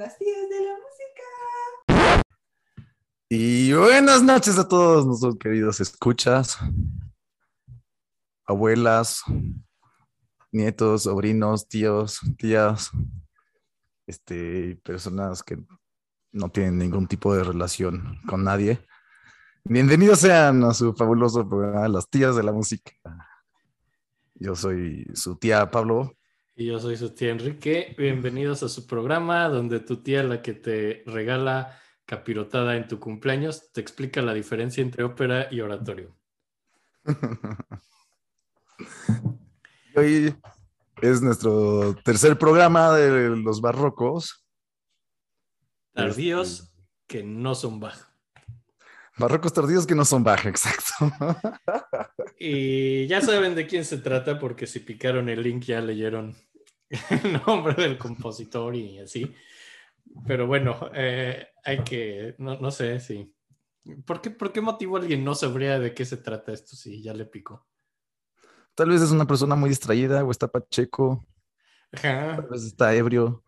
las tías de la música. Y buenas noches a todos nuestros queridos escuchas, abuelas, nietos, sobrinos, tíos, tías, este, personas que no tienen ningún tipo de relación con nadie. Bienvenidos sean a su fabuloso programa Las tías de la música. Yo soy su tía Pablo. Y yo soy su tía Enrique. Bienvenidos a su programa donde tu tía, la que te regala capirotada en tu cumpleaños, te explica la diferencia entre ópera y oratorio. Hoy es nuestro tercer programa de los barrocos. Tardíos que no son bajos. Barrocos tardíos que no son baja, exacto. Y ya saben de quién se trata porque si picaron el link ya leyeron nombre del compositor y así. Pero bueno, eh, hay que, no, no sé si... ¿Por qué, ¿Por qué motivo alguien no sabría de qué se trata esto si ya le picó? Tal vez es una persona muy distraída o está pacheco, Ajá, tal vez está ebrio.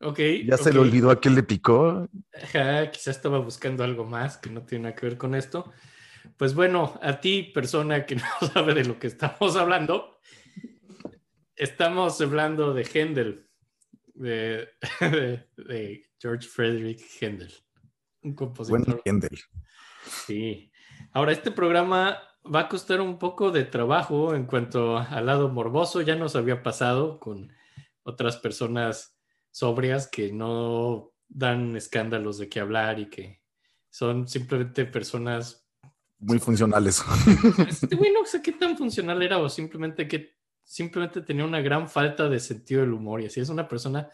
ok. Ya se le olvidó a quién le picó. Ajá, quizá estaba buscando algo más que no tiene nada que ver con esto. Pues bueno, a ti, persona que no sabe de lo que estamos hablando, estamos hablando de Händel, de, de- de George Frederick Händel, un compositor. Buen Kendall. Sí. Ahora, este programa va a costar un poco de trabajo en cuanto al lado morboso. Ya nos había pasado con otras personas sobrias que no dan escándalos de qué hablar y que son simplemente personas. Muy funcionales. Este güey no sé qué tan funcional era o simplemente que simplemente tenía una gran falta de sentido del humor y así es una persona.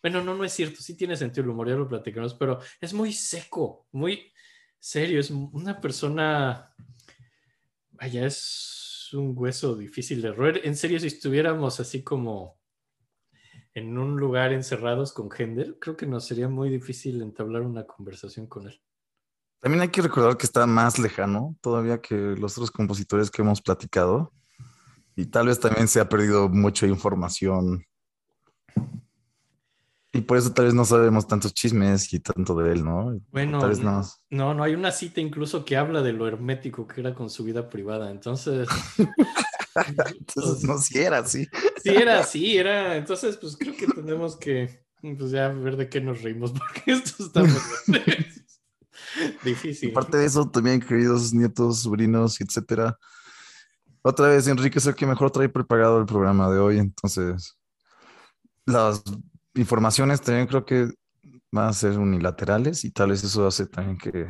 Bueno, no, no es cierto, sí tiene sentido del humor, ya lo platicamos, pero es muy seco, muy serio, es una persona, vaya, es un hueso difícil de roer. En serio, si estuviéramos así como en un lugar encerrados con Händel, creo que nos sería muy difícil entablar una conversación con él. También hay que recordar que está más lejano todavía que los otros compositores que hemos platicado. Y tal vez también se ha perdido mucha información. Y por eso tal vez no sabemos tantos chismes y tanto de él, ¿no? Bueno, tal vez más. No, no, hay una cita incluso que habla de lo hermético que era con su vida privada. Entonces, Entonces, no si era así. sí era así, era. Entonces, pues creo que tenemos que, pues ya ver de qué nos reímos, porque esto está muy difícil. Aparte de eso, también queridos nietos, sobrinos, etcétera. Otra vez, Enrique es el que mejor trae preparado el programa de hoy. Entonces, las informaciones también creo que van a ser unilaterales y tal vez eso hace también que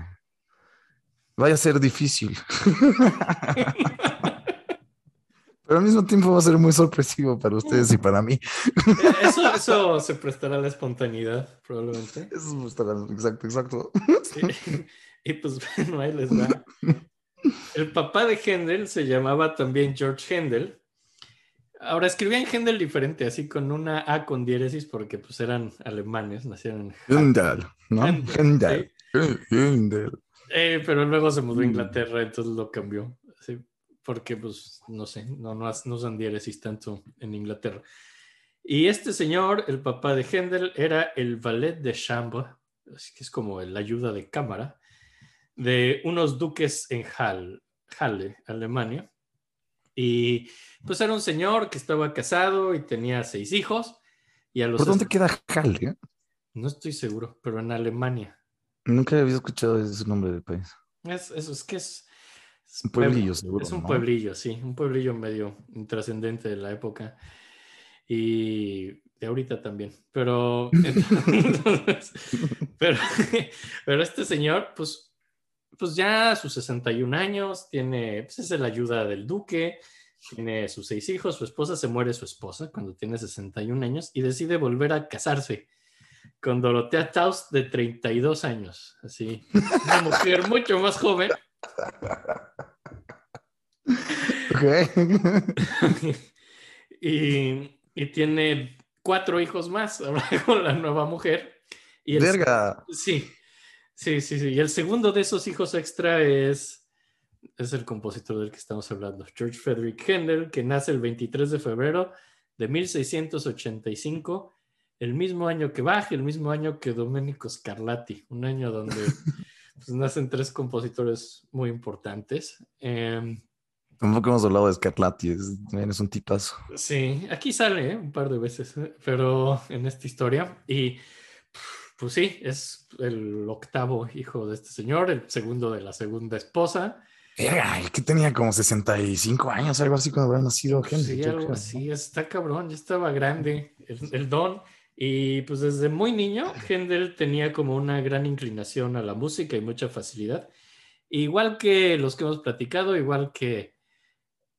vaya a ser difícil. Pero al mismo tiempo va a ser muy sorpresivo para ustedes y para mí. Eso, eso se prestará a la espontaneidad, probablemente. Eso estará exacto, exacto. Sí. Y pues bueno, ahí les va. El papá de Händel se llamaba también George Händel. Ahora escribían Händel diferente, así con una A con diéresis, porque pues eran alemanes, nacieron en Händel, ¿no? Händel, Händel. Eh, pero luego se mudó a Mm. Inglaterra, entonces lo cambió. Sí, porque, pues, no sé, no, no, no usan diéresis tanto en Inglaterra. Y este señor, el papá de Händel, era el valet de chambre, así que es como la ayuda de cámara, de unos duques en Hall, Halle, Alemania. Y pues era un señor que estaba casado y tenía seis hijos. Y a los ¿Por dónde queda Halle? No estoy seguro, pero en Alemania. Nunca había escuchado ese nombre del país. Es, es, es que es, es Un pueblillo, pueblo. seguro, Es un ¿no? pueblillo, sí, un pueblillo medio intrascendente de la época. Y de ahorita también. Pero, entonces, pero, pero este señor, pues, pues ya a sus 61 años, tiene, pues es la ayuda del duque, tiene sus seis hijos, su esposa se muere su esposa cuando tiene 61 años y decide volver a casarse con Dorotea Taus de 32 años, así, una mujer mucho más joven. Ok. y, y tiene cuatro hijos más ahora con la nueva mujer. Y el- Verga. Sí, sí, sí, sí. Y el segundo de esos hijos extra es, es el compositor del que estamos hablando, George Frederick Händel, que nace el 23 de febrero de 1685 el mismo año que Bach, el mismo año que Domenico Scarlatti, un año donde pues, nacen tres compositores muy importantes. Eh, Tampoco hemos hablado de Scarlatti, es, es un tipazo. Sí, aquí sale ¿eh? un par de veces, ¿eh? pero en esta historia. Y pues sí, es el octavo hijo de este señor, el segundo de la segunda esposa. Era, el que tenía como 65 años, algo así cuando había nacido Henry. Sí, algo así, está cabrón, ya estaba grande el, el, don. Y pues desde muy niño, Händel tenía como una gran inclinación a la música y mucha facilidad. Igual que los que hemos platicado, igual que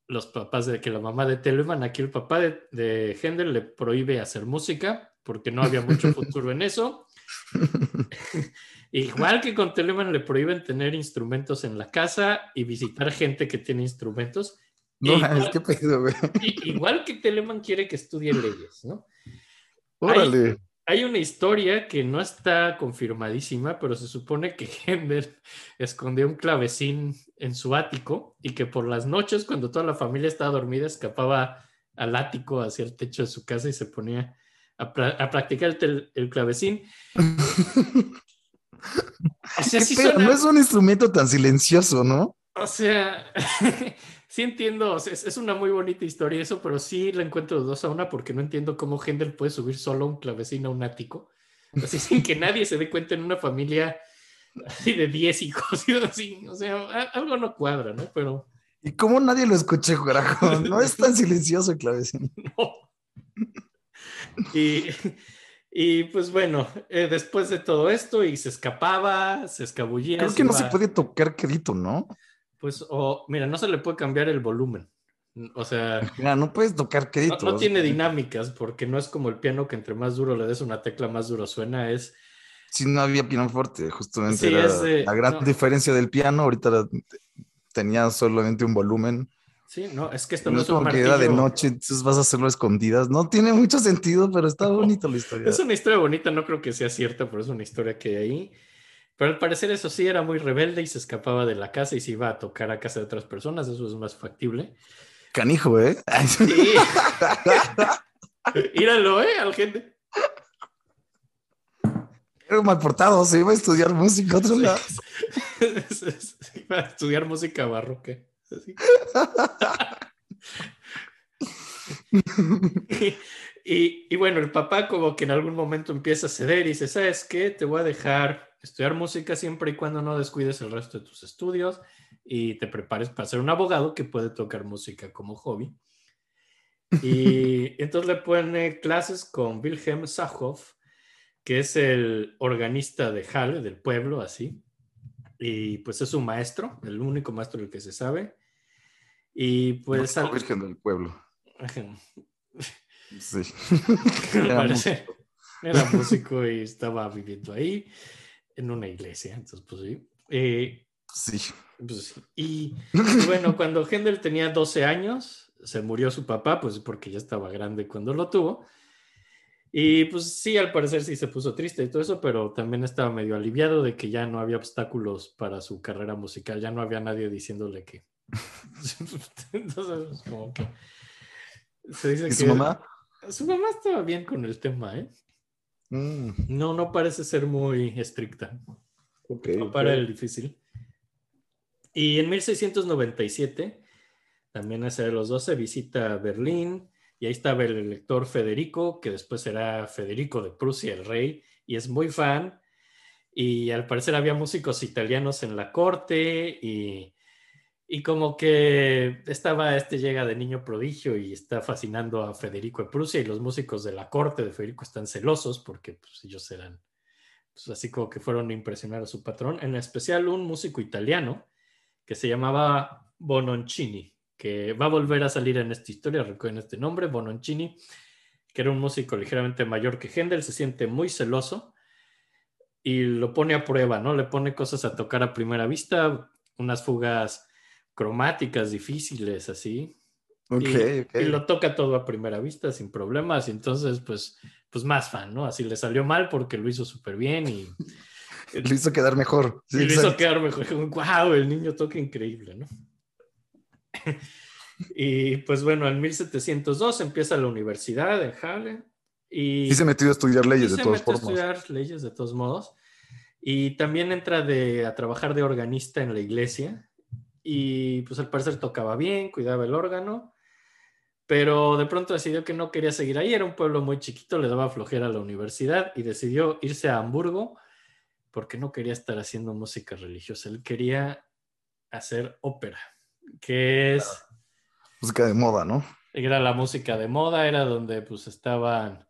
los papás de que la mamá de Telemann, aquí el papá de, de Händel le prohíbe hacer música porque no había mucho futuro en eso. Igual que con Telemann le prohíben tener instrumentos en la casa y visitar gente que tiene instrumentos. No, igual, ¿qué pedo, güey? Igual que Telemann quiere que estudie leyes, ¿no? Órale. Hay, hay, una historia que no está confirmadísima, pero se supone que Händel escondió un clavecín en su ático y que por las noches, cuando toda la familia estaba dormida, escapaba al ático hacia el techo de su casa y se ponía a, pra a practicar el, el clavecín. O sea, sí suena... No es un instrumento tan silencioso, ¿no? O sea, sí entiendo, o sea, es, es, una muy bonita historia eso, pero sí la encuentro dos a una porque no entiendo cómo Händel puede subir solo un clavecín a un ático, así sin que nadie se dé cuenta en una familia así de 10 hijos, y así, o sea, algo no cuadra, ¿no? Pero... ¿Y cómo nadie lo escucha? No es tan silencioso el clavecín. No. Y, y pues bueno, eh, después de todo esto, y se escapaba, se escabullía. Creo que no se puede tocar quedito, ¿no? Pues, o mira, no se le puede cambiar el volumen. O sea, mira, no puedes tocar quedito. No, no tiene dinámicas, porque no es como el piano que entre más duro le des una tecla, más duro suena. Es. Sí, no había piano fuerte, justamente. Sí, era eh, la gran no. diferencia del piano. Ahorita tenía solamente un volumen. Sí, no, es que esto no, no es como que era de noche, entonces vas a hacerlo a escondidas. No tiene mucho sentido, pero está bonito la historia. Es una historia bonita, no creo que sea cierta, pero es una historia que hay ahí. Pero al parecer eso sí era muy rebelde y se escapaba de la casa y se iba a tocar a casa de otras personas, eso es más factible. Canijo, ¿eh? Sí. Íralo, ¿eh? Al gente. Era mal portado, se iba a estudiar música a otro lado. se iba a estudiar música barroca. Y, y, y, bueno, el papá como que en algún momento empieza a ceder y dice, ¿sabes qué? Te voy a dejar estudiar música siempre y cuando no descuides el resto de tus estudios y te prepares para ser un abogado que puede tocar música como hobby. Y entonces le pone clases con Wilhelm Sachow, que es el organista de Halle, del pueblo, así. Y pues es un maestro, el único maestro del que se sabe. Y pues... No, al... Virgen del pueblo. sí. era, músico. era músico y estaba viviendo ahí en una iglesia, entonces pues sí. Eh, sí. Pues, y, y, bueno, cuando Händel tenía 12 años, se murió su papá, pues porque ya estaba grande cuando lo tuvo. Y pues sí, al parecer sí se puso triste y todo eso, pero también estaba medio aliviado de que ya no había obstáculos para su carrera musical, ya no había nadie diciéndole que. Entonces, como que. Se dice ¿Y que su mamá? Su mamá estaba bien con el tema, ¿eh? Mm. No, no parece ser muy estricta. Okay, no para el difícil. Y en 1697, también hace de los 12, visita Berlín y ahí estaba el elector Federico, que después será Federico de Prusia, el rey, y es muy fan. Y al parecer había músicos italianos en la corte y, y como que estaba, este llega de niño prodigio y está fascinando a Federico de Prusia y los músicos de la corte de Federico están celosos porque pues, ellos eran pues, así como que fueron a impresionar a su patrón, en especial un músico italiano que se llamaba Bononcini, que va a volver a salir en esta historia, recuerden este nombre, Bononcini, que era un músico ligeramente mayor que Händel, se siente muy celoso y lo pone a prueba, ¿no? Le pone cosas a tocar a primera vista, unas fugas cromáticas difíciles, así. Okay, y, okay. y, lo toca todo a primera vista sin problemas, y entonces pues, pues más fan, ¿no? Así le salió mal porque lo hizo súper bien y... lo hizo quedar mejor. Sí, lo hizo quedar mejor. ¡Wow! El niño toca increíble, ¿no? y pues bueno, en 1702 empieza la universidad en Halle Y Sí se metió a estudiar leyes de se todas mete a formas. estudiar leyes de todos modos. Y también entra de, a trabajar de organista en la iglesia. Y pues al parecer tocaba bien, cuidaba el órgano. Pero de pronto decidió que no quería seguir ahí. Era un pueblo muy chiquito, le daba flojera a la universidad y decidió irse a Hamburgo porque no quería estar haciendo música religiosa. Él quería hacer ópera, que es Música de moda, ¿no? era la música de moda, era donde pues estaban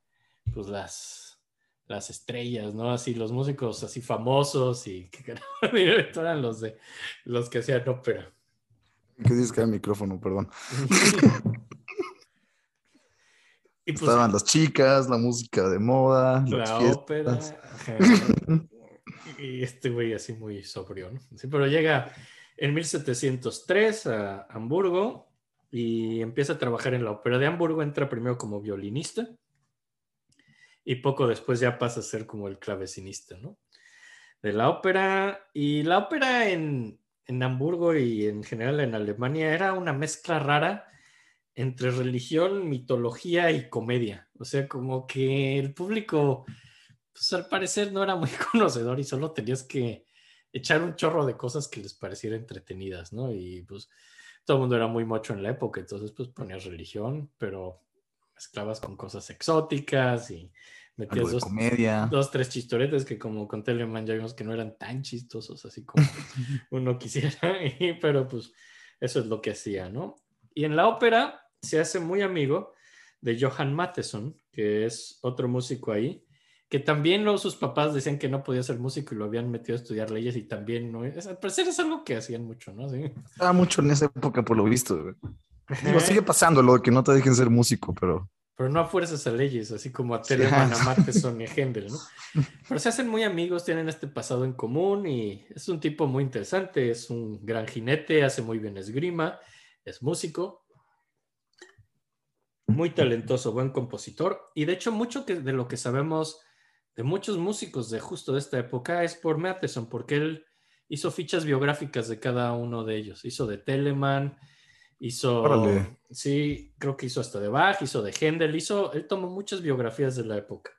pues las, las estrellas, ¿no? Así los músicos así famosos y que eran los de los que hacían ópera. ¿Qué dices que el micrófono? Perdón. y pues Estaban las chicas, la música de moda, las la fiestas. ópera. ajá. y este güey así muy sobrio, ¿no? Sí, pero llega en 1703 a Hamburgo y empieza a trabajar en la ópera de Hamburgo. Entra primero como violinista y poco después ya pasa a ser como el clavecinista, ¿no? De la ópera. Y la ópera en, en Hamburgo y en general en Alemania era una mezcla rara entre religión, mitología y comedia. O sea, como que el público, pues al parecer no era muy conocedor y solo tenías que echar un chorro de cosas que les pareciera entretenidas, ¿no? Y pues todo el mundo era muy mocho en la época, entonces pues ponías religión, pero mezclabas con cosas exóticas y metías dos, comedia. dos, tres chistoretes que como con Telemann ya vimos que no eran tan chistosos así como uno quisiera, y- pero pues eso es lo que hacía, ¿no? Y en la ópera se hace muy amigo de Johann Mattheson, que es otro músico ahí, que también luego sus papás decían que no podía ser músico y lo habían metido a estudiar leyes y también no, es, al parecer es algo que hacían mucho, ¿no? Sí. Estaba mucho en esa época, por lo visto. güey. Digo, Ajá. sigue pasando lo de que no te dejen ser músico, pero Pero no a fuerzas a leyes, así como a Sí. Telemann, a Matheson y a Händel, ¿no? Pero se hacen muy amigos, tienen este pasado en común y es un tipo muy interesante, es un gran jinete, hace muy bien esgrima, es músico, muy talentoso, buen compositor y de hecho mucho que, de lo que sabemos de muchos músicos de justo de esta época es por Matheson, porque él hizo fichas biográficas de cada uno de ellos, hizo de Telemann, hizo, Órale. sí, creo que hizo hasta de Bach, hizo de Händel, hizo, él tomó muchas biografías de la época.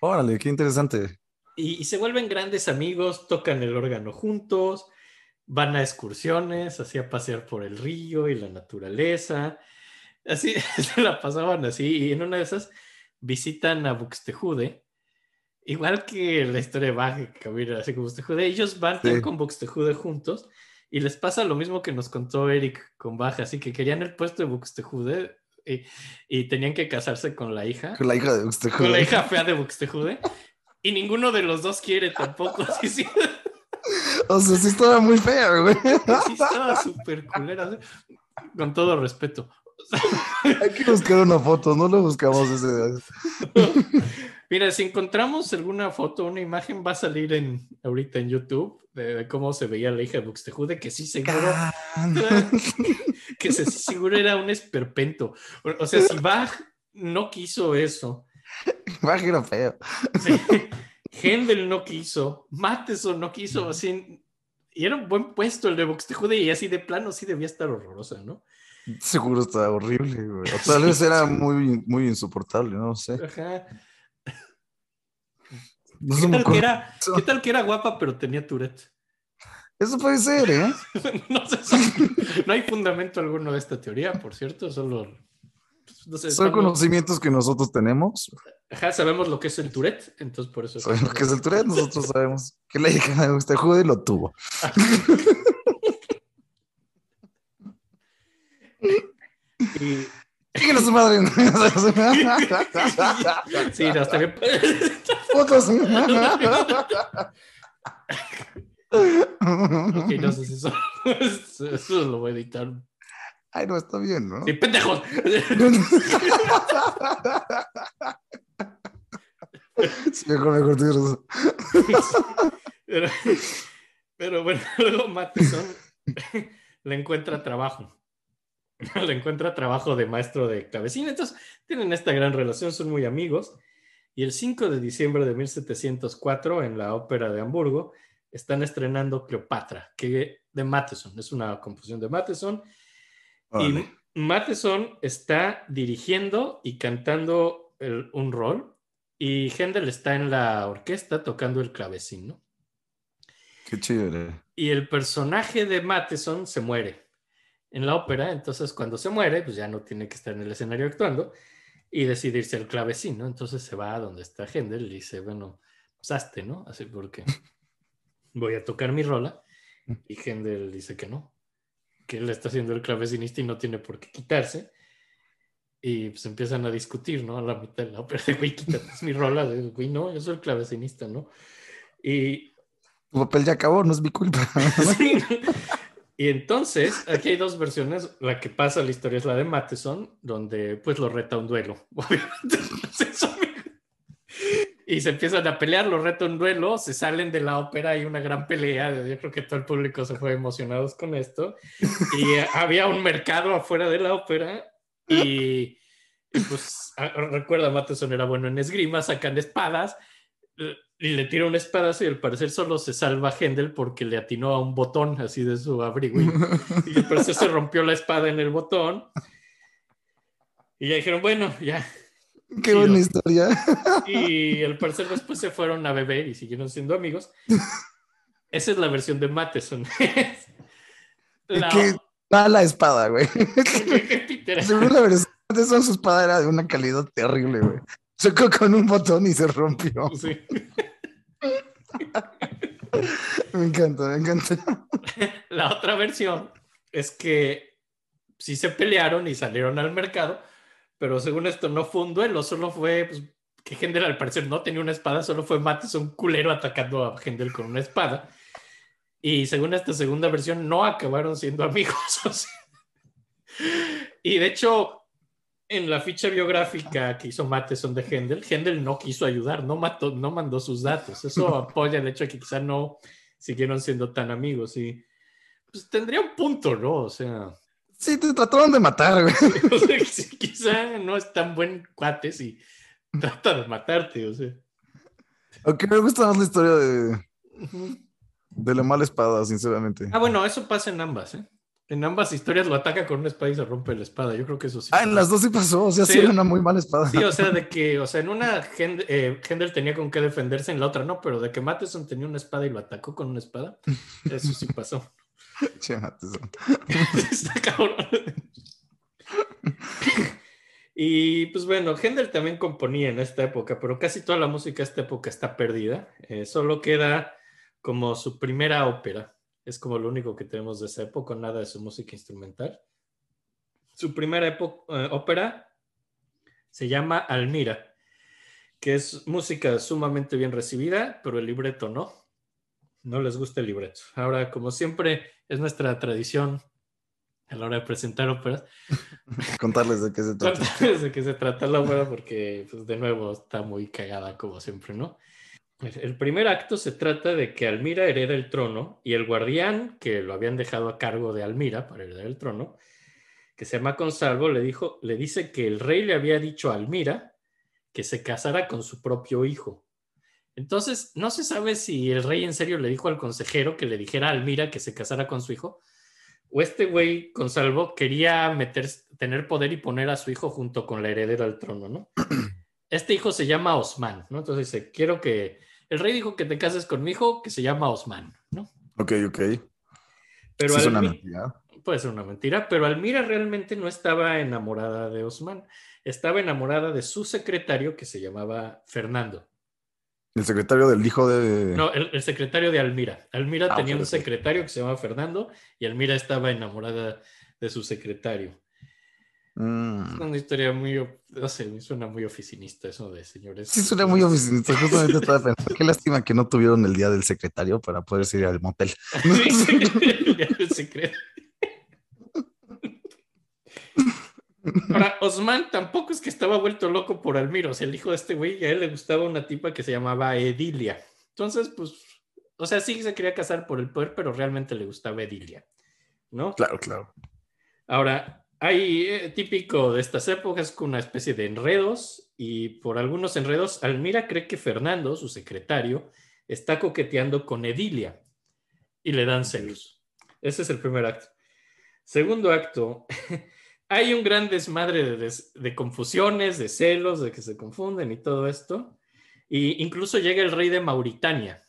órale, qué interesante. Y, y se vuelven grandes amigos, tocan el órgano juntos, van a excursiones, así a pasear por el río y la naturaleza. Así se la pasaban así. Y en una de esas visitan a Buxtehude, igual que la historia de Bach, que mira, así como Buxtehude. Ellos van Sí. con Buxtehude juntos y les pasa lo mismo que nos contó Eric con Bach, así que querían el puesto de Buxtehude y, y tenían que casarse con la hija Con la hija de usted. con la hija fea de Buxtehude y ninguno de los dos quiere tampoco. Sí, sí, O sea, sí estaba muy fea, güey. sí estaba súper culera. Con todo respeto. Hay que buscar una foto, no lo buscamos ese. Mira, si encontramos alguna foto, una imagen, va a salir en, ahorita en YouTube de, de cómo se veía la hija de Buxtehude, que sí seguro, que se, sí seguro era un esperpento. O, o sea, si Bach no quiso eso, Baja era feo. Sí. Händel no quiso, Matheson no quiso, así. Y era un buen puesto el de Buxtehude y así de plano sí debía estar horrorosa, ¿no? Seguro estaba horrible, güey. O tal vez era muy, muy insoportable, no sé. Ajá. No ¿Qué tal, que era, ¿Qué tal que era guapa pero tenía Tourette? Eso puede ser, ¿eh? no, sé, no hay fundamento alguno de esta teoría, por cierto, solo... pues, No sé, Son conocimientos que nosotros tenemos. Ajá, sabemos lo que es el Tourette, entonces por eso... Sabemos lo que es el Tourette, nosotros sabemos que la hija de usted jude lo tuvo. Y- Díganle a su madre. Sí, no, está bien. Fotos. Ok, no sé si eso, eso lo voy a editar. Ay, no, está bien, ¿no? Sí, pendejos. Sí, mejor, mejor, tienes razón. Pero, pero bueno, luego Matheson le encuentra trabajo. Le encuentra trabajo de maestro de clavecín. Entonces, tienen esta gran relación, son muy amigos. Y el 5 de diciembre de 1704, en la Ópera de Hamburgo, están estrenando Cleopatra, que de Matheson. Es una composición de Matheson. Órale. Y Matheson está dirigiendo y cantando el- un rol y Händel está en la orquesta tocando el clavecín, ¿no? Qué chévere. Y el personaje de Matheson se muere en la ópera, entonces cuando se muere, pues ya no tiene que estar en el escenario actuando y decide irse al clavecín, ¿no? Entonces se va a donde está Händel y dice, bueno, pues hazte, ¿no? Así porque voy a tocar mi rola. Y Händel dice que no, que él está haciendo el clavecinista y no tiene por qué quitarse. Y pues empiezan a discutir, ¿no? A la mitad de la ópera, de, güey, quítate, es mi rola, de, güey, no, yo soy el clavecinista, ¿no? Y Tu papel ya acabó, no es mi culpa. Sí. Y entonces, aquí hay dos versiones. La que pasa la historia es la de Matheson, donde pues lo reta un duelo. Obviamente, no. Y se empiezan a pelear, lo reta un duelo, se salen de la ópera, hay una gran pelea. Yo creo que todo el público se fue emocionados con esto. Y eh, había un mercado afuera de la ópera y, y, pues a- recuerda, Matheson era bueno en esgrima, sacan espadas y le tira un espadazo y al parecer solo se salva Händel porque le atinó a un botón así de su abrigo y, al parecer se rompió la espada en el botón y ya dijeron bueno ya Qué buena historia. y al parecer después se fueron a beber y siguieron siendo amigos esa es la versión de Matheson la, Qué mala espada, güey. Seguro la versión de eso, su espada era de una calidad terrible, güey. Chocó con un botón y se rompió. Sí. Me encanta, me encanta. La otra versión es que sí se pelearon y salieron al mercado, pero según esto no fue un duelo, solo fue pues, que Hendel al parecer no tenía una espada, solo fue Mates un culero atacando a Hendel con una espada. Y según esta segunda versión no acabaron siendo amigos. y de hecho, en la ficha biográfica que hizo Matheson de Hendel, Hendel no quiso ayudar, no, mató, no mandó sus datos. Eso apoya el hecho de que quizá no siguieron siendo tan amigos y pues tendría un punto, ¿no? O sea, Sí, te trataron de matar, güey. o sea, quizá- quizá no es tan buen cuate si trata de matarte, o sea. Aunque me gusta más la historia de, de la mala espada, sinceramente. Ah, bueno, eso pasa en ambas, ¿eh? En ambas historias lo ataca con una espada y se rompe la espada. Yo creo que eso sí. Ah, en las dos sí pasó. O sea, sí, Sí. era una muy mala espada. Sí, o sea, de que, o sea, en una Hend- eh, Hendel tenía con qué defenderse, en la otra no, pero de que Matheson tenía una espada y lo atacó con una espada, eso sí pasó. Che, Matheson. Está cabrón. Y pues bueno, Händel también componía en esta época, pero casi toda la música de esta época está perdida. Eh, solo queda como su primera ópera. Es como lo único que tenemos de esa época, nada de su música instrumental. Su primera eh, ópera se llama Almira, que es música sumamente bien recibida, pero el libreto no. No les gusta el libreto. Ahora, como siempre, es nuestra tradición a la hora de presentar óperas, Contarles de qué se trata. contarles de qué se trata la ópera, porque, pues, de nuevo, está muy cagada, como siempre, ¿no? El primer acto se trata de que Almira hereda el trono y el guardián que lo habían dejado a cargo de Almira para heredar el trono, que se llama Consalvo, le, dijo, le dice que el rey le había dicho a Almira que se casara con su propio hijo. Entonces, no se sabe si el rey en serio le dijo al consejero que le dijera a Almira que se casara con su hijo, o este güey Consalvo quería meter, tener poder y poner a su hijo junto con la heredera al trono, ¿no? Este hijo se llama Osman, ¿no? Entonces dice, quiero que, el rey dijo que te cases con mi hijo que se llama Osman, ¿no? Ok, ok. Pero es una mentira. puede ser una mentira, pero Almira realmente no estaba enamorada de Osman, estaba enamorada de su secretario que se llamaba Fernando. El secretario del hijo de. No, el, el secretario de Almira. Almira Ah, tenía un secretario que se llamaba Fernando y Almira estaba enamorada de su secretario. Mm. Es una historia muy, no sé, suena muy oficinista eso de señores. Sí, suena muy oficinista. Justamente estaba pensando. Qué lástima que no tuvieron el día del secretario para poder ir al motel. Sí, el secreto. Ahora, Osman tampoco es que estaba vuelto loco por Almiro, o sea, el hijo de este güey, a él le gustaba una tipa que se llamaba Edilia. Entonces, pues, o sea, sí se quería casar por el poder, pero realmente le gustaba Edilia, ¿no? Claro, claro. Ahora, hay eh, típico de estas épocas con una especie de enredos y por algunos enredos, Almira cree que Fernando, su secretario, está coqueteando con Edilia y le dan celos. Ese es el primer acto. Segundo acto, hay un gran desmadre de, des- de confusiones, de celos, de que se confunden y todo esto. Y incluso llega el rey de Mauritania.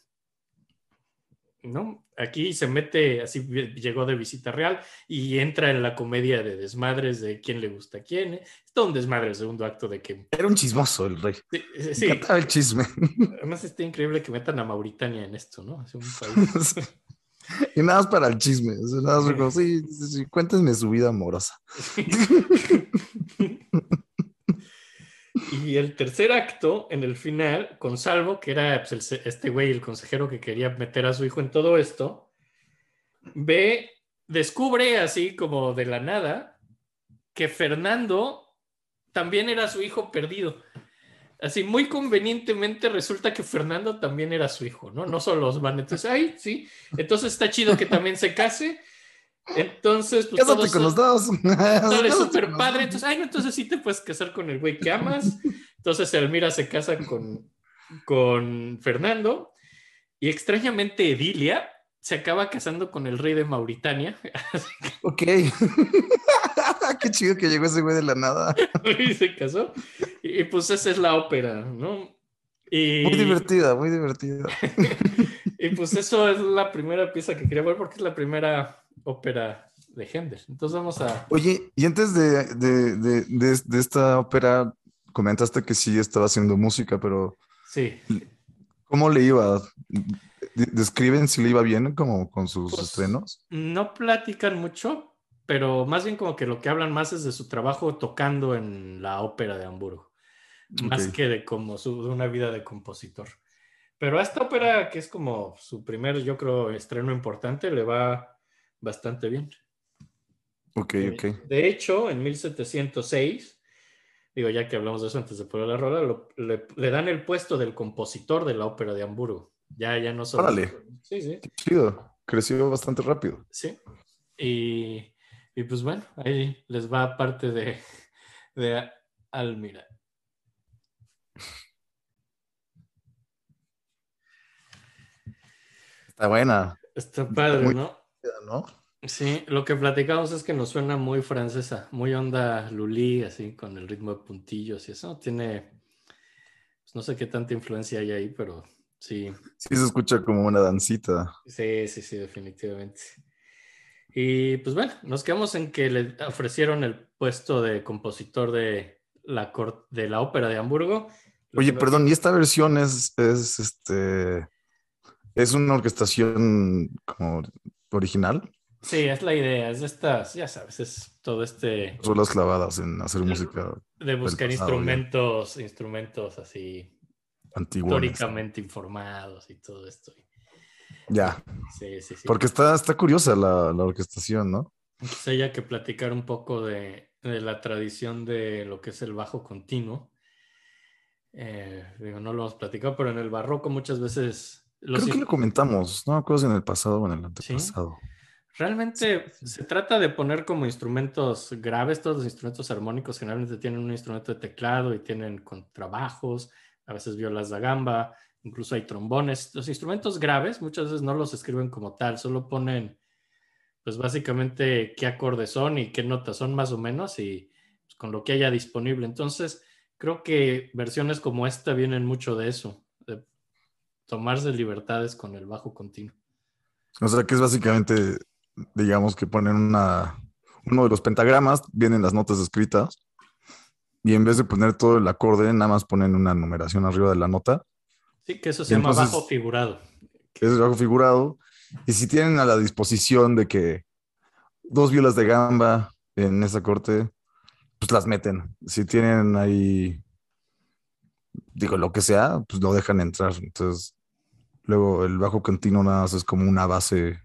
¿No? Aquí se mete, así llegó de visita real y entra en la comedia de desmadres de quién le gusta a quién. Es todo un desmadre el segundo acto de que. Era un chismoso el rey. Sí, el chisme. además está increíble que metan a Mauritania en esto, ¿no? Es un país. y nada más para el chisme. nada más como, sí, sí, sí, cuéntenme su vida amorosa. Y el tercer acto, en el final, con Salvo, que era pues, este güey, el consejero que quería meter a su hijo en todo esto, ve, descubre así como de la nada que Fernando también era su hijo perdido. Así muy convenientemente resulta que Fernando también era su hijo, ¿no? No solo los van, entonces, ay, sí, entonces está chido que también se case. Entonces, pues Cásate con los dos. Dale, Cásate súper padre. Entonces, ay, no, entonces sí te puedes casar con el güey que amas. Entonces Elmira se casa con, con Fernando y extrañamente Edilia se acaba casando con el rey de Mauritania Ok. Qué chido que llegó ese güey de la nada. y se casó. Y, y, pues esa es la ópera, ¿no? Y, Muy divertida, muy divertida. y pues eso es la primera pieza que quería ver porque es la primera ópera de Händel. Entonces vamos a... Oye, y antes de, de, de, de- esta ópera, comentaste que sí estaba haciendo música, pero Sí. ¿cómo le iba? De- ¿Describen si le iba bien como con sus Pues, estrenos? No platican mucho, pero más bien como que lo que hablan más es de su trabajo tocando en la ópera de Hamburgo, más Ok. que de como su, de una vida de compositor. Pero a esta ópera, que es como su primer, yo creo, estreno importante, le va bastante bien. Ok, ok. De hecho, en 1706, digo, ya que hablamos de eso antes de poner la rola, lo- le, le dan el puesto del compositor de la ópera de Hamburgo. Ya, ya no solo. Órale. Sí, sí. Qué chido. Creció bastante rápido. Sí. Y, y pues bueno, ahí les va parte de, de Almira. Está buena, Está padre, Muy- ¿no? ¿No? Sí, lo que platicamos es que nos suena muy francesa, muy onda Lully, así con el ritmo de puntillos y eso. Tiene, pues no sé qué tanta influencia hay ahí, pero sí, Sí se escucha como una dancita. sí, sí, sí, definitivamente. Y pues bueno, nos quedamos en que le ofrecieron el puesto de compositor de la, cor- de la ópera de Hamburgo. Oye, perdón, ¿y esta versión es, es este es una orquestación como original? Sí, es la idea, es de estas, ya sabes, es todo este Solas clavadas en hacer música de buscar pasado, ya. instrumentos, instrumentos así antigua. históricamente informados y todo esto. Ya, Sí, sí, sí. porque está, está curiosa la, la orquestación, ¿no? Entonces hay que platicar un poco de, de la tradición de lo que es el bajo continuo. Eh, digo, no lo hemos platicado, pero en el barroco muchas veces los Creo que lo comentamos, no me en el pasado o en el Sí. antepasado. Realmente se trata de poner como instrumentos graves, todos los instrumentos armónicos generalmente tienen un instrumento de teclado y tienen contrabajos, a veces violas da gamba, incluso hay trombones. Los instrumentos graves muchas veces no los escriben como tal, solo ponen pues básicamente qué acordes son y qué notas son más o menos y pues, con lo que haya disponible. Entonces creo que versiones como esta vienen mucho de eso, de tomarse libertades con el bajo continuo. O sea que es básicamente, digamos que ponen una, uno de los pentagramas, vienen las notas escritas, y en vez de poner todo el acorde, nada más ponen una numeración arriba de la nota, Sí, que eso se Y llama entonces- bajo figurado. es algo figurado, y si tienen a la disposición de que dos violas de gamba en esa corte, pues las meten. Si tienen ahí, digo, lo que sea, pues lo dejan entrar. Entonces, luego el bajo continuo nada más es como una base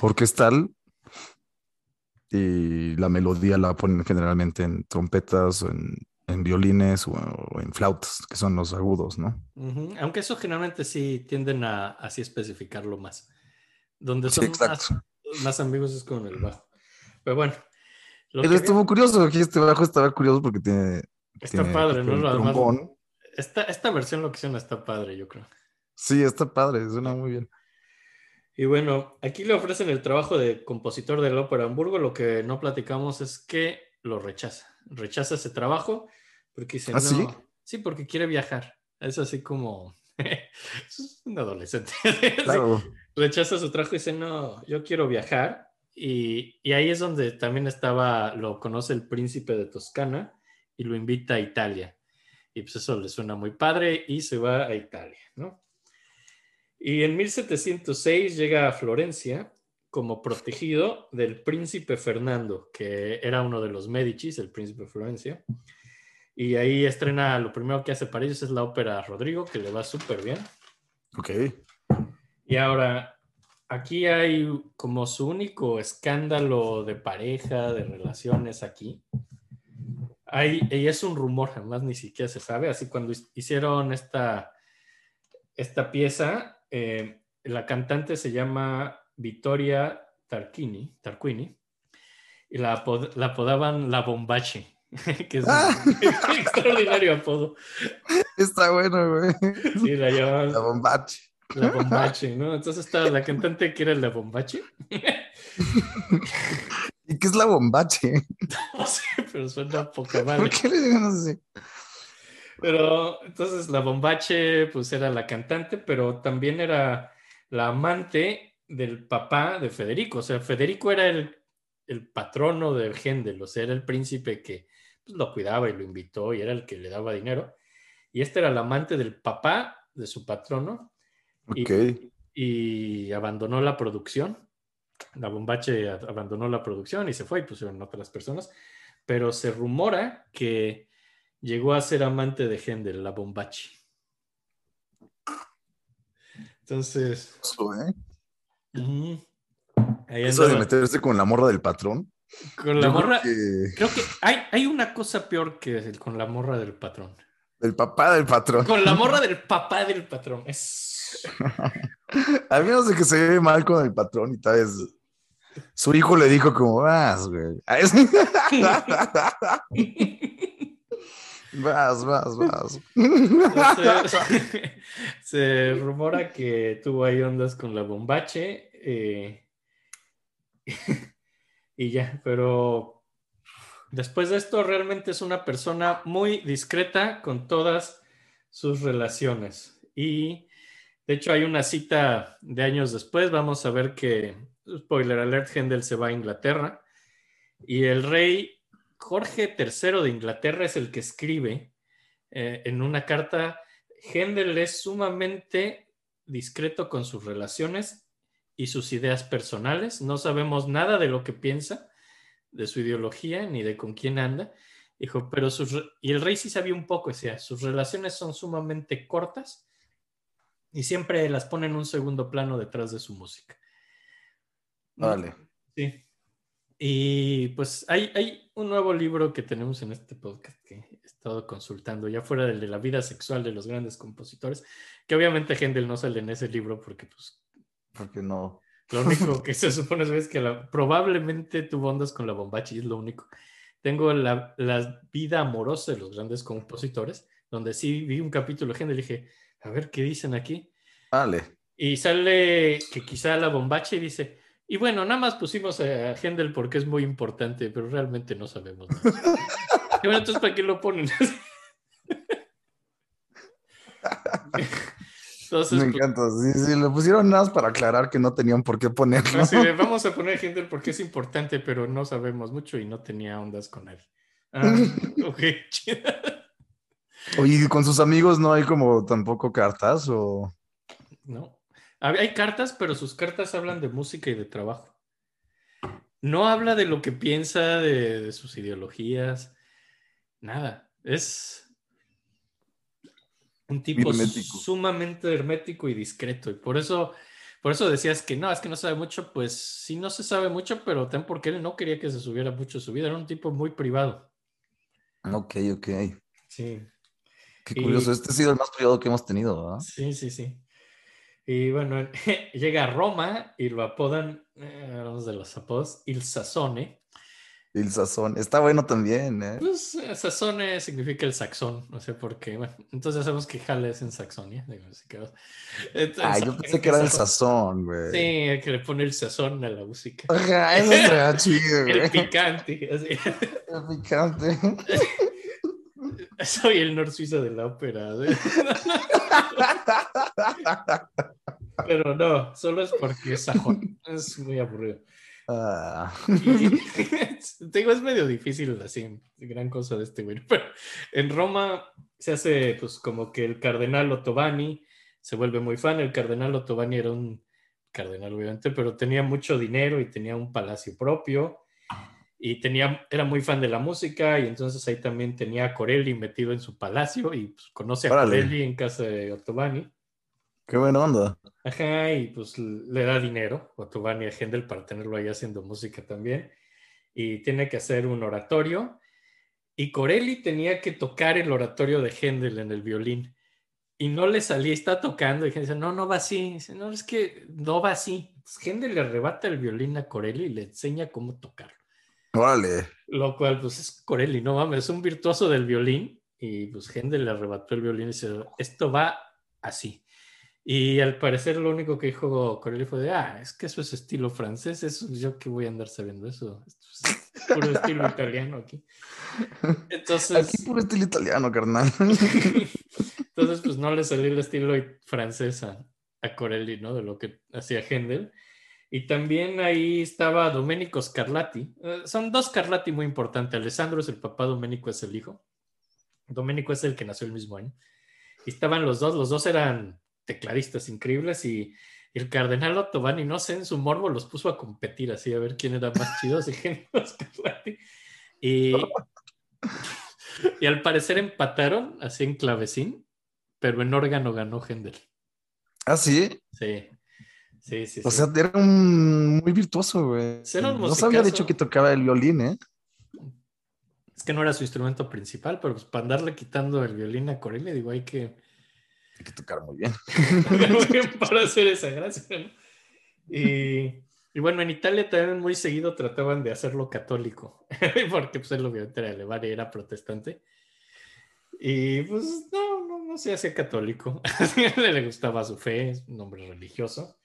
orquestal y la melodía la ponen generalmente en trompetas o en, en violines o, o en flautas, que son los agudos, ¿no? Aunque eso generalmente sí tienden a así especificarlo más. Donde Sí, son exacto. más, más amigos es con el bajo. Pero bueno, Pero que estuvo curioso, aquí este bajo estaba curioso porque tiene... está tiene padre, ¿no? el Además, trombón. Esta, esta versión lo que hicieron está padre, yo creo. Sí, está padre, suena muy bien. Y bueno, aquí le ofrecen el trabajo de compositor de la Ópera Hamburgo. Lo que no platicamos es que lo rechaza. Rechaza ese trabajo porque dice, ¿Ah, no. sí? Sí, porque quiere viajar. Es así como... es un adolescente. Claro. rechaza su trabajo y dice, no, yo quiero viajar. Y, y ahí es donde también estaba, lo conoce el príncipe de Toscana y lo invita a Italia. Y pues eso le suena muy padre y se va a Italia, ¿no? Y en 1706 llega a Florencia como protegido del príncipe Fernando, que era uno de los Medicis, el príncipe de Florencia. Y ahí estrena, lo primero que hace para ellos es la ópera Rodrigo, que le va súper bien. Ok. Y ahora, aquí hay como su único escándalo de pareja, de relaciones aquí. Hay, y es un rumor, además ni siquiera se sabe. Así cuando hicieron esta, esta pieza, eh, la cantante se llama Vittoria Tarquini, Tarquini y la, apod la apodaban La Bombache, que es Ah. un extraordinario apodo. Está bueno, güey. Sí, la llamaban La bombache. La Bombache, ¿no? Entonces estaba la cantante que era la Bombache. ¿Y qué es la bombache? No sé, pero suena poca ¿Por madre. qué le digan así? Pero entonces la Bombache, pues era la cantante, pero también era la amante del papá de Federico. O sea, Federico era el, el patrono de Händel, o sea, era el príncipe que pues, lo cuidaba y lo invitó y era el que le daba dinero. Y este era el amante del papá de su patrono y abandonó la producción. La Bombache abandonó la producción y se fue y pusieron otras personas. Pero se rumora que llegó a ser amante de Händel, la Bombache. Entonces, Eso, ¿eh? Eso de meterse con la morra del patrón. con la Yo creo morra. que- Creo que hay, hay una cosa peor que el- con la morra del patrón. El papá del patrón. Con la morra del papá del patrón. Es... A menos de que se ve mal con el patrón y tal vez su hijo le dijo como, vas, güey. Vas, vas, vas. Se rumora que tuvo ahí ondas con la bombache eh, y ya, pero después de esto realmente es una persona muy discreta con todas sus relaciones y de hecho hay una cita de años después, vamos a ver que, spoiler alert, Händel se va a Inglaterra y el rey Jorge III de Inglaterra es el que escribe eh, en una carta, Händel es sumamente discreto con sus relaciones y sus ideas personales. No sabemos nada de lo que piensa, de su ideología, ni de con quién anda. Dijo, pero sus... Y el rey sí sabía un poco, decía, sus relaciones son sumamente cortas y siempre las pone en un segundo plano detrás de su música. Vale. Sí. Y pues hay, hay un nuevo libro que tenemos en este podcast que he estado consultando, ya fuera del de la vida sexual de los grandes compositores, que obviamente Händel no sale en ese libro porque pues Porque no. lo único que se supone es que la- probablemente tuvo ondas con la bombacha y es lo único. Tengo la, la vida amorosa de los grandes compositores, donde sí vi un capítulo de Händel y dije, a ver qué dicen aquí. Vale. Y sale que quizá la bombacha y dice, y bueno, nada más pusimos a Händel porque es muy importante, pero realmente no sabemos. nada". y bueno, entonces, ¿para qué lo ponen? entonces, Me pues, encanta. Sí, sí, lo pusieron nada más para aclarar que no tenían por qué ponerlo. así de, vamos a poner Händel porque es importante, pero no sabemos mucho y no tenía ondas con él. Ah, ok. Oye, ¿y con sus amigos no hay como tampoco cartas o. ¿no? Hay cartas, pero sus cartas hablan de música y de trabajo. No habla de lo que piensa, de, de sus ideologías, nada. Es un tipo Hermético. sumamente hermético y discreto. Y por eso, por eso decías que no, es que no sabe mucho. Pues sí, no se sabe mucho, pero ten porque él no quería que se subiera mucho su vida. Era un tipo muy privado. Ok, ok. Sí. Qué Y- curioso. Este ha sido el más privado que hemos tenido, ¿verdad? Sí, sí, sí. Y bueno, llega a Roma y lo apodan, eh, hablamos de los apodos, Il Sassone, El sazón. Está bueno también, ¿eh? Pues eh, Sassone significa el saxón, no sé por qué. Bueno, entonces sabemos que Halle es en Saxonia. Digo, así que- Entonces, Ay, yo pensé que era el sazón, güey. Sí, hay que le pone el sazón a la música. Ajá, eso estaría chido, El güey. picante. así. El picante. Soy el Nor Suiza de la ópera. ¿sí? Pero no, solo es porque es sajón. Es muy aburrido. Y- te digo, es medio difícil así, gran cosa de este güey. Pero en Roma se hace pues como que el cardenal Ottobani se vuelve muy fan. El cardenal Ottobani era un cardenal, obviamente, pero tenía mucho dinero y tenía un palacio propio. Y tenía, era muy fan de la música y entonces ahí también tenía a Corelli metido en su palacio y pues, conoce a Órale. Corelli en casa de Ottobani. qué buena onda. Ajá, y pues le da dinero Ottobani a Händel para tenerlo ahí haciendo música también. Y tiene que hacer un oratorio. Y Corelli tenía que tocar el oratorio de Händel en el violín. Y no le salía, está tocando. Y dice, no, no va así. Dice, no, es que no va así. Entonces, Händel le arrebata el violín a Corelli y le enseña cómo tocarlo. Órale. Lo cual, pues es Corelli, no mames, es un virtuoso del violín. Y pues Händel le arrebató el violín y dice, esto va así. Y al parecer lo único que dijo Corelli fue de, ah, es que eso es estilo francés, eso yo que voy a andar sabiendo eso. Esto es puro estilo italiano aquí. Entonces, Aquí puro estilo italiano, carnal. entonces pues no le salió el estilo francés a, a Corelli, ¿no? De lo que hacía Händel. Y también ahí estaba Domenico Scarlatti. Eh, son dos Scarlatti muy importantes. Alessandro es el papá, Domenico es el hijo. Domenico es el que nació el mismo año. Y estaban los dos, los dos eran tecladistas increíbles y el cardenal Ottovani, no sé, en su morbo los puso a competir así, a ver quién era más chido, si Scarlatti. Y, y al parecer empataron así en clavecín, pero en órgano ganó Händel. ¿Ah, sí? Sí, sí, sí. O sí. sea, era un muy virtuoso, güey. No había musicazo. dicho que tocaba el violín, ¿eh? Es que no era su instrumento principal, pero pues para andarle quitando el violín a Corelli, digo, hay que Hay que tocar muy bien. para hacer esa gracia, ¿no? Y, y bueno, en Italia también muy seguido trataban de hacerlo católico, porque pues él obviamente era alemán y era protestante. Y pues no, no, no se hacía católico. Le gustaba su fe, es un hombre religioso.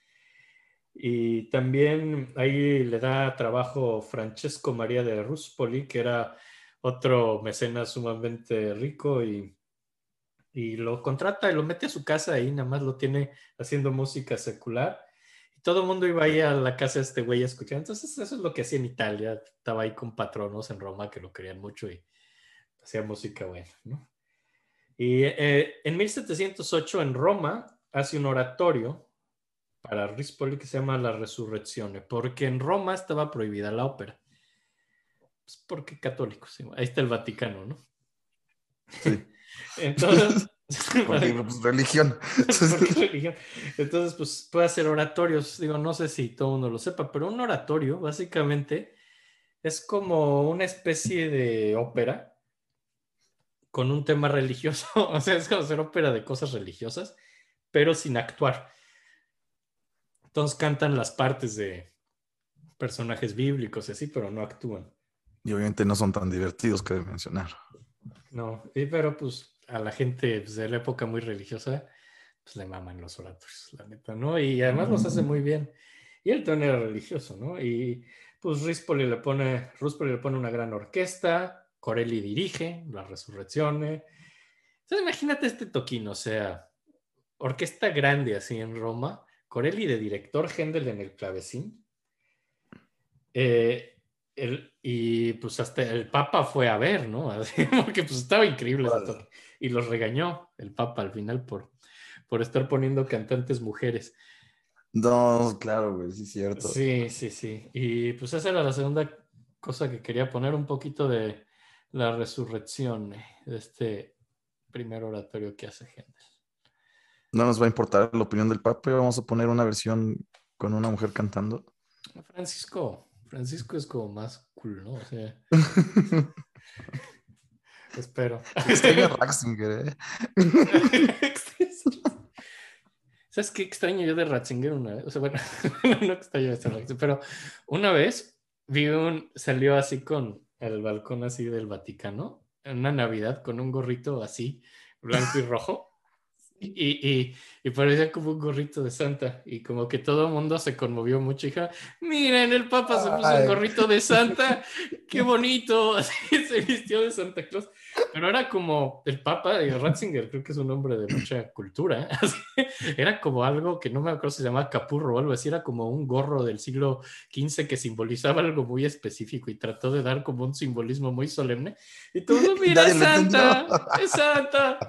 Y también ahí le da trabajo Francesco María de Ruspoli, que era otro mecenas sumamente rico y, y lo contrata y lo mete a su casa y nada más lo tiene haciendo música secular. Y todo el mundo iba ahí a la casa de este güey a escuchar. Entonces eso es lo que hacía en Italia. Estaba ahí con patronos en Roma que lo querían mucho y hacía música buena, ¿no? Y eh, en 1708 en Roma hace un oratorio para Rispoli que se llama La Resurrección, porque en Roma estaba prohibida la ópera. Pues porque católicos, ahí está el Vaticano, ¿no? Sí. Entonces, Porque, pues, religión. porque religión. Entonces, pues puede hacer oratorios. Digo, no sé si todo el mundo lo sepa, pero un oratorio básicamente es como una especie de ópera con un tema religioso. O sea, es como hacer ópera de cosas religiosas, pero sin actuar. Entonces cantan las partes de personajes bíblicos y así, pero no actúan. Y obviamente no son tan divertidos que de mencionar. No, y- pero pues a la gente pues, de la época muy religiosa, pues le maman los oratorios, la neta, ¿no? Y además los hace muy bien. Y también era religioso, ¿no? Y pues Rispoli le pone, Ruspoli le pone una gran orquesta, Corelli dirige la resurrección. Entonces imagínate este toquino, o sea, orquesta grande así en Roma, Corelli de director, Händel en el clavecín. Eh, el- y pues hasta el Papa fue a ver, ¿no? Porque pues estaba increíble toque. Y los regañó el Papa al final por, por estar poniendo cantantes mujeres. No, claro, güey, sí es cierto. Sí, sí, sí. Y pues esa era la segunda cosa que quería poner, un poquito de la resurrección de este primer oratorio que hace Händel. No nos va a importar la opinión del Papa. Vamos a poner una versión con una mujer cantando. Francisco, Francisco es como más cool, ¿no? O sea, espero. Extraño a Ratzinger, ¿eh? ¿Sabes qué extraño yo de Ratzinger una vez? O sea, bueno, no extraño de Ratzinger, pero una vez vi un, salió así con el balcón así del Vaticano, en una Navidad con un gorrito así, blanco y rojo. Y, y, y, parecía como un gorrito de Santa. Y como que todo el mundo se conmovió mucho. Hija, miren, el Papa se puso un gorrito de Santa. ¡Qué bonito! Se vistió de Santa Claus. Pero era como el Papa, y Ratzinger, creo que es un hombre de mucha cultura. Era como algo que no me acuerdo si se llamaba capurro o algo así. Era como un gorro del siglo XV que simbolizaba algo muy específico y trató de dar como un simbolismo muy solemne. Y todo, mira, es Santa, es Santa.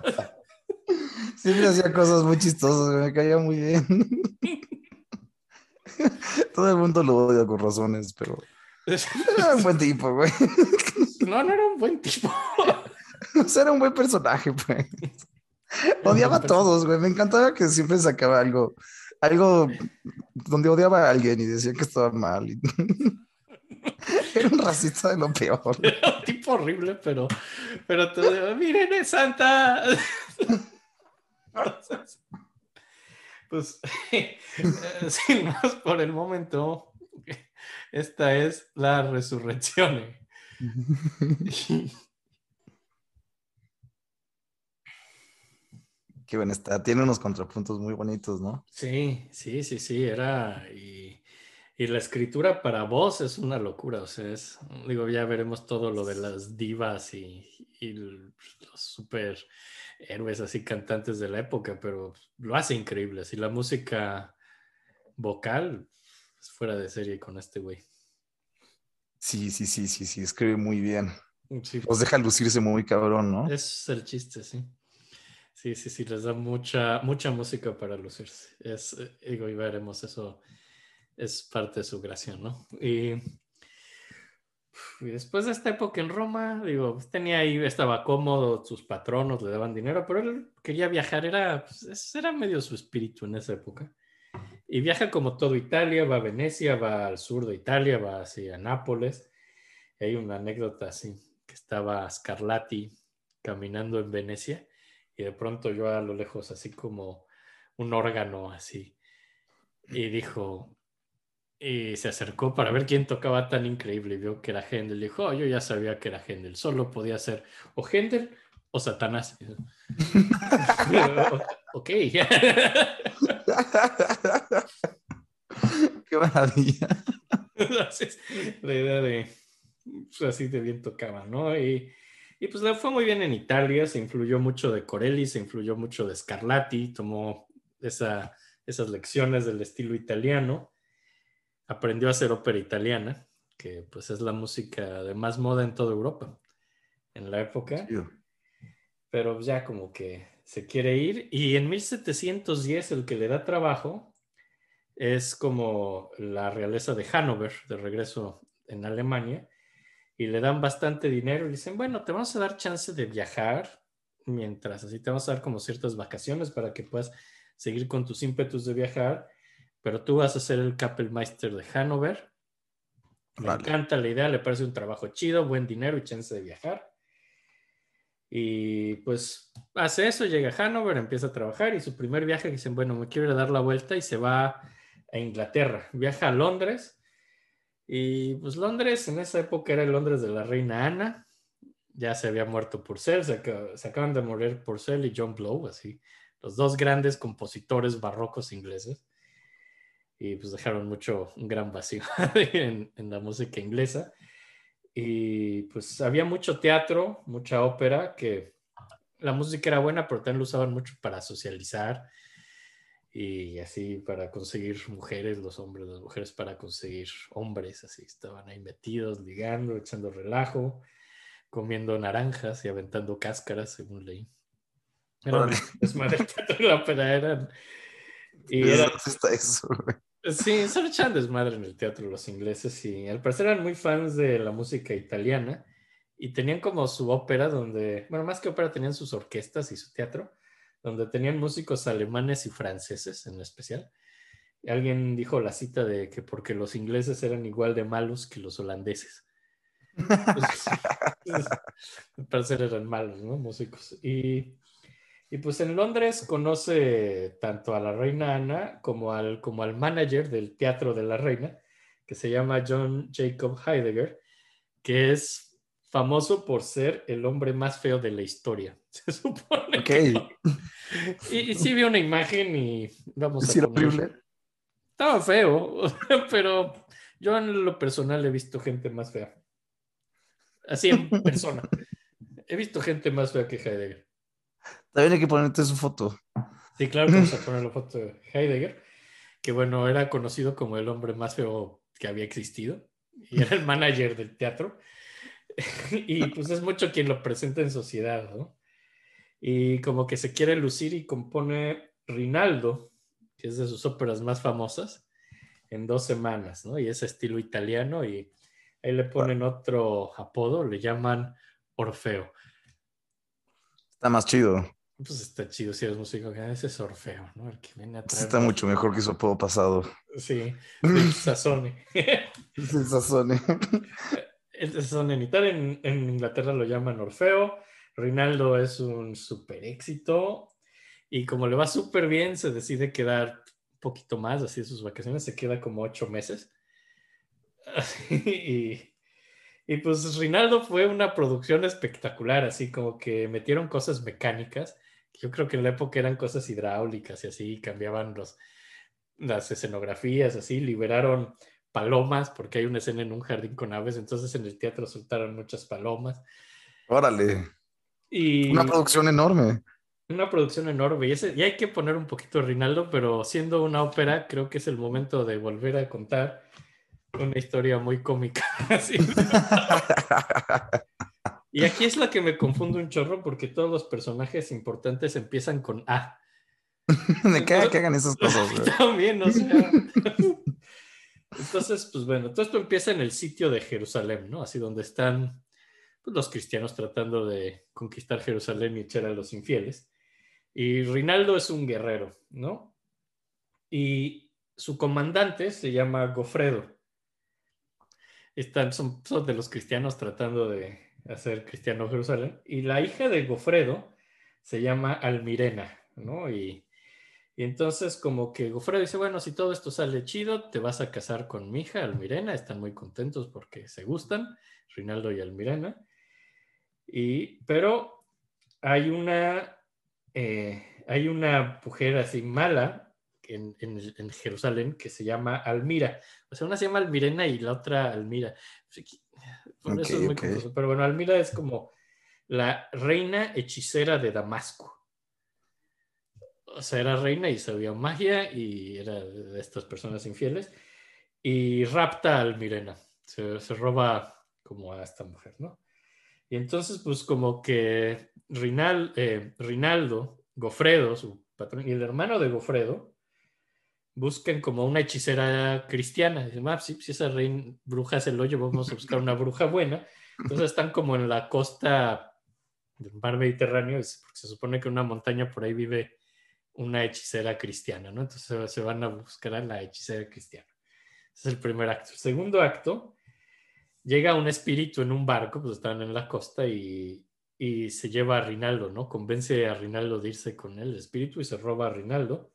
Siempre hacía cosas muy chistosas, me caía muy bien. Todo el mundo lo odia con razones, pero era un buen tipo, güey. No, no era un buen tipo. O sea, era un buen personaje, pues. Odiaba a todos, güey. Me encantaba que siempre sacaba algo, algo donde odiaba a alguien y decía que estaba mal. Era un racista de lo peor. Era un tipo horrible, pero, pero te miren, es Santa. Pues, sin más por el momento, esta es la resurrección. Qué buena está. Tiene unos contrapuntos muy bonitos, ¿no? Sí, sí, sí, sí. Era. Y, y, la escritura para voz es una locura. O sea, es. Digo, ya veremos todo lo de las divas y, y los super héroes así cantantes de la época, pero lo hace increíble. Así la música vocal es fuera de serie con este güey. Sí, sí, sí, sí, sí, escribe muy bien. Sí, Los deja lucirse muy cabrón, ¿no? es el chiste, sí. Sí, sí, sí, les da mucha, mucha música para lucirse. Es, eh, digo, y veremos eso, es parte de su gracia, ¿no? Y, y después de esta época en Roma, digo, pues, tenía ahí, estaba cómodo, sus patronos le daban dinero, pero él quería viajar, era, pues, era medio su espíritu en esa época. Y viaja como todo Italia, va a Venecia, va al sur de Italia, va hacia Nápoles. Y hay una anécdota así, que estaba Scarlatti caminando en Venecia y de pronto yo a lo lejos así como un órgano así y dijo y se acercó para ver quién tocaba tan increíble y vio que era Händel dijo oh, yo ya sabía que era Händel solo podía ser o Händel o Satanás ok Qué maravilla. Entonces, la idea de pues, así de bien tocaba, ¿no? Y, y pues le fue muy bien en Italia, se influyó mucho de Corelli, se influyó mucho de Scarlatti, tomó esa, esas lecciones del estilo italiano, aprendió a hacer ópera italiana, que pues es la música de más moda en toda Europa en la época, pero ya como que se quiere ir. Y en 1710 el que le da trabajo es como la realeza de Hannover, de regreso en Alemania, y le dan bastante dinero y dicen, bueno, te vamos a dar chance de viajar mientras, así te vamos a dar como ciertas vacaciones para que puedas seguir con tus ímpetus de viajar, pero tú vas a ser el Kapellmeister de Hannover. Le Vale. encanta la idea, le parece un trabajo chido, buen dinero y chance de viajar. Y pues hace eso, llega a Hannover, empieza a trabajar y su primer viaje dicen, bueno, me quiero ir a dar la vuelta y se va a Inglaterra. Viaja a Londres y pues Londres en esa época era el Londres de la reina Ana. Ya se había muerto Purcell, se, ac- se acaban de morir Purcell y John Blow, así, los dos grandes compositores barrocos ingleses. Y pues dejaron mucho, un gran vacío en, en la música inglesa. Y pues había mucho teatro, mucha ópera, que la música era buena, pero también lo usaban mucho para socializar y así para conseguir mujeres, los hombres, las mujeres para conseguir hombres, así estaban ahí metidos, ligando, echando relajo, comiendo naranjas y aventando cáscaras, según leí. Era teatro y la ópera eran... Y ¿De era, eso? Sí, solo echaban desmadre en el teatro los ingleses y al parecer eran muy fans de la música italiana y tenían como su ópera donde, bueno, más que ópera tenían sus orquestas y su teatro, donde tenían músicos alemanes y franceses en especial. Y alguien dijo la cita de que porque los ingleses eran igual de malos que los holandeses. Entonces, al parecer eran malos, ¿no? Músicos. Y, y pues en Londres conoce tanto a la reina Ana como al, como al manager del teatro de la reina, que se llama John Jacob Heidegger, que es famoso por ser el hombre más feo de la historia. Se supone. Ok. que- Y, y sí vi una imagen y vamos a horrible. Estaba feo, pero yo en lo personal he visto gente más fea. Así en persona. He visto gente más fea que Heidegger. También hay que ponerte su foto. Sí, claro vamos a poner la foto de Heidegger, que bueno, era conocido como el hombre más feo que había existido y era el manager del teatro. Y pues es mucho quien lo presenta en sociedad, ¿no? Y como que se quiere lucir y compone Rinaldo, que es de sus óperas más famosas, en dos semanas, ¿no? Y es estilo italiano y ahí le ponen otro apodo, le llaman Orfeo. Está más chido. Pues está chido si eres músico, que ese es Orfeo, ¿no? El que viene a traer. Está mucho mejor que su apodo pasado. Sí, el Sassone. Es el Sassone. El Sassone en Italia, en, en Inglaterra lo llaman Orfeo. Rinaldo es un súper éxito. Y como le va súper bien, se decide quedar un poquito más, así de sus vacaciones, se queda como ocho meses. y, y pues Rinaldo fue una producción espectacular, así como que metieron cosas mecánicas. Yo creo que en la época eran cosas hidráulicas y así, cambiaban los, las escenografías, así, liberaron palomas, porque hay una escena en un jardín con aves, entonces en el teatro soltaron muchas palomas. Órale. Y Una producción enorme. una producción enorme. Y, ese, y hay que poner un poquito Rinaldo, pero siendo una ópera, creo que es el momento de volver a contar una historia muy cómica. Y aquí es la que me confunde un chorro, porque todos los personajes importantes empiezan con A. Me caga que hagan esas cosas. También, o sea. Entonces, pues bueno, todo esto empieza en el sitio de Jerusalén, ¿no? Así donde están pues, los cristianos tratando de conquistar Jerusalén y echar a los infieles. Y Rinaldo es un guerrero, ¿no? Y su comandante se llama Gofredo. Están, son, de los cristianos tratando de hacer cristiano Jerusalén. Y la hija de Gofredo se llama Almirena, ¿no? Y y entonces como que Gofredo dice, bueno, si todo esto sale chido, te vas a casar con mi hija, Almirena. Están muy contentos porque se gustan, Rinaldo y Almirena. Y, pero hay una, eh, hay una mujer así mala en, en, en Jerusalén que se llama Almira. O sea, una se llama Almirena y la otra Almira. Por eso es muy ok. confuso. Pero bueno, Almira es como la reina hechicera de Damasco o sea, era reina y sabía magia y era de estas personas infieles. Y rapta a Almirena. Se, se roba como a esta mujer, ¿no? Y entonces, pues como que Rinal, eh, Rinaldo, Gofredo, su patrón, y el hermano de Gofredo, buscan como una hechicera cristiana. Dicen, ah, sí, si esa reina, bruja se lo oye, vamos a buscar una bruja buena. Entonces están como en la costa del mar Mediterráneo, es porque se supone que en una montaña por ahí vive una hechicera cristiana, ¿no? Entonces se- van a buscar a la hechicera cristiana. Ese es el primer acto. El segundo acto, llega un espíritu en un barco, pues están en la costa y, y se lleva a Rinaldo, ¿no? Convence a Rinaldo de irse con el espíritu, y se roba a Rinaldo.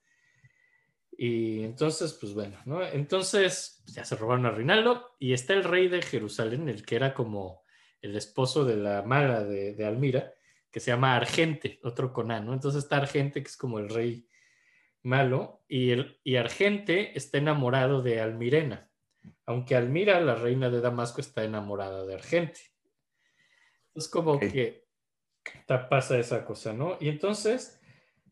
Y entonces, pues bueno, ¿no? Entonces ya se robaron a Rinaldo y está el rey de Jerusalén, el que era como el esposo de la mala de, de Almira, que se llama Argente, otro con A, ¿no? Entonces está Argente, que es como el rey malo, y, el, y Argente está enamorado de Almirena, aunque Almira, la reina de Damasco, está enamorada de Argente. Es como que pasa esa cosa, ¿no? Y entonces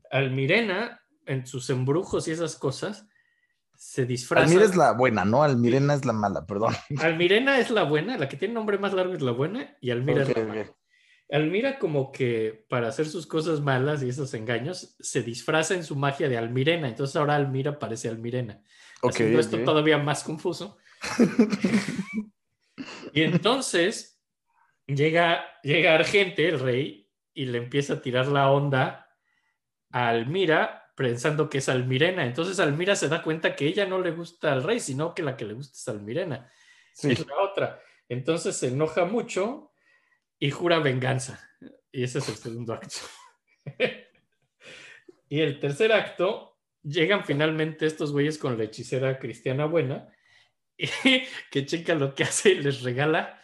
Almirena, en sus embrujos y esas cosas, se disfraza. Almira es la buena, ¿no? Almirena es la mala, perdón. Almirena es la buena, la que tiene nombre más largo es la buena, y Almira Ok, es la mala. Almira como que para hacer sus cosas malas y esos engaños se disfraza en su magia de Almirena. Entonces ahora Almira parece Almirena. Ok, haciendo esto todavía más confuso. y entonces llega, llega Argente, el rey, y le empieza a tirar la onda a Almira pensando que es Almirena. Entonces Almira se da cuenta que ella no le gusta al rey, sino que la que le gusta es Almirena Sí. es la otra. Entonces se enoja mucho y jura venganza. Y ese es el segundo acto. y el tercer acto, llegan finalmente estos güeyes con la hechicera cristiana buena que checa lo que hace y les regala.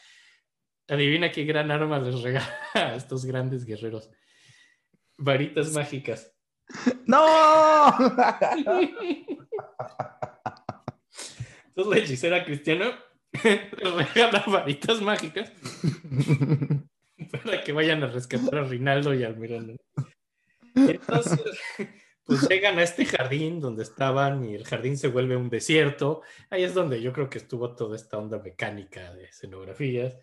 Adivina qué gran arma les regala a estos grandes guerreros. Varitas mágicas. ¡No! Entonces la hechicera cristiana les regala varitas mágicas para que vayan a rescatar a Rinaldo y al Miranda. Entonces, pues llegan a este jardín donde estaban y el jardín se vuelve un desierto. Ahí es donde yo creo que estuvo toda esta onda mecánica de escenografías.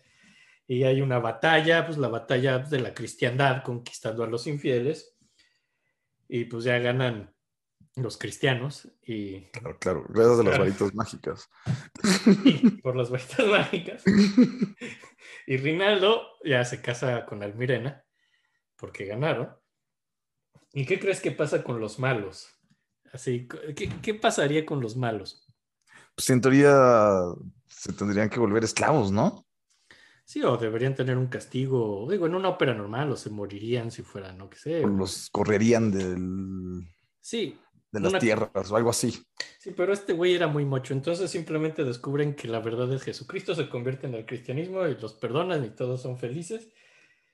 Y hay una batalla, pues la batalla de la cristiandad conquistando a los infieles. Y pues ya ganan los cristianos y Claro, claro, gracias a las varitas mágicas. y por las varitas mágicas. Y Rinaldo ya se casa con Almirena porque ganaron. ¿Y qué crees que pasa con los malos? Así, ¿qué, qué pasaría con los malos? Pues en teoría se tendrían que volver esclavos, ¿no? Sí, o deberían tener un castigo, digo, en una ópera normal, o se morirían si fueran, no que sé. O los correrían del- Sí, de las Una- tierras o algo así. sí, pero este güey era muy mocho, entonces simplemente descubren que la verdad es Jesucristo, se convierte en el cristianismo y los perdonan y todos son felices.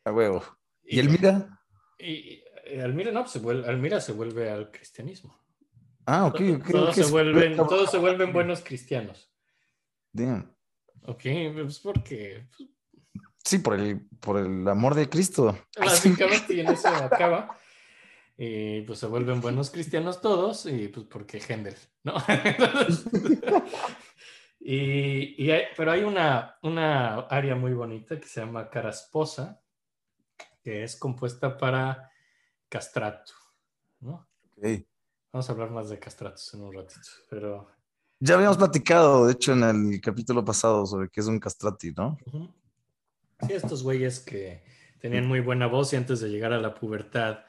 A huevo. ¿Y él mira? Y, y Almira no, pues se vuelve, Almira se vuelve al cristianismo. Ah, ok, ok. todos, se vuelven, todos se vuelven buenos cristianos. Damn. Ok, pues porque pues, Sí, por el, por el amor de Cristo. básicamente y en eso acaba. Y pues se vuelven buenos cristianos todos, y pues porque Händel, ¿no? y, y hay- pero hay una, una área muy bonita que se llama Carasposa, que es compuesta para castrato, ¿no? Ok. Vamos a hablar más de castratos en un ratito, pero Ya habíamos platicado, de hecho, en el capítulo pasado sobre qué es un castrati, ¿no? Ujú. Sí, estos güeyes que tenían muy buena voz y antes de llegar a la pubertad,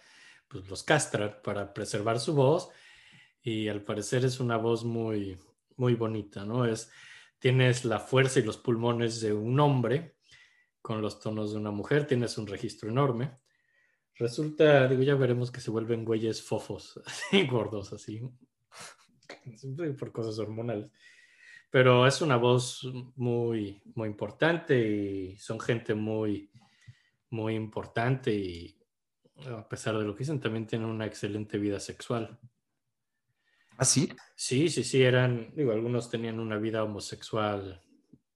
pues los castran para preservar su voz y al parecer es una voz muy, muy bonita, ¿no? Es, tienes la fuerza y los pulmones de un hombre con los tonos de una mujer, tienes un registro enorme. Resulta, digo, ya veremos que se vuelven güeyes fofos, así, gordos, así, por cosas hormonales pero es una voz muy, muy importante y son gente muy, muy importante y a pesar de lo que dicen, también tienen una excelente vida sexual. ¿Ah, sí? Sí, sí, sí, eran, digo, algunos tenían una vida homosexual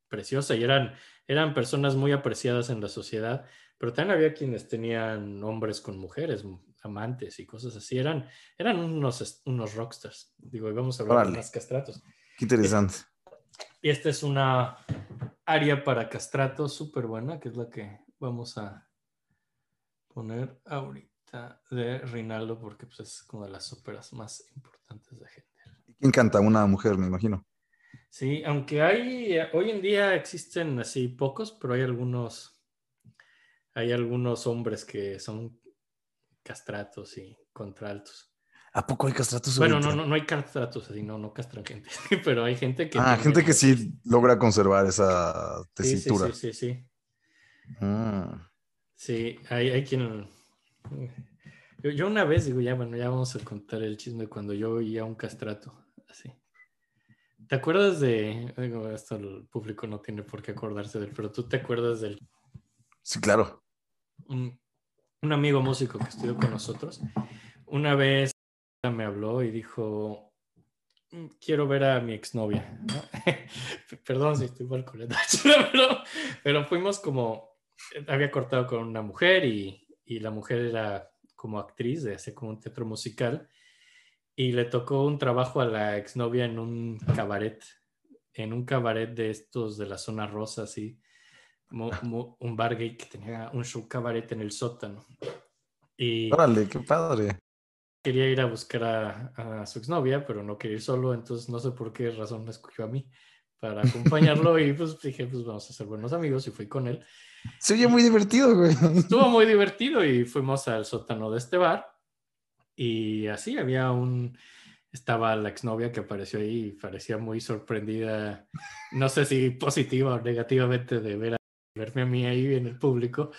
preciosa y eran, eran personas muy apreciadas en la sociedad, pero también había quienes tenían hombres con mujeres, amantes y cosas así, eran, eran unos, unos rockstars, digo, y vamos a hablar Órale. de más castratos. Qué interesante. Y esta es una área para castrato súper buena, que es la que vamos a poner ahorita de Rinaldo, porque pues, es como de las óperas más importantes de Händel. ¿Y quién canta? Una mujer, me imagino. Sí, aunque hay, hoy en día existen así pocos, pero hay algunos, hay algunos hombres que son castratos y contraltos. ¿A poco hay castratos? Bueno, no, no, no hay castratos así, no, no castran gente, pero hay gente que... Ah, tiene- gente que sí logra conservar esa Sí, sí, tesitura. sí, sí, sí. Ah. Sí, hay, hay quien. Yo, yo una vez digo, ya, bueno, ya vamos a contar el chisme cuando yo oía un castrato. Así. ¿Te acuerdas de.? digo, esto el público no tiene por qué acordarse del, pero tú te acuerdas del. Sí, claro. Un, un amigo músico que estudió con nosotros. Una vez me habló y dijo: "Mm, Quiero ver a mi exnovia. ¿no? Perdón si estoy mal con la pero, pero fuimos como había cortado con una mujer y, y la mujer era como actriz de hacer como un teatro musical y le tocó un trabajo a la exnovia en un cabaret, en un cabaret de estos de la zona rosa, así, mu- mu- un bar gay que tenía un show cabaret en el sótano. Y Órale, qué padre. Quería ir a buscar a, a su exnovia, pero no quería ir solo, entonces no sé por qué razón me escogió a mí para acompañarlo y pues dije, pues vamos a ser buenos amigos y fui con él. Se oye muy divertido, güey. Estuvo muy divertido y fuimos al sótano de este bar y así había un, estaba la exnovia que apareció ahí y parecía muy sorprendida, no sé si positiva o negativamente de ver a, verme a mí ahí en el público,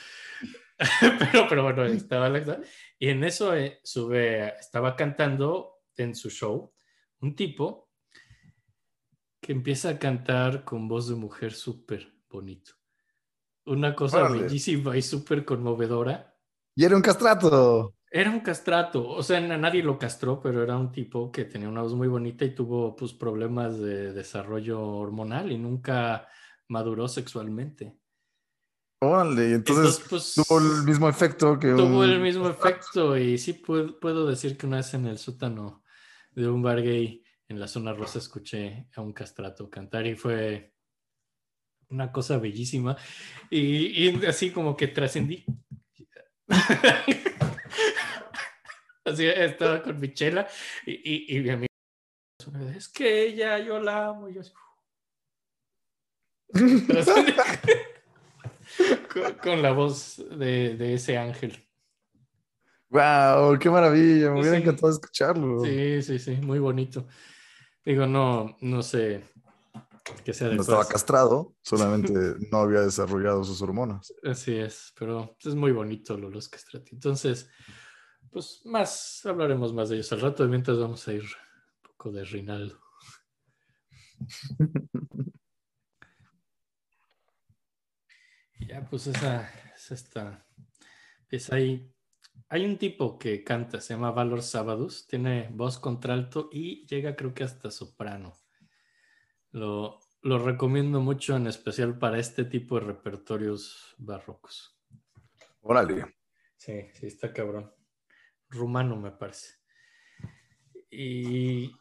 pero, pero bueno, estaba la. Y en eso eh, sube, estaba cantando en su show un tipo que empieza a cantar con voz de mujer súper bonito. Una cosa Órale. bellísima y súper conmovedora. Y era un castrato. Era un castrato, o sea, na- nadie lo castró, pero era un tipo que tenía una voz muy bonita y tuvo pues problemas de desarrollo hormonal y nunca maduró sexualmente. Órale, y entonces, pues, tuvo el mismo efecto que tuvo un el mismo efecto y sí puedo, puedo decir que una vez en el sótano de un bar gay en la zona rosa escuché a un castrato cantar y fue una cosa bellísima y, y así como que trascendí. así estaba con mi chela y, y, y mi amigo es que ella yo la amo y yo así, con, con la voz de, de ese ángel. ¡Wow! ¡Qué maravilla! Me hubiera encantado escucharlo. Sí, sí, sí, muy bonito. Digo, no, no sé que sea de No estaba castrado, solamente no había desarrollado sus hormonas. Así es, pero es muy bonito lo- los castrati. Entonces, pues más, hablaremos más de ellos al rato, mientras vamos a ir un poco de Rinaldo. Y Ya, pues esa es esta. Es ahí. Hay un tipo que canta, se llama Valor Sábados, tiene voz contralto y llega creo que hasta soprano. Lo, lo recomiendo mucho, en especial para este tipo de repertorios barrocos. Órale. Sí, sí, está cabrón. Rumano, me parece. Y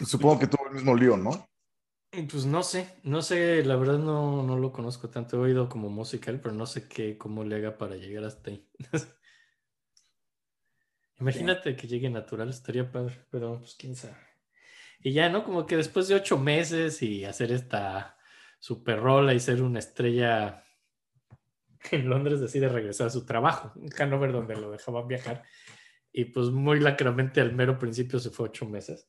Supongo que tuvo el mismo lío, ¿no? Y pues no sé, no sé, la verdad no, no lo conozco tanto. He oído como musical, pero no sé qué, cómo le haga para llegar hasta ahí. Imagínate que llegue natural, estaría padre, pero pues quién sabe. Y ya, ¿no? Como que después de ocho meses y hacer esta super rola y ser una estrella en Londres decide regresar a su trabajo, en Hanover, donde lo dejaban viajar. Y pues muy lacramente al mero principio se fue ocho meses.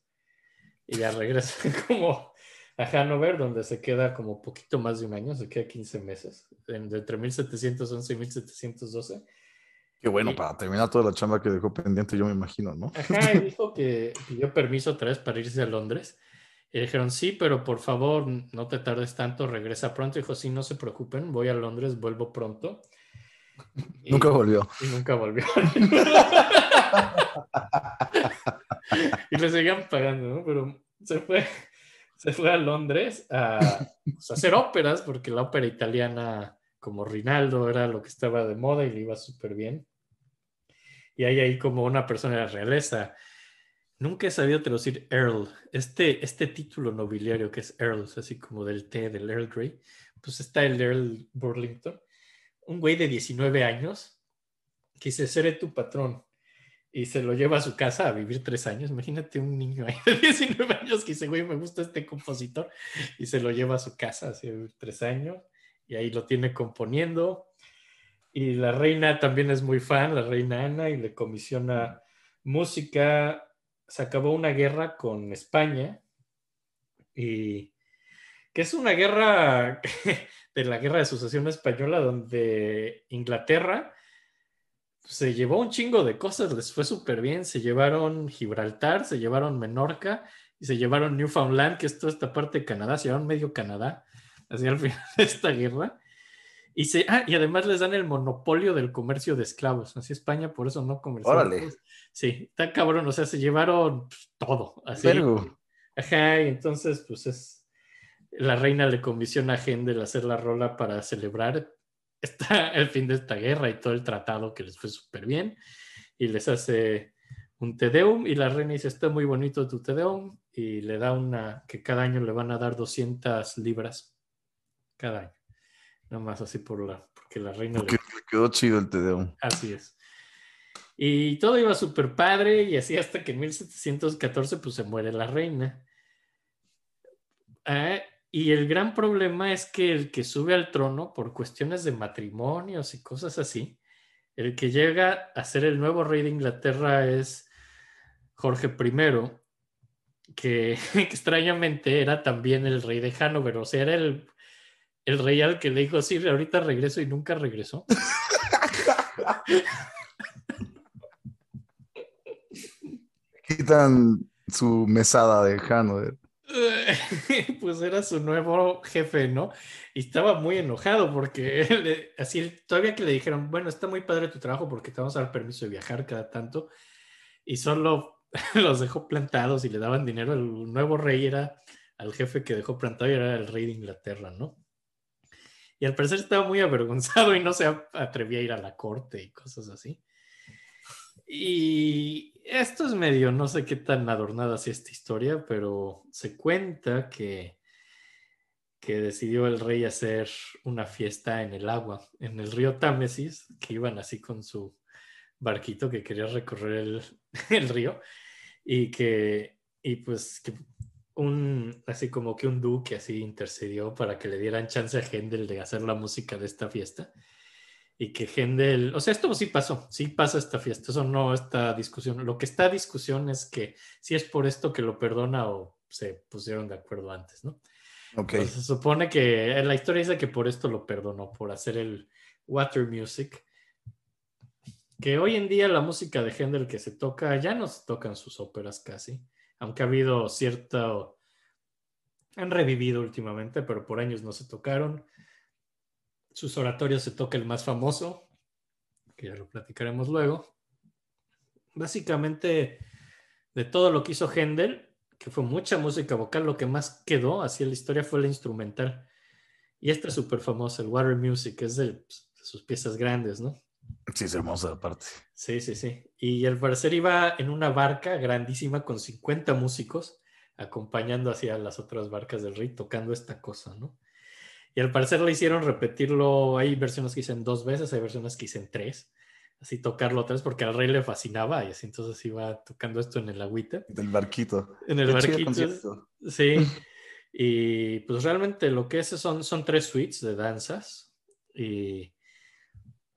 Y ya regresa como a Hanover, donde se queda como poquito más de un año, se queda 15 meses, entre 1711 y 1712. Qué bueno, Y- para terminar toda la chamba que dejó pendiente, yo me imagino, ¿no? Ajá, y dijo que pidió permiso otra vez para irse a Londres. Y dijeron, sí, pero por favor, no te tardes tanto, regresa pronto. Dijo, sí, no se preocupen, voy a Londres, vuelvo pronto. Y- Nunca volvió. y nunca volvió. y le seguían pagando, ¿no? Pero se fue, se fue a Londres a, pues, a hacer óperas, porque la ópera italiana, como Rinaldo, era lo que estaba de moda y le iba súper bien. Y hay ahí como una persona de la realeza. Nunca he sabido traducir Earl. Este, este título nobiliario que es Earl, así como del té, del Earl Grey, pues está el Earl Burlington un güey de 19 años que dice, seré tu patrón. Y se lo lleva a su casa a vivir tres años. Imagínate un niño ahí de 19 años que dice, güey, me gusta este compositor. Y se lo lleva a su casa hace tres años. Y ahí lo tiene componiendo. Y la reina también es muy fan, la reina Ana, y le comisiona música. Se acabó una guerra con España. Y que es una guerra de la guerra de sucesión española, donde Inglaterra se llevó un chingo de cosas, les fue súper bien. Se llevaron Gibraltar, se llevaron Menorca y se llevaron Newfoundland, que es toda esta parte de Canadá, se llevaron medio Canadá hacia el final de esta guerra. Y, se, ah, y además les dan el monopolio del comercio de esclavos. Así España, por eso no comerció. Órale. Sí, está cabrón, o sea, se llevaron pues, todo. Así. Vergo. Ajá, y entonces, pues es. La reina le comisiona a Händel hacer la rola para celebrar esta, el fin de esta guerra y todo el tratado que les fue súper bien. Y les hace un Te Deum y la reina dice, está muy bonito tu Te Deum y le da una, que cada año le van a dar 200 libras cada año. Nada más así por la, porque la reina le Que le quedó chido el Tedeum. Así es. Y todo iba súper padre y así hasta que en 1714 pues se muere la reina. Ah, y el gran problema es que el que sube al trono por cuestiones de matrimonios y cosas así, el que llega a ser el nuevo rey de Inglaterra es Jorge I, que, extrañamente era también el rey de Hanover, o sea, era el, el rey al que le dijo, sí, ahorita regreso y nunca regresó. Quitan su mesada de Hanover. pues era su nuevo jefe, ¿no? Y estaba muy enojado porque él, así todavía que le dijeron, bueno, está muy padre tu trabajo porque te vamos a dar permiso de viajar cada tanto y solo los dejó plantados y le daban dinero. El nuevo rey era al jefe que dejó plantado y era el rey de Inglaterra, ¿no? Y al parecer estaba muy avergonzado y no se atrevía a ir a la corte y cosas así. Y esto es medio, no sé qué tan adornada así esta historia, pero se cuenta que, que decidió el rey hacer una fiesta en el agua, en el río Támesis, que iban así con su barquito que quería recorrer el, el río y que, y pues un, así como que un duque así intercedió para que le dieran chance a Händel de hacer la música de esta fiesta y que Händel, o sea, esto sí pasó, sí pasa esta fiesta, eso no está discusión. Lo que está discusión es que si es por esto que lo perdona o se pusieron de acuerdo antes, ¿no? Ok. Pues se supone que la historia dice que por esto lo perdonó, por hacer el Water Music. Que hoy en día la música de Händel que se toca, ya no se tocan sus óperas casi, aunque ha habido cierto. Han revivido últimamente, pero por años no se tocaron sus oratorios se toca el más famoso, que ya lo platicaremos luego. Básicamente, de todo lo que hizo Händel, que fue mucha música vocal, lo que más quedó así en la historia fue la instrumental. Y esta es súper famosa, el Water Music, es de, pues, de, sus piezas grandes, ¿no? Sí, es hermosa aparte. Sí, sí, sí. Y al parecer iba en una barca grandísima con 50 músicos acompañando hacia las otras barcas del rey tocando esta cosa, ¿no? Y al parecer le hicieron repetirlo. Hay versiones que dicen dos veces, hay versiones que dicen tres. Así tocarlo tres porque al rey le fascinaba y así entonces iba tocando esto en el agüita. Del barquito. En el Qué barquito. Sí. Y pues realmente lo que es son, son tres suites de danzas. Y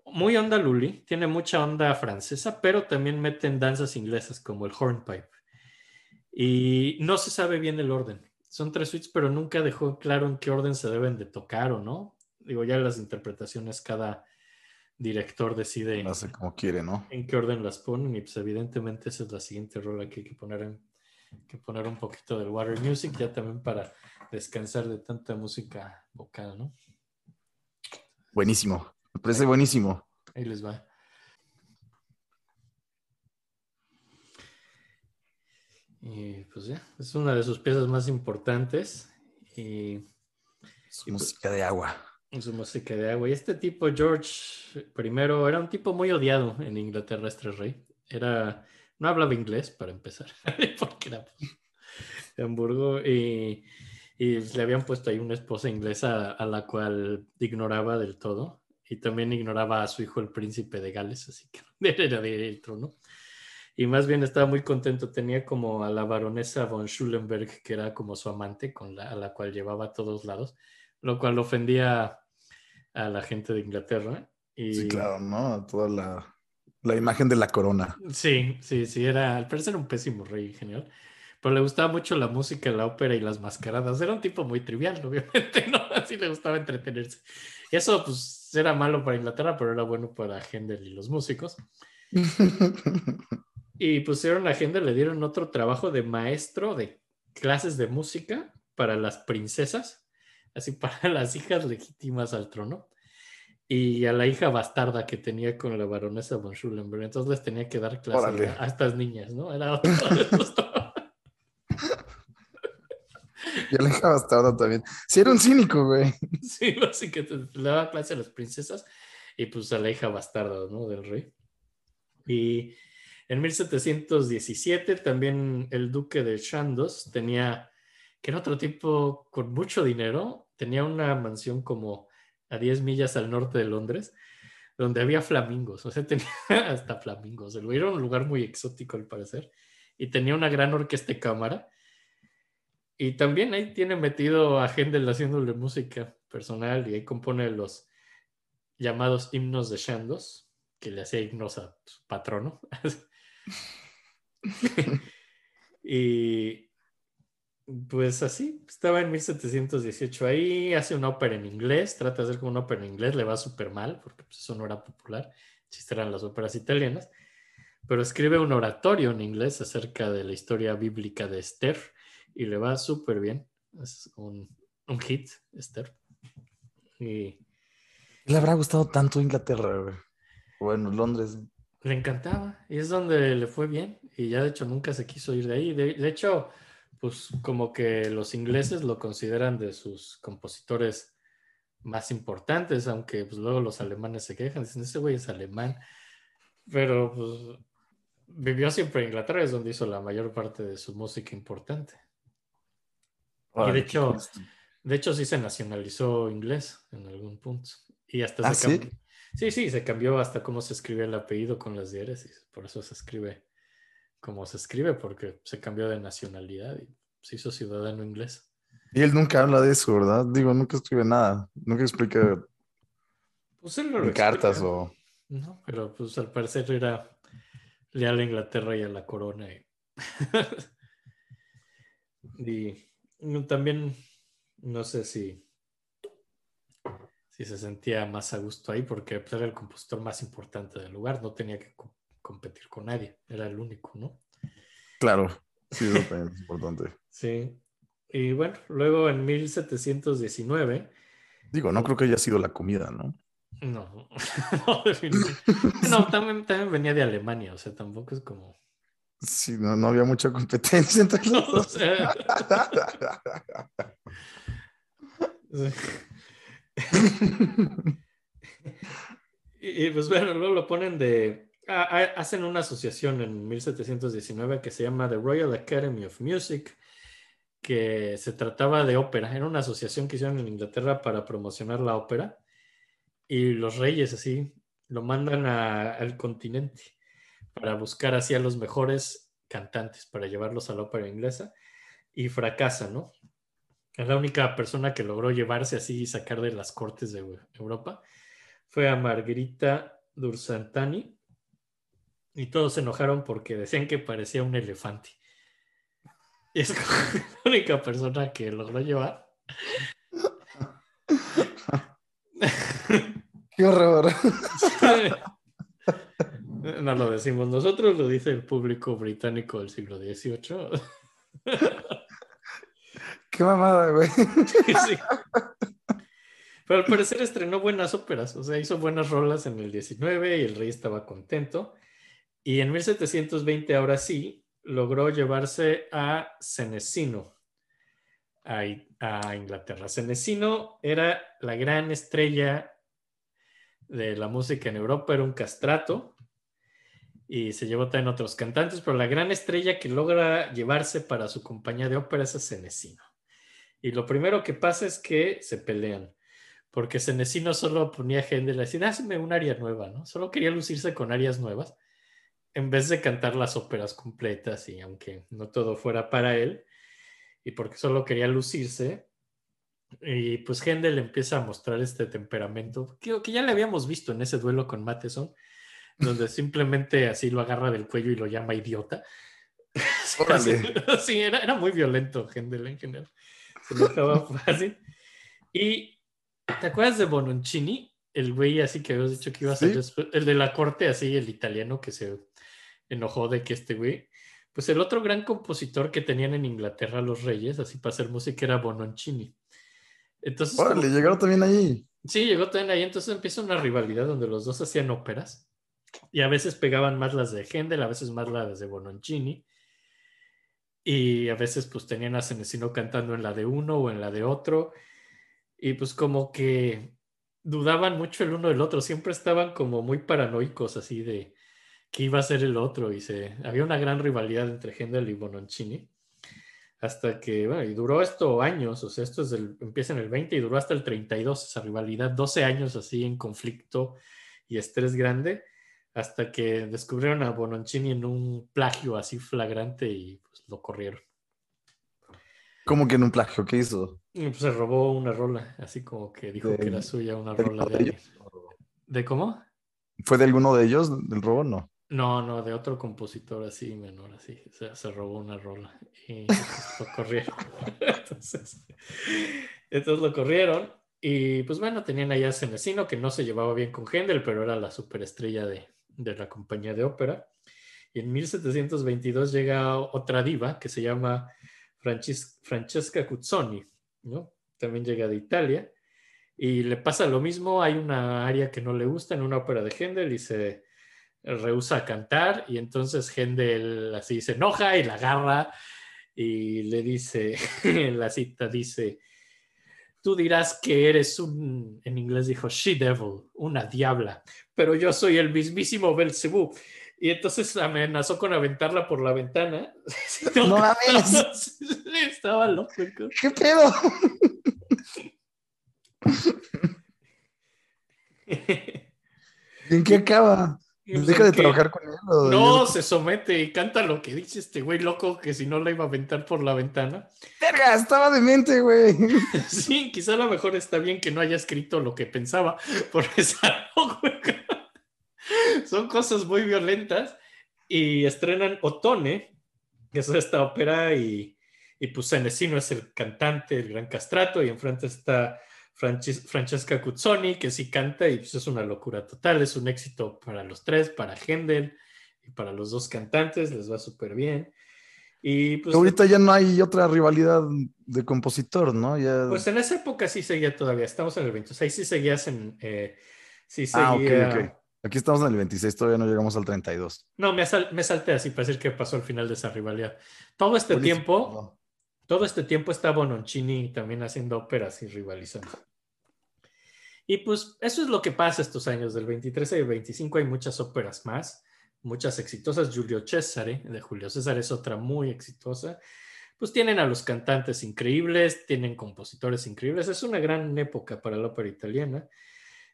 muy onda Luli, tiene mucha onda francesa, pero también meten danzas inglesas como el hornpipe. Y no se sabe bien el orden son tres suites, pero nunca dejó claro en qué orden se deben de tocar o no. Digo, ya las interpretaciones cada director decide. No sé cómo quiere, ¿no? En qué orden las ponen y pues evidentemente esa es la siguiente rola que hay que poner en, que poner un poquito del water music ya también para descansar de tanta música vocal, ¿no? Buenísimo, me parece buenísimo. Ahí les va. Y pues ya, es una de sus piezas más importantes. Y, su música de agua. Su música de agua. Y este tipo, George, primero, era un tipo muy odiado en Inglaterra, este rey. Era, no hablaba inglés para empezar, porque era de Hamburgo. Y, y, le habían puesto ahí una esposa inglesa a la cual ignoraba del todo. Y también ignoraba a su hijo, el príncipe de Gales, así que era del trono y más bien estaba muy contento. Tenía como a la baronesa von Schulenberg, que era como su amante, con la, a la cual llevaba a todos lados, lo cual ofendía a la gente de Inglaterra. Y... Sí, claro, ¿no? Toda la, la, imagen de la corona. Sí, sí, sí, era, al parecer un pésimo rey genial. Pero le gustaba mucho la música, la ópera y las mascaradas. Era un tipo muy trivial, obviamente, ¿no? Así le gustaba entretenerse. Y eso, pues, era malo para Inglaterra, pero era bueno para Händel y los músicos. Y pusieron la agenda, le dieron otro trabajo de maestro de clases de música para las princesas, así para las hijas legítimas al trono, y a la hija bastarda que tenía con la baronesa von Schulenberg. Entonces les tenía que dar clases a, estas niñas, ¿no? Era otro Y a la hija bastarda también. Sí, era un cínico, güey. Sí, así que le daba clase a las princesas y pues a la hija bastarda, ¿no? Del rey. Y en 1717 también el duque de Chandos tenía, que era otro tipo con mucho dinero, tenía una mansión como a 10 millas al norte de Londres, donde había flamingos, o sea, tenía hasta flamingos. Era un lugar muy exótico al parecer, y tenía una gran orquesta de cámara. Y también ahí tiene metido a Händel haciéndole música personal y ahí compone los llamados himnos de Chandos, que le hacía himnos a su patrono. y pues así, estaba en 1718 ahí, hace una ópera en inglés, trata de hacer como una ópera en inglés, le va súper mal porque pues, eso no era popular, existieran las óperas italianas, pero escribe un oratorio en inglés acerca de la historia bíblica de Esther y le va súper bien. Es un, un hit, Esther. Y Le habrá gustado tanto Inglaterra. Bueno, Londres. Le encantaba y es donde le fue bien y ya de hecho nunca se quiso ir de ahí. De, de hecho, pues como que los ingleses lo consideran de sus compositores más importantes, aunque pues luego los alemanes se quejan, dicen, ese güey es alemán, pero pues vivió siempre en Inglaterra, es donde hizo la mayor parte de su música importante. Órale, de hecho. De hecho, sí se nacionalizó inglés en algún punto. Y hasta ¿Ah, se sí? cambió. Sí, sí, se cambió hasta cómo se escribe el apellido con las diéresis. Por eso se escribe como se escribe, porque se cambió de nacionalidad y se hizo ciudadano inglés. Y él nunca habla de eso, ¿verdad? Digo, nunca escribe nada. Nunca explica Pues él lo en cartas o... No, pero pues al parecer era leal a Inglaterra y a la corona. Y, también no sé si, si se sentía más a gusto ahí porque pues, era el compositor más importante del lugar, no tenía que co- competir con nadie, era el único, ¿no? Claro, sí, eso también es importante. Sí. Y bueno, luego en 1719 Digo, no creo que haya sido la comida, ¿no? No, no, también, también venía de Alemania, o sea, tampoco es como. Sí, no, no había mucha competencia entre No, los o sea, sí. Y, y, pues bueno, luego lo ponen de. ah, ah, hacen una asociación en 1719 que se llama The Royal Academy of Music, que se trataba de ópera. Era una asociación que hicieron en Inglaterra para promocionar la ópera. Y los reyes así lo mandan a- al continente para buscar así a los mejores cantantes, para llevarlos a la ópera inglesa. Y fracasa, ¿no? Es la única persona que logró llevarse así y sacar de las cortes de Europa. Fue a Margherita Dursantani. Y todos se enojaron porque decían que parecía un elefante. Y es la única persona que logró llevar. Qué horror. No lo decimos nosotros, lo dice el público británico del siglo XVIII. Qué mamada, güey. Pero al parecer estrenó buenas óperas, o sea, hizo buenas rolas en el 19 y el rey estaba contento. Y en 1720, ahora sí, logró llevarse a Senesino a, Inglaterra. Senesino era la gran estrella de la música en Europa, era un castrato y se llevó también otros cantantes, pero la gran estrella que logra llevarse para su compañía de ópera es a Senesino. Y lo primero que pasa es que se pelean, porque Senesino solo ponía a Händel a decir, hazme un aria nueva, ¿no? Solo quería lucirse con arias nuevas, en vez de cantar las óperas completas, y aunque no todo fuera para él, y porque solo quería lucirse, y pues Händel empieza a mostrar este temperamento, que, que ya le habíamos visto en ese duelo con Matheson, donde simplemente así lo agarra del cuello y lo llama idiota. Sí, era, era muy violento Händel en general. Se enojaba fácil. Y ¿te acuerdas de Bononcini? El güey así que habías dicho que iba a ser Sí. el de la corte, así, el italiano que se enojó de que este güey. Pues el otro gran compositor que tenían en Inglaterra los reyes, así para hacer música, era Bononcini. Entonces, como- Órale, llegaron también ahí. Sí, llegó también ahí, entonces empieza una rivalidad donde los dos hacían óperas y a veces pegaban más las de Händel, a veces más las de Bononcini y a veces pues tenían a Senesino cantando en la de uno o en la de otro y pues como que dudaban mucho el uno del otro, siempre estaban como muy paranoicos así de que iba a ser el otro y se había una gran rivalidad entre Händel y Bononcini hasta que, bueno, y duró esto años, o sea, esto es del, empieza en el 20 y duró hasta el 32, esa rivalidad, 12 años así en conflicto y estrés grande, hasta que descubrieron a Bononcini en un plagio así flagrante y pues lo corrieron. ¿Cómo que en un plagio? ¿Qué hizo? Y pues se robó una rola, así como que dijo De- que era suya una ¿De rola de de alguien. ellos? ¿De cómo? ¿Fue de alguno de ellos del robo? No. No, no, de otro compositor así menor, así. O sea, se robó una rola y pues, lo corrieron. entonces, entonces lo corrieron. Y pues bueno, tenían allá a Senesino, que no se llevaba bien con Händel, pero era la superestrella de, de la compañía de ópera. Y en 1722 llega otra diva que se llama Francis- Francesca Cuzzoni, ¿no? También llega de Italia. Y le pasa lo mismo, hay una área que no le gusta en una ópera de Händel y se rehúsa a cantar y entonces Händel así se enoja y la agarra y le dice, la cita dice, tú dirás que eres un, en inglés dijo, she devil, una diabla, pero yo soy el mismísimo Belcebú. Y entonces amenazó con aventarla por la ventana. No mames. Estaba loco. ¿Qué pedo? ¿En qué acaba? ¿Deja de Que- trabajar con él? o- No, se somete y canta lo que dice este güey loco que si no la iba a aventar por la ventana. Verga, estaba demente, güey. Sí, quizá a lo mejor está bien que no haya escrito lo que pensaba, porque es algo, güey. son cosas muy violentas. Y estrenan Otone, que es esta ópera, y, y pues Senesino es el cantante, el gran castrato, y enfrente está Francis- Francesca Cuzzoni, que sí canta, y pues es una locura total, es un éxito para los tres, para Händel y para los dos cantantes, les va súper bien. Y pues Ahorita ya no hay otra rivalidad de compositor, ¿no? Ya... Pues en esa época sí seguía todavía, estamos en el 26, sí seguías en... eh, sí ah, ok, seguía... ok. Aquí estamos en el 26, todavía no llegamos al 32. No, me, sal- me salté así para decir que pasó al final de esa rivalidad. Todo este Buenísimo. tiempo, todo este tiempo está Bononcini también haciendo óperas y rivalizando. Y pues eso es lo que pasa estos años, del 23 al 25 hay muchas óperas más, muchas exitosas. Giulio Cesare, de Julio César, es otra muy exitosa. Pues tienen a los cantantes increíbles, tienen compositores increíbles, es una gran época para la ópera italiana.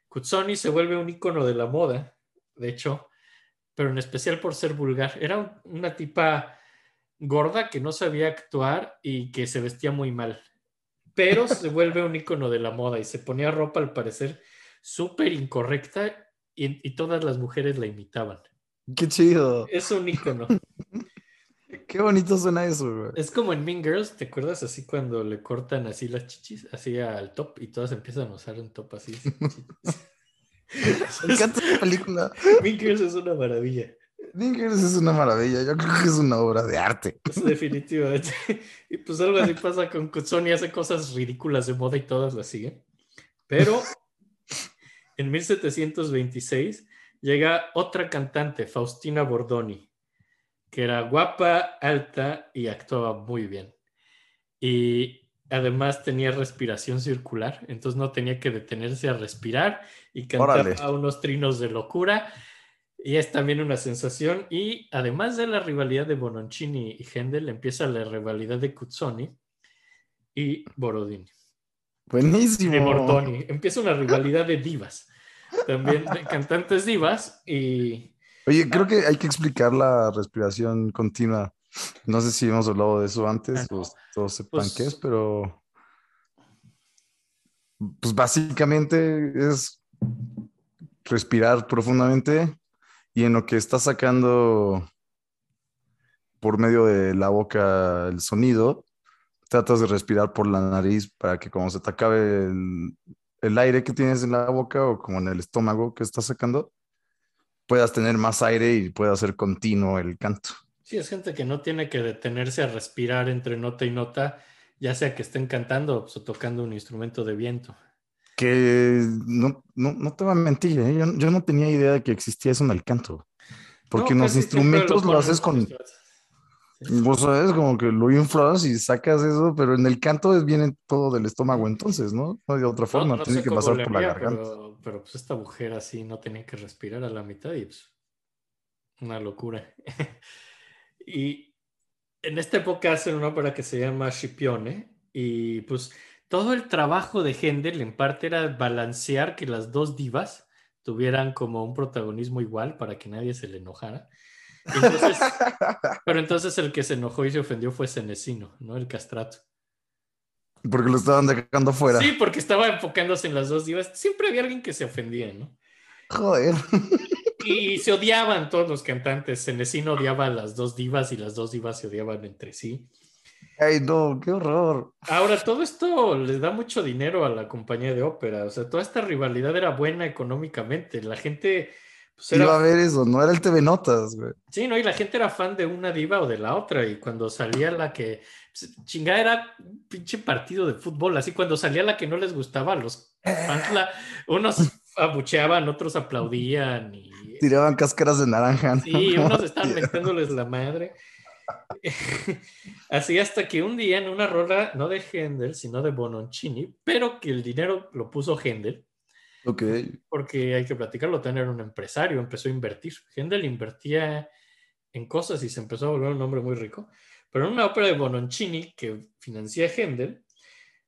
Cuzzoni se vuelve un icono de la moda, de hecho, pero en especial por ser vulgar. Era un- una tipa gorda que no sabía actuar y que se vestía muy mal, pero se vuelve un icono de la moda y se ponía ropa al parecer súper incorrecta y, y todas las mujeres la imitaban. Qué chido. Es un icono. Qué bonito suena eso, güey. Es como en Mean Girls, ¿te acuerdas así cuando le cortan así las chichis, así al top y todas empiezan a usar un top así? Me encanta esta película. mean Girls es una maravilla. Dinkers es una maravilla. Yo creo que es una obra de arte. Pues, definitivamente. Y pues algo así pasa con Cuzzoni, hace cosas ridículas de moda y todas las siguen. Pero en 1726 llega otra cantante, Faustina Bordoni, que era guapa, alta y actuaba muy bien. Y además tenía respiración circular, entonces no tenía que detenerse a respirar y cantaba Órale. unos trinos de locura. Y es también una sensación. Y además de la rivalidad de Bononcini y Händel, empieza la rivalidad de Cuzzoni y Borodini. Buenísimo. De Bordoni. Empieza una rivalidad de divas. También de cantantes divas. Y Oye, creo que hay que explicar la respiración continua. No sé si hemos hablado de eso antes, o todos sepan Pues- qué es, pero pues básicamente es respirar profundamente y en lo que estás sacando por medio de la boca el sonido, tratas de respirar por la nariz para que cuando se te acabe el, el aire que tienes en la boca o como en el estómago que estás sacando, puedas tener más aire y pueda ser continuo el canto. sí, es gente que no tiene que detenerse a respirar entre nota y nota, ya sea que estén cantando o tocando un instrumento de viento. Que no, no, no te voy a mentir, ¿eh? yo, yo no tenía idea de que existía eso en el canto. Porque en No, los casi siempre instrumentos lo ponen haces con, los- vos sabes, como que lo inflas y sacas eso, pero en el canto viene todo del estómago entonces, ¿no? No hay otra forma, no tiene que pasar por la garganta. Pero, pero, pues esta mujer así no tenía que respirar a la mitad y pues una locura. y en esta época hacen una ópera que se llama Scipione y pues todo el trabajo de Händel en parte era balancear que las dos divas tuvieran como un protagonismo igual para que nadie se le enojara. Entonces, pero entonces el que se enojó y se ofendió fue Senesino, ¿no? El castrato. Porque lo estaban dejando fuera. Sí, porque estaba enfocándose en las dos divas. Siempre había alguien que se ofendía, ¿no? Joder. Y se odiaban todos los cantantes. Senesino odiaba a las dos divas y las dos divas se odiaban entre sí. Ay, no, qué horror. Ahora, todo esto les da mucho dinero a la compañía de ópera. O sea, toda esta rivalidad era buena económicamente. La gente pues era- Iba a ver eso, no era el TV Notas, güey. Sí, no, y la gente era fan de una diva o de la otra, y cuando salía la que, pues, chingada, era un pinche partido de fútbol, así cuando salía la que no les gustaba, los fans, la- unos abucheaban, otros aplaudían, y Tiraban cáscaras de naranja. ¿no? sí, unos estaban metiéndoles la madre. Así hasta que un día en una rola, no de Händel, sino de Bononcini, pero que el dinero lo puso Händel, Ok. porque hay que platicarlo, tener un empresario, empezó a invertir. Händel invertía en cosas y se empezó a volver un hombre muy rico. Pero en una ópera de Bononcini que financia Händel,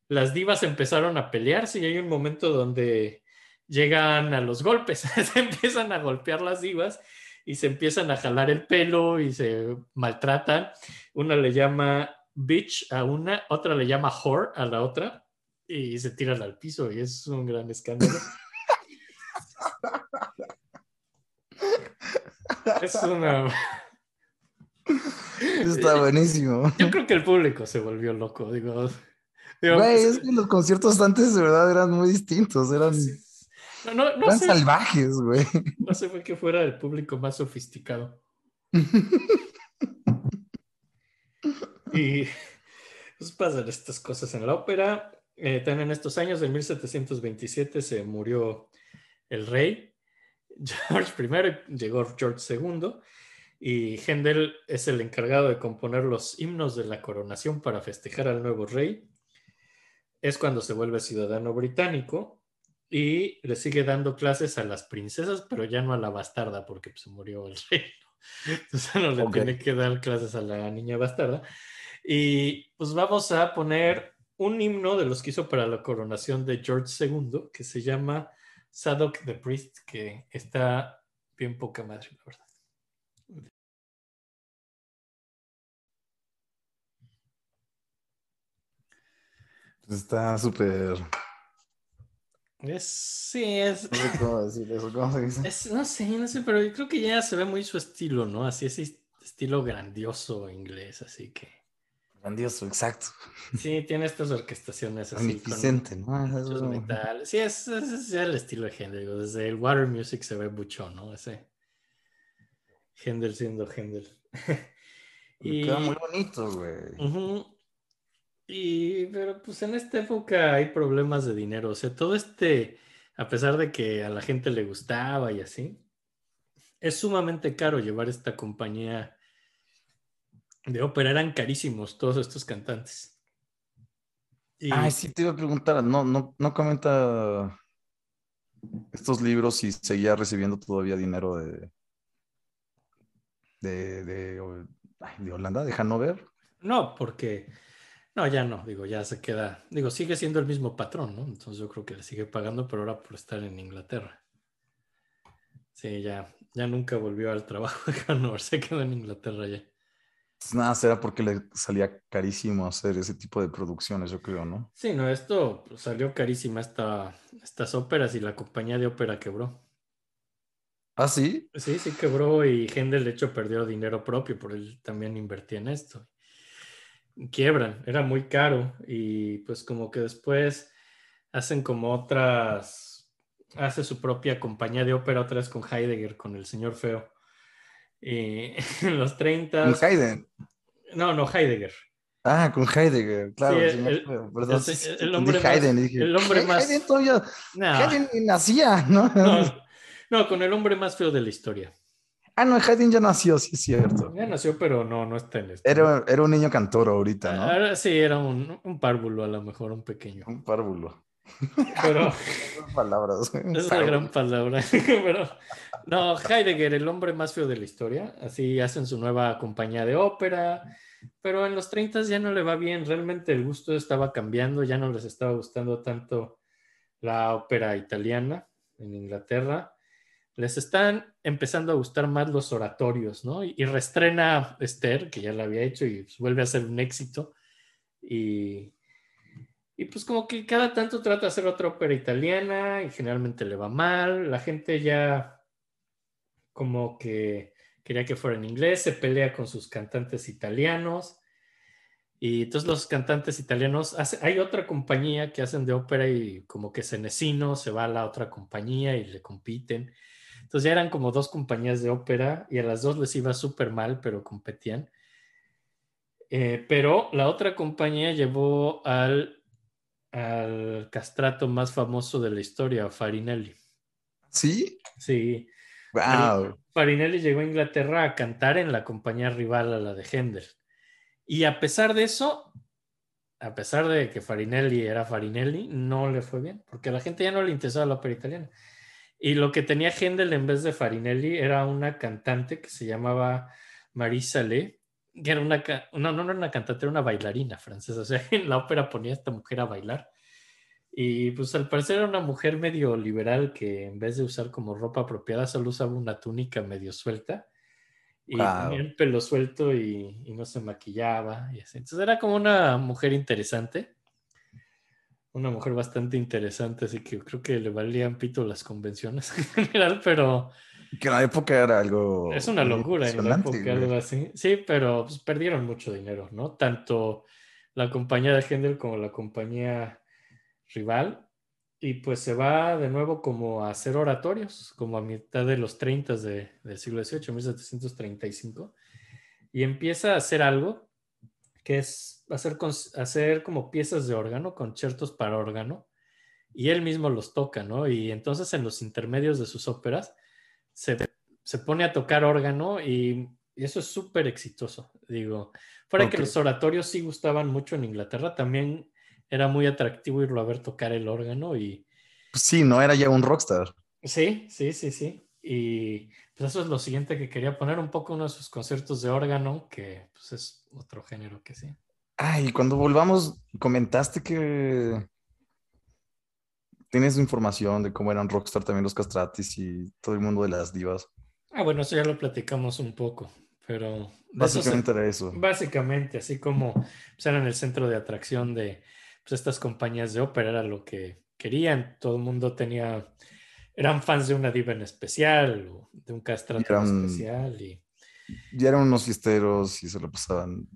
las divas empezaron a pelearse y hay un momento donde llegan a los golpes, se empiezan a golpear las divas y se empiezan a jalar el pelo y se maltratan. Una le llama bitch a una, otra le llama whore a la otra y se tiran al piso y es un gran escándalo. Es una... Está buenísimo. Yo creo que el público se volvió loco, digo. digo, Güey, es que los conciertos antes de verdad eran muy distintos, eran, no, no, no eran sé, salvajes, güey. no sé fue que fuera el público más sofisticado. Y pues pasan estas cosas en la ópera. Eh, también en estos años, en 1727, se murió el rey George I, llegó George II, y Händel es el encargado de componer los himnos de la coronación para festejar al nuevo rey. Es cuando se vuelve ciudadano británico y le sigue dando clases a las princesas, pero ya no a la bastarda, porque pues, se murió el rey. ¿no? Entonces no le Ok. tiene que dar clases a la niña bastarda. Y pues vamos a poner un himno de los que hizo para la coronación de George II, que se llama Sadok the Priest, que está bien poca madre, la verdad. Pues Está súper. Es, sí, es, No sé cómo decir eso, ¿cómo se dice? es- no sé, no sé, pero yo creo que ya se ve muy su estilo, ¿no? Así ese estilo grandioso inglés, así que Grandioso, exacto. sí, tiene estas orquestaciones así. con Magnificente, ¿no? Eso- metales. Sí, es, es, es el estilo de Händel, desde el Water Music se ve mucho, ¿no? Ese Händel siendo Händel. y, Queda muy bonito, güey. Ujú. Y, pero pues en esta época hay problemas de dinero. O sea, todo este, a pesar de que a la gente le gustaba y así, es sumamente caro llevar esta compañía de ópera. Eran carísimos todos estos cantantes. Y, Ay, sí, te iba a preguntar, no, no, no comenta estos libros si seguía recibiendo todavía dinero de, de, de, de Holanda, de Hannover. No, porque, no, ya no, digo, ya se queda, digo, sigue siendo el mismo patrón, ¿no? Entonces yo creo que le sigue pagando, pero ahora por estar en Inglaterra. Sí, ya, ya nunca volvió al trabajo de Hannover, se quedó en Inglaterra ya. Pues nada, será porque le salía carísimo hacer ese tipo de producciones, yo creo, ¿no? Sí, no, esto pues, salió carísima esta, estas óperas y la compañía de ópera quebró. Ah, sí. Sí, sí quebró y Händel de hecho perdió dinero propio, por él también invertía en esto. Quiebran, era muy caro y pues como que después hacen como otras, hace su propia compañía de ópera otra vez con Heidegger, con el señor feo. Y en los 30... Con Haydn. No, no, Heidegger. Ah, con Heidegger, claro. Sí, el- perdón, hombre más- nacía, ¿no? no, no, con el hombre más feo de la historia. Ah, no, Haydn ya nació, sí es cierto. Ya nació, pero no, no está en esto. Era, era un niño cantor ahorita, ¿no? Ahora sí, era un, un párvulo, a lo mejor un pequeño. Un párvulo. Pero palabras. es una gran palabra. Pero no, Heidegger, el hombre más feo de la historia. Así hacen su nueva compañía de ópera. Pero en los 30 ya no le va bien. Realmente el gusto estaba cambiando. Ya no les estaba gustando tanto la ópera italiana en Inglaterra. Les están empezando a gustar más los oratorios, ¿no? Y, y reestrena Esther, que ya la había hecho y pues, vuelve a ser un éxito. Y, y pues como que cada tanto trata de hacer otra ópera italiana y generalmente le va mal. La gente ya como que quería que fuera en inglés, se pelea con sus cantantes italianos. Y entonces los cantantes italianos, hace- hay otra compañía que hacen de ópera y como que Cenecino se va a la otra compañía y le compiten. Entonces ya eran como dos compañías de ópera y a las dos les iba súper mal, pero competían. Eh, pero la otra compañía llevó al, al castrato más famoso de la historia, Farinelli. ¿Sí? Sí. Wow. Farinelli llegó a Inglaterra a cantar en la compañía rival a la de Händel. Y a pesar de eso, a pesar de que Farinelli era Farinelli, no le fue bien, porque a la gente ya no le interesaba la ópera italiana. Y lo que tenía Händel en vez de Farinelli era una cantante que se llamaba Marisa Le, que era una, no, no era una cantante, era una bailarina francesa. O sea, en la ópera ponía a esta mujer a bailar. Y pues al parecer era una mujer medio liberal que en vez de usar como ropa apropiada solo usaba una túnica medio suelta y Wow. tenía el pelo suelto y, y no se maquillaba y así. Entonces era como una mujer interesante, una mujer bastante interesante, así que creo que le valían pito las convenciones en general, pero Que en la época era algo. es una locura en la época, algo así. Sí, pero pues, perdieron mucho dinero, ¿no? Tanto la compañía de Händel como la compañía rival. Y pues se va de nuevo como a hacer oratorios, como a mitad de los 30 de, del siglo XVIII, 1735. Y empieza a hacer algo que es hacer, hacer como piezas de órgano, conciertos para órgano. Y él mismo los toca, ¿no? Y entonces en los intermedios de sus óperas se se pone a tocar órgano y, eso es súper exitoso. Digo, fuera que los oratorios sí gustaban mucho en Inglaterra, también era muy atractivo irlo a ver tocar el órgano y Pues sí, no era ya un rockstar. sí, sí, sí, sí. Y pues eso es lo siguiente que quería poner un poco uno de sus conciertos de órgano, que pues es otro género que sí. Ay, cuando volvamos, comentaste que tienes información de cómo eran rockstar también los castratis y todo el mundo de las divas. Ah, bueno, eso ya lo platicamos un poco, pero de eso Básicamente era eso. Básicamente, así como pues, eran el centro de atracción de pues, estas compañías de ópera, era lo que querían. Todo el mundo tenía, eran fans de una diva en especial o de un castrato en especial. Y, Ya eran unos fiesteros y se lo pasaban,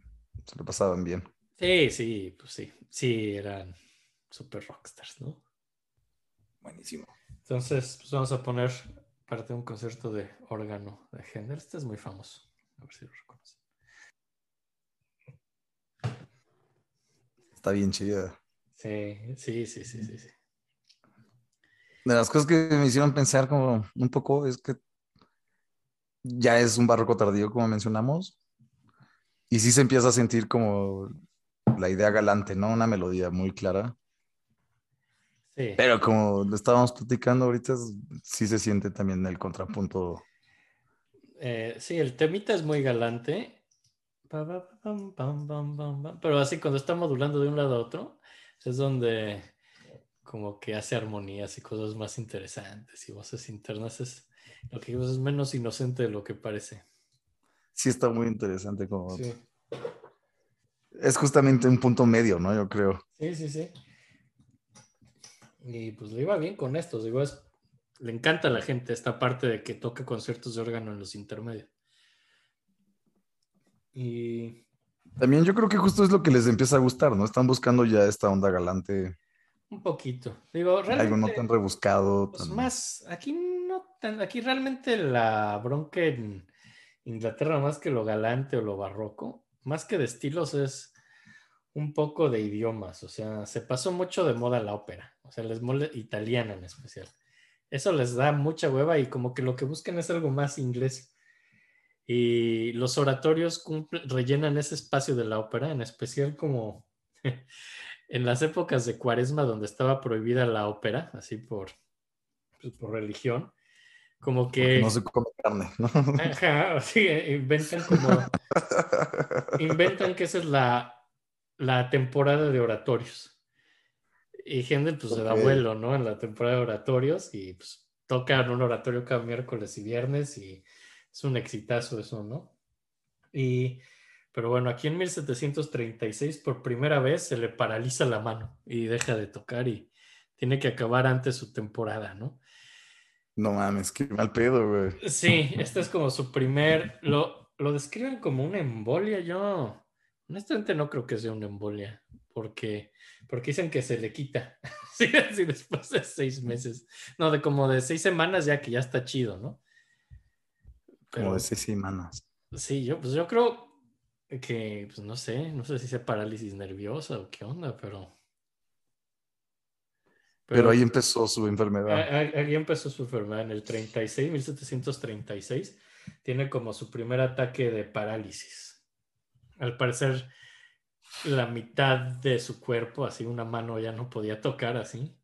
se lo pasaban bien. Sí, sí, pues sí, sí, eran super rockstars, ¿no? Buenísimo. Entonces, pues vamos a poner parte de un concierto de órgano de Händel. Este es muy famoso. A ver si lo reconocen. Está bien chida. Sí, sí, sí, sí, sí. sí. De las cosas que me hicieron pensar como un poco es que ya es un barroco tardío, como mencionamos, y sí se empieza a sentir como la idea galante, ¿no? Una melodía muy clara. Sí. Pero como lo estábamos platicando ahorita, sí se siente también el contrapunto. Eh, sí, el temita es muy galante. Pero así cuando está modulando de un lado a otro, es donde como que hace armonías y cosas más interesantes y voces internas. Es lo que es menos inocente de lo que parece. Sí está muy interesante, como Sí, es justamente un punto medio, ¿no? Yo creo. sí, sí. sí. Y pues le iba bien con estos. Digo, es, le encanta a la gente esta parte de que toca conciertos de órgano en los intermedios. Y También yo creo que justo es lo que les empieza a gustar, ¿no? Están buscando ya esta onda galante, un poquito. Digo, algo no realmente... tan rebuscado. Pues tan- más, aquí no tan, aquí realmente la bronca en Inglaterra, más que lo galante o lo barroco, más que de estilos es un poco de idiomas, o sea, se pasó mucho de moda la ópera, o sea, les mole italiana en especial. Eso les da mucha hueva y como que lo que buscan es algo más inglés. Y los oratorios cumple- rellenan ese espacio de la ópera, en especial como en las épocas de cuaresma donde estaba prohibida la ópera, así por, pues, por religión, como porque que no se come carne, ¿no? Ajá, sí, inventan como inventan que esa es la, la temporada de oratorios. Y Händel pues se da Ok. vuelo, ¿no? En la temporada de oratorios y pues tocan un oratorio cada miércoles y viernes y es un exitazo eso, ¿no? Y pero bueno, aquí en 1736 por primera vez se le paraliza la mano y deja de tocar y tiene que acabar antes su temporada, ¿no? No mames, qué mal pedo, güey. Sí, este es como su primer, lo, lo describen como una embolia. Yo honestamente no creo que sea una embolia, porque, porque dicen que se le quita. Sí, así después de seis meses. No, de como de seis semanas ya que ya está chido, ¿no? Como de seis semanas. Sí, yo, pues yo creo que, pues no sé, no sé si sea parálisis nerviosa o qué onda, pero. Pero ahí empezó su enfermedad. ahí empezó su enfermedad en el 36, 1736. Tiene como su primer ataque de parálisis. Al parecer, la mitad de su cuerpo, así una mano ya no podía tocar así.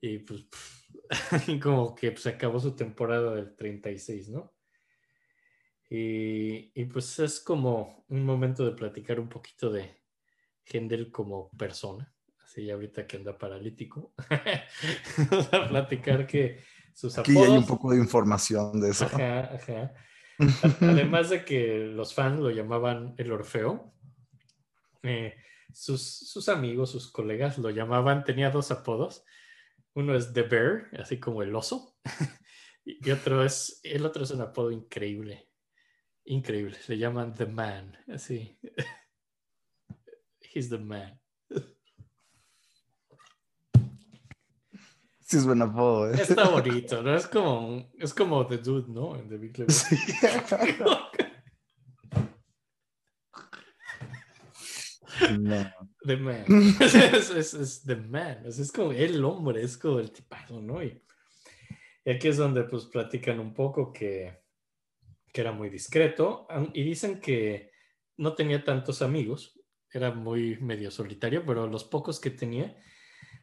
Y pues, como que se acabó su temporada del 36, ¿no? Y, y pues es como un momento de platicar un poquito de Hendel como persona. Así ahorita que anda paralítico. Vamos a platicar que sus Aquí ya hay un apodos- poco de información de eso. Ajá, ajá. Además de que los fans lo llamaban el Orfeo, eh, sus, sus amigos, sus colegas lo llamaban, tenía dos apodos. Uno es The Bear, así como el oso, y otro es, el otro es un apodo increíble, increíble. Le llaman The Man, así. He's the man. Sí, es buen apodo, ¿eh? Está bonito, ¿no? Es como, es como The Dude, ¿no? En The Big Lebowski. No. The Man. es, es- es The Man. Es, es como el hombre, es como el tipazo, ¿no? Y, y aquí es donde pues platican un poco que, que era muy discreto y dicen que no tenía tantos amigos, era muy medio solitario, pero los pocos que tenía,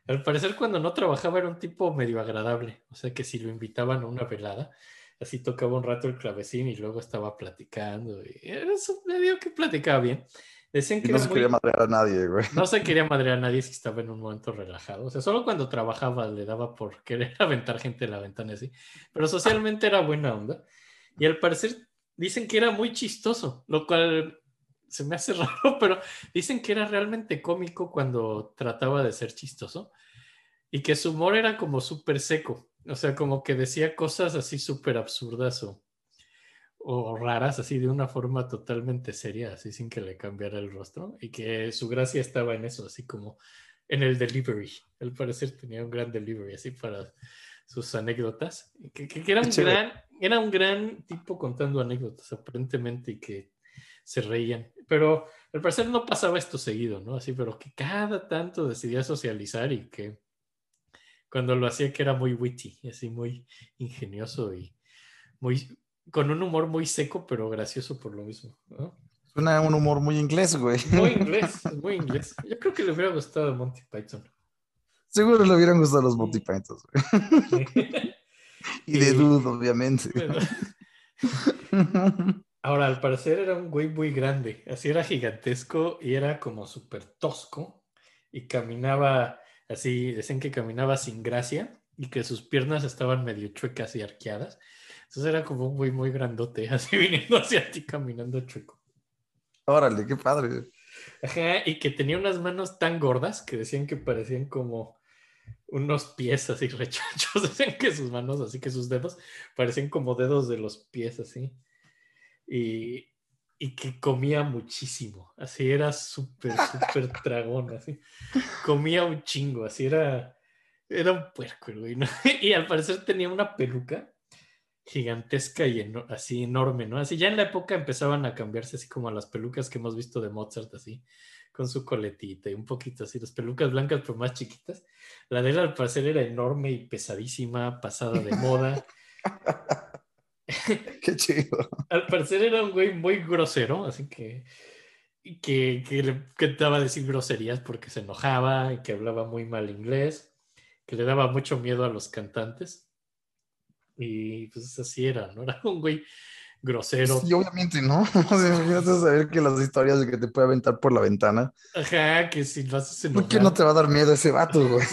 al parecer cuando no trabajaba era un tipo medio agradable, o sea que si lo invitaban a una velada, así tocaba un rato el clavecín y luego estaba platicando y era su- medio que platicaba bien. Decían Y que no se muy- quería madrear a nadie, güey. no se quería madrear a nadie si estaba en un momento relajado. O sea, solo cuando trabajaba le daba por querer aventar gente de la ventana así. Pero socialmente era buena onda. Y al parecer dicen que era muy chistoso, lo cual se me hace raro, pero dicen que era realmente cómico cuando trataba de ser chistoso. Y que su humor era como súper seco. O sea, como que decía cosas así súper absurdas o, o raras, así de una forma totalmente seria, así sin que le cambiara el rostro, y que su gracia estaba en eso, así como en el delivery. Al parecer tenía un gran delivery, así para sus anécdotas, que, que- que era, un gran, era un gran tipo contando anécdotas, aparentemente, y que se reían. Pero al parecer no pasaba esto seguido, ¿no? Así, pero que cada tanto decidía socializar y que cuando lo hacía que era muy witty, así muy ingenioso y muy con un humor muy seco, pero gracioso por lo mismo. ¿no? Suena a un humor muy inglés, güey. Muy inglés, muy inglés. Yo creo que le hubiera gustado Monty Python. Seguro le hubieran gustado los Monty Pythons, güey. Y de Y- Dude, obviamente. Bueno, Ahora, al parecer era un güey muy grande, así era gigantesco y era como súper tosco y caminaba así, decían que caminaba sin gracia y que sus piernas estaban medio chuecas y arqueadas. Entonces era como un güey muy grandote, así viniendo hacia ti caminando chueco. Órale, qué padre. Ajá, y que tenía unas manos tan gordas que decían que parecían como unos pies así rechachos. Decían que sus manos, así que sus dedos, parecían como dedos de los pies así. Y, y que comía muchísimo. Así era súper, súper tragón, así. Comía un chingo, así era. Era un puerco, güey, ¿no? Y al parecer tenía una peluca gigantesca y eno- así enorme, ¿no? Así ya en la época empezaban a cambiarse así como a las pelucas que hemos visto de Mozart, así, con su coletita y un poquito así, las pelucas blancas pero más chiquitas. La de él al parecer era enorme y pesadísima, pasada de moda. Qué chido. Al parecer era un güey muy grosero, así que que, que le encantaba decir groserías porque se enojaba y que hablaba muy mal inglés, que le daba mucho miedo a los cantantes. Y pues así era, ¿no? Era un güey grosero. Sí, obviamente, ¿no? Imagínate saber que las historias de que te puede aventar por la ventana. Ajá, que si lo haces ¿Por qué enojar. no te va a dar miedo ese vato, güey?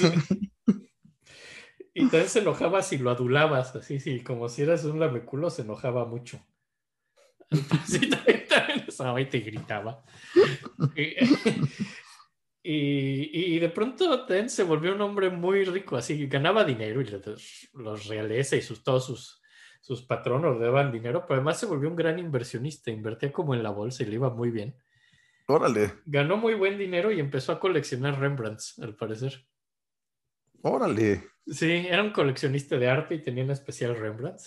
Y también se enojaba si lo adulabas, así, sí, como si eras un lameculo, se enojaba mucho. Sí, también, también estaba y te gritaba. Y, y- y de pronto también se volvió un hombre muy rico, así, ganaba dinero y los, los realeza y sus, todos sus, sus patronos le daban dinero, pero además se volvió un gran inversionista, invertía como en la bolsa y le iba muy bien. Órale. Ganó muy buen dinero y empezó a coleccionar Rembrandts, al parecer. Órale. Sí, era un coleccionista de arte y tenía en especial Rembrandt.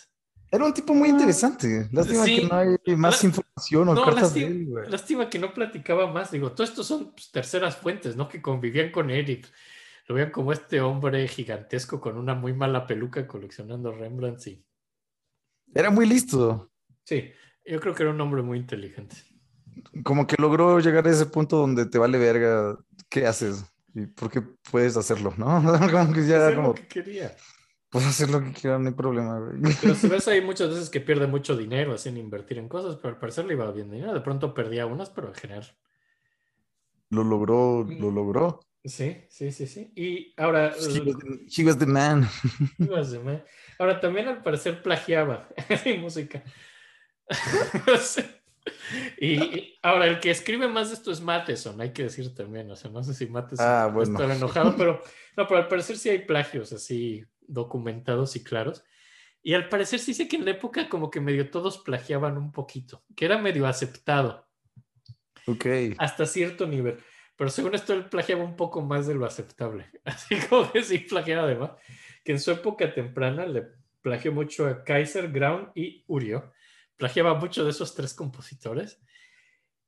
Era un tipo muy interesante. Lástima Sí. que no hay más La- información o No, cartas de lástima, él, güey. lástima que no platicaba más. Digo, todo esto son pues, terceras fuentes, ¿no? Que convivían con él y pues, lo veían como este hombre gigantesco con una muy mala peluca coleccionando Rembrandt. Sí, Era muy listo. sí, yo creo que era un hombre muy inteligente. Como que logró llegar a ese punto donde te vale verga qué haces y por qué puedes hacerlo, ¿no? como que ya Hacía era lo que quería. puedo hacer lo que quiera, no hay problema, güey. Pero si ves ahí muchas veces que pierde mucho dinero así en invertir en cosas, pero al parecer le iba bien dinero. De pronto perdía unas, pero en general. Lo logró, lo logró. Sí, sí, sí, sí. Y ahora, He was the, he was the man. Ahora también al parecer plagiaba en música. Y, ahora el que escribe más de esto es Matheson, hay que decir también. O sea, no sé si Matheson Ah, bueno. estaba enojado, pero no, pero al parecer sí hay plagios así documentados y claros. Y al parecer sí sé que en la época como que medio todos plagiaban un poquito, que era medio aceptado Ok. hasta cierto nivel. Pero según esto, él plagiaba un poco más de lo aceptable. Así como que sí plagiaba además. Que en su época temprana le plagió mucho a Kaiser, Ground y Urio. Plagiaba mucho de esos tres compositores.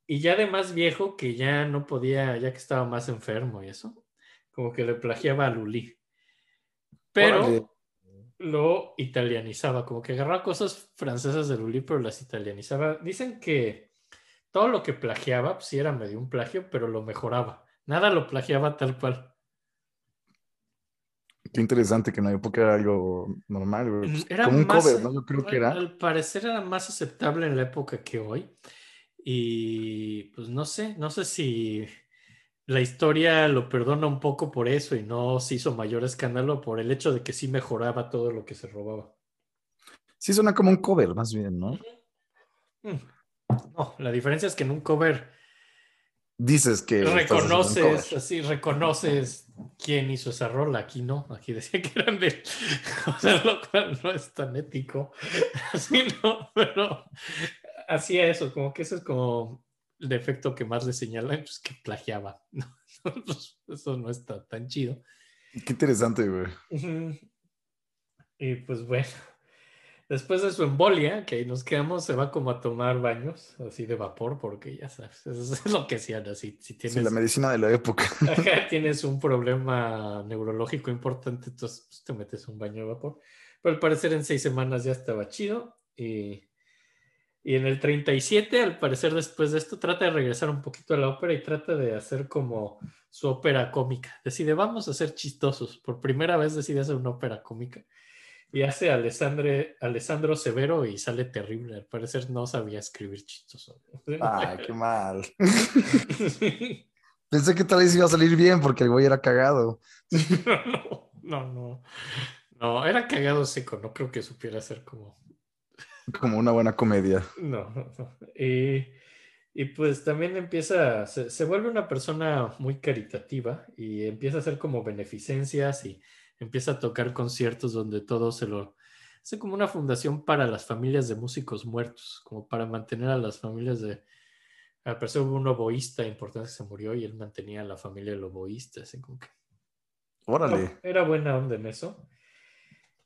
Y ya de más viejo, que ya no podía, ya que estaba más enfermo y eso, como que le plagiaba a Lully. Pero Órale. lo italianizaba, como que agarraba cosas francesas de Lully, pero las italianizaba. Dicen que todo lo que plagiaba, pues sí era medio un plagio, pero lo mejoraba. Nada lo plagiaba tal cual. Qué interesante que en la época era algo normal, güey. Pues, Era como un más- cover, ¿no? Yo creo que era. al parecer era más aceptable en la época que hoy. Y pues no sé, no sé si la historia lo perdona un poco por eso y no se hizo mayor escándalo por el hecho de que sí mejoraba todo lo que se robaba. Sí, suena como un cover, más bien, ¿no? Mm. No, la diferencia es que en un cover Dices que. reconoces, cover. así, reconoces quién hizo esa rola. Aquí no, aquí decía que eran de. O sea, lo cual no es tan ético. Así no, pero hacía eso, como que eso es como el defecto que más le señalan, pues que plagiaba. Pues, Eso no está tan chido. Qué interesante, güey. Y pues bueno, después de su embolia, que ahí nos quedamos, se va como a tomar baños, así de vapor, porque ya sabes, eso es lo que hacían así. Si Sí, tienes, la medicina de la época. Ajá, tienes un problema neurológico importante, entonces pues, te metes un baño de vapor. Pero al parecer en seis semanas ya estaba chido. Y, y en el 37, al parecer después de esto, trata de regresar un poquito a la ópera y trata de hacer como su ópera cómica. Decide, vamos a ser chistosos. Por primera vez decide hacer una ópera cómica. Y hace Alessandre, Alessandro Severo y sale terrible. Al parecer no sabía escribir chistoso. Ay, qué mal. Pensé que tal vez iba a salir bien porque el güey era cagado. no, no, no. No, era cagado seco, no creo que supiera hacer como. Como una buena comedia. No, no, no. Y, y pues también empieza, se, se vuelve una persona muy caritativa y empieza a hacer como beneficencias y empieza a tocar conciertos donde todo se lo. Hace como una fundación para las familias de músicos muertos, como para mantener a las familias de. Al parecer hubo un oboísta importante que se murió y él mantenía a la familia del oboísta, así como que Órale. era buena onda en eso.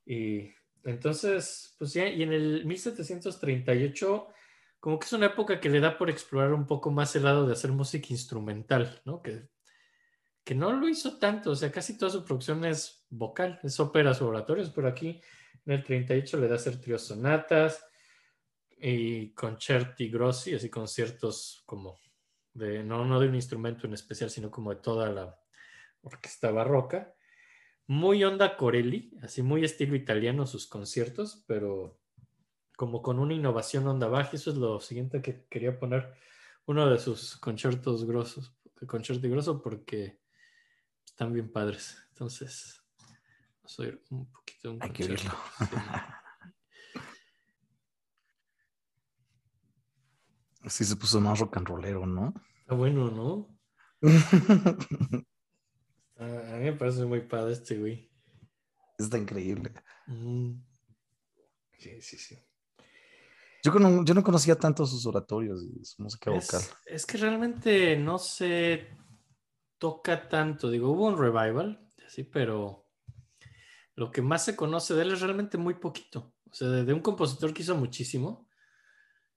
Y entonces, pues ya, y en el 1738, como que es una época que le da por explorar un poco más el lado de hacer música instrumental, ¿no? Que, que no lo hizo tanto, o sea, casi toda su producción es vocal, es óperas o oratorios, pero aquí en el 38 le da a hacer tríos sonatas y concerti grossi, así conciertos como de, no, no de un instrumento en especial, sino como de toda la orquesta barroca. Muy onda Corelli, así muy estilo italiano sus conciertos, pero como con una innovación onda baja. Eso es lo siguiente que quería poner, uno de sus conciertos grosos, concierto grosso, porque están bien padres. Entonces, vamos a un poquito un Hay que oírlo. Sí se puso más rock and rollero, ¿no? Está bueno, ¿no? A a mí me parece muy padre este güey. Está increíble. Mm. Sí, sí, sí. Yo, cono- yo no conocía tanto sus oratorios y su música vocal. Es, es que realmente no se toca tanto. Digo, hubo un revival, sí, pero lo que más se conoce de él es realmente muy poquito. O sea, de, de un compositor que hizo muchísimo,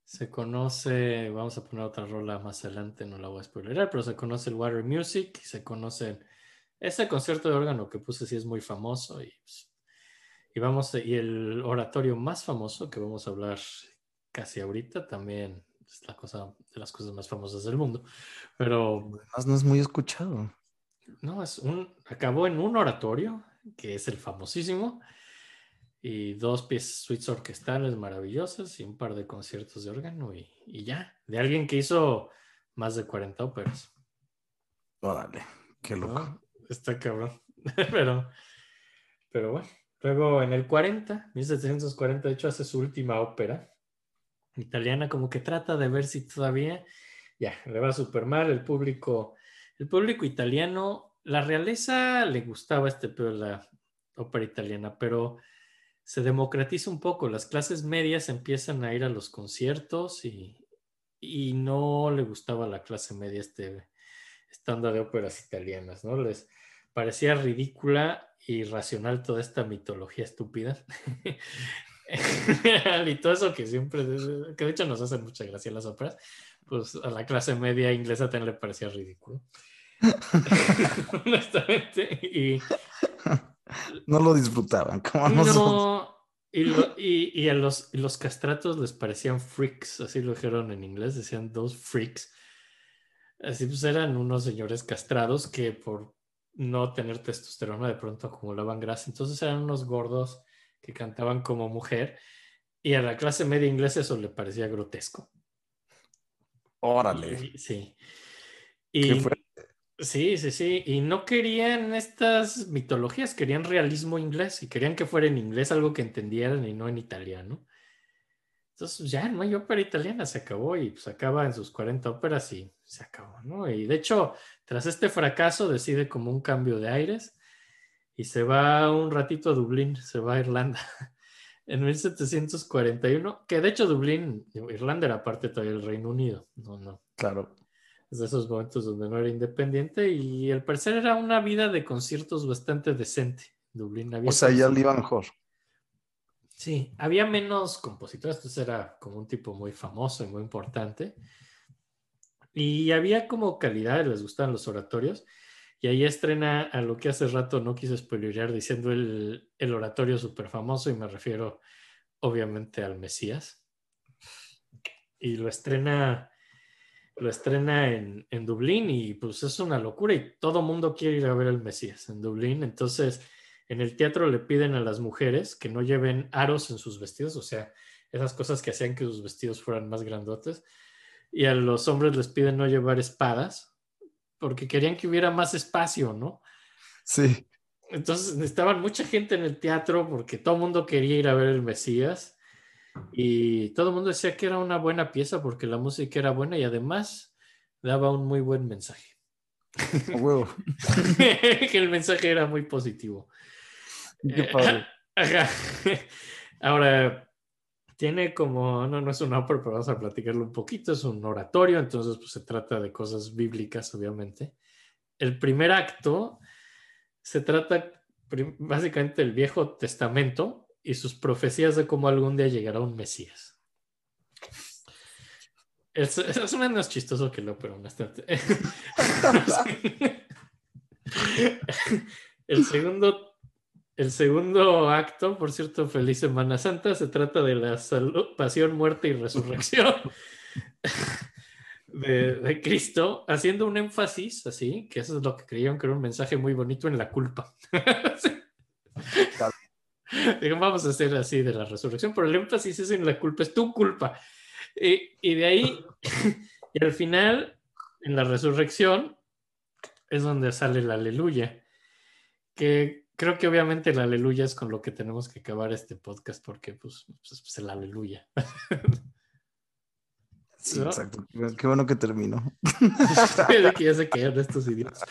se conoce, vamos a poner otra rola más adelante, no la voy a spoilerar, pero se conoce el Water Music, se conoce ese concierto de órgano que puse sí es muy famoso y, pues, y vamos, y el oratorio más famoso que vamos a hablar casi ahorita también es la cosa de las cosas más famosas del mundo, pero Además, no es muy escuchado. no, es un, acabó en un oratorio que es el famosísimo y dos piezas suites orquestales maravillosas y un par de conciertos de órgano y, y ya, de alguien que hizo más de 40 óperas. Órale, qué loco. ¿no? Está cabrón. pero, pero bueno, luego en el 40, 1740, de hecho, hace su última ópera italiana, como que trata de ver si todavía, ya, le va súper mal. El público, el público italiano, la realeza le gustaba este pedo la ópera italiana, pero se democratiza un poco. Las clases medias empiezan a ir a los conciertos y, no le gustaba a la clase media este estándar de óperas italianas, ¿no? Les parecía ridícula y irracional toda esta mitología estúpida. y todo eso que siempre, que de hecho nos hacen mucha gracia las óperas, pues a la clase media inglesa también le parecía ridículo. Honestamente. Y, No lo disfrutaban, como nosotros. no, y, lo- y- y a los, y los castratos les parecían freaks, así lo dijeron en inglés, decían dos freaks. Así pues eran unos señores castrados que por no tener testosterona de pronto acumulaban grasa. Entonces eran unos gordos que cantaban como mujer y a la clase media inglesa eso le parecía grotesco. Órale. Sí. Y. sí, sí, sí. Y no querían estas mitologías, querían realismo inglés y querían que fuera en inglés algo que entendieran y no en italiano. Entonces ya no hay ópera italiana, se acabó y pues acaba en sus 40 óperas y se acabó, ¿no? Y de hecho, tras este fracaso decide como un cambio de aires y se va un ratito a Dublín, se va a Irlanda en 1741, que de hecho Dublín, Irlanda era parte todavía del Reino Unido, no, no, Claro. Es de esos momentos donde no era independiente y al parecer era una vida de conciertos bastante decente. Dublín había O sea, ya le iba mejor. Sí, había menos compositores, entonces era como un tipo muy famoso y muy importante. Y había como calidad, les gustaban los oratorios. Y ahí estrena a lo que hace rato no quise spoilerear diciendo el, el oratorio súper famoso y me refiero obviamente al Mesías. Y lo estrena, lo estrena en, en Dublín y pues es una locura y todo mundo quiere ir a ver el Mesías en Dublín. Entonces en el teatro le piden a las mujeres que no lleven aros en sus vestidos, o sea, esas cosas que hacían que sus vestidos fueran más grandotes. Y a los hombres les piden no llevar espadas, porque querían que hubiera más espacio, ¿no? Sí. Entonces necesitaban mucha gente en el teatro porque todo mundo quería ir a ver el Mesías. Y todo el mundo decía que era una buena pieza porque la música era buena y además daba un muy buen mensaje. Huevo. que el mensaje era muy positivo. Qué padre. Ajá. Ahora, tiene como, no, no es una ópera, pero vamos a platicarlo un poquito, es un oratorio, entonces pues se trata de cosas bíblicas, obviamente. El primer acto se trata básicamente del Viejo Testamento y sus profecías de cómo algún día llegará un Mesías. Es, es menos chistoso que el ópera, honestamente. el segundo el segundo acto, por cierto, Feliz Semana Santa, se trata de la salud, pasión, muerte y resurrección de, de Cristo, haciendo un énfasis así, que eso es lo que creyeron que era un mensaje muy bonito en la culpa. Digo, vamos a hacer así de la resurrección, pero el énfasis es en la culpa, es tu culpa. Y, y de ahí, y al final, en la resurrección, es donde sale la aleluya, que creo que obviamente el aleluya es con lo que tenemos que acabar este podcast, porque pues, pues, pues el aleluya. Sí, ¿No? exacto. Qué bueno que terminó. que ya se cayeron estos idiotas.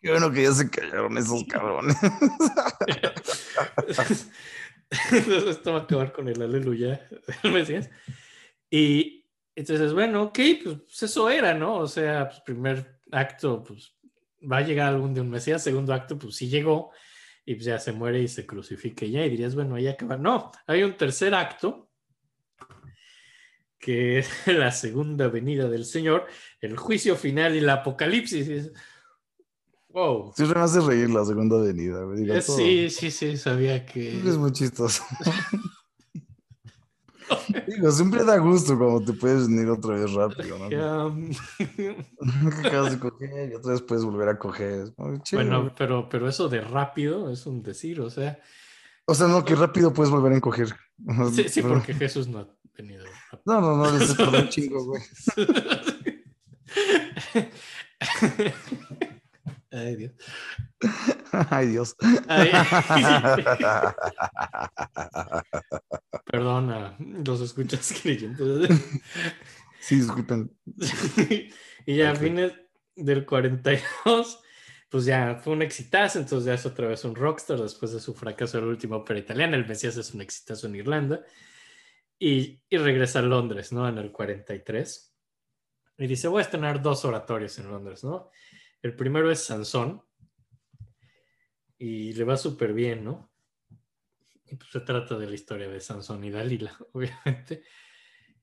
Qué bueno que ya se callaron esos cabrones. Entonces, esto va a acabar con el aleluya del Mesías. Y entonces, bueno, ok, pues, pues eso era, ¿no? O sea, pues primer acto, pues va a llegar algún día un Mesías, segundo acto, pues sí llegó. y pues ya se muere y se crucifica ya, y dirías, bueno, ahí acaba. No, hay un tercer acto, que es la segunda venida del Señor, el juicio final y el apocalipsis. Wow. Siempre me hace reír la segunda venida, güey. Digo, Eh. Sí, sí, sí, sabía que... Es muy chistoso. Digo, siempre da gusto cuando te puedes venir otra vez rápido, ¿no? Acabas de coger y otra vez puedes volver a coger. Es muy chido. bueno, pero, pero eso de rápido es un decir, o sea, O sea, no, que rápido puedes volver a encoger. sí, sí, Pero- porque Jesús no ha venido rápido. No, no, no, les un chingo, güey. Ay, Dios. Ay, Dios. Ay, perdona, los escuchas creyendo. Sí, disculpen. y ya a fines del 42, pues ya fue un exitazo, entonces ya es otra vez un rockstar después de su fracaso en la última ópera italiana. El Mesías es un exitazo en Irlanda. Y, y regresa a Londres, ¿no? En el 43. Y dice, voy a estrenar dos oratorios en Londres, ¿no? El primero es Sansón. Y le va súper bien, ¿no? Y pues se trata de la historia de Sansón y Dalila, obviamente.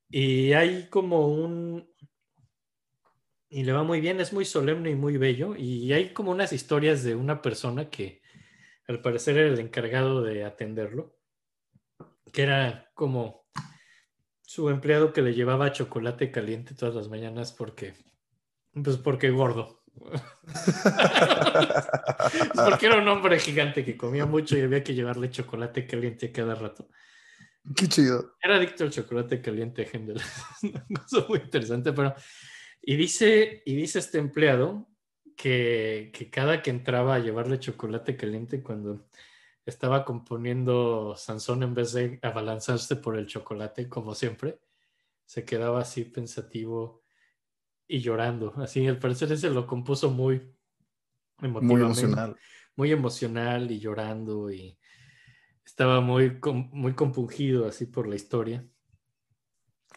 Y hay como un... Y le va muy bien, es muy solemne y muy bello. Y hay como unas historias de una persona que al parecer era el encargado de atenderlo, que era como su empleado que le llevaba chocolate caliente todas las mañanas porque, pues porque gordo. porque era un hombre gigante que comía mucho y había que llevarle chocolate caliente cada rato. Qué chido. Era adicto al chocolate caliente, Hendel. Una cosa muy interesante, pero... Y dice, y dice este empleado que, que cada que entraba a llevarle chocolate caliente cuando estaba componiendo Sansón en vez de abalanzarse por el chocolate, como siempre, se quedaba así pensativo y llorando. Así, al parecer ese lo compuso muy Muy emocional. muy emocional y llorando y estaba muy, muy compungido así por la historia.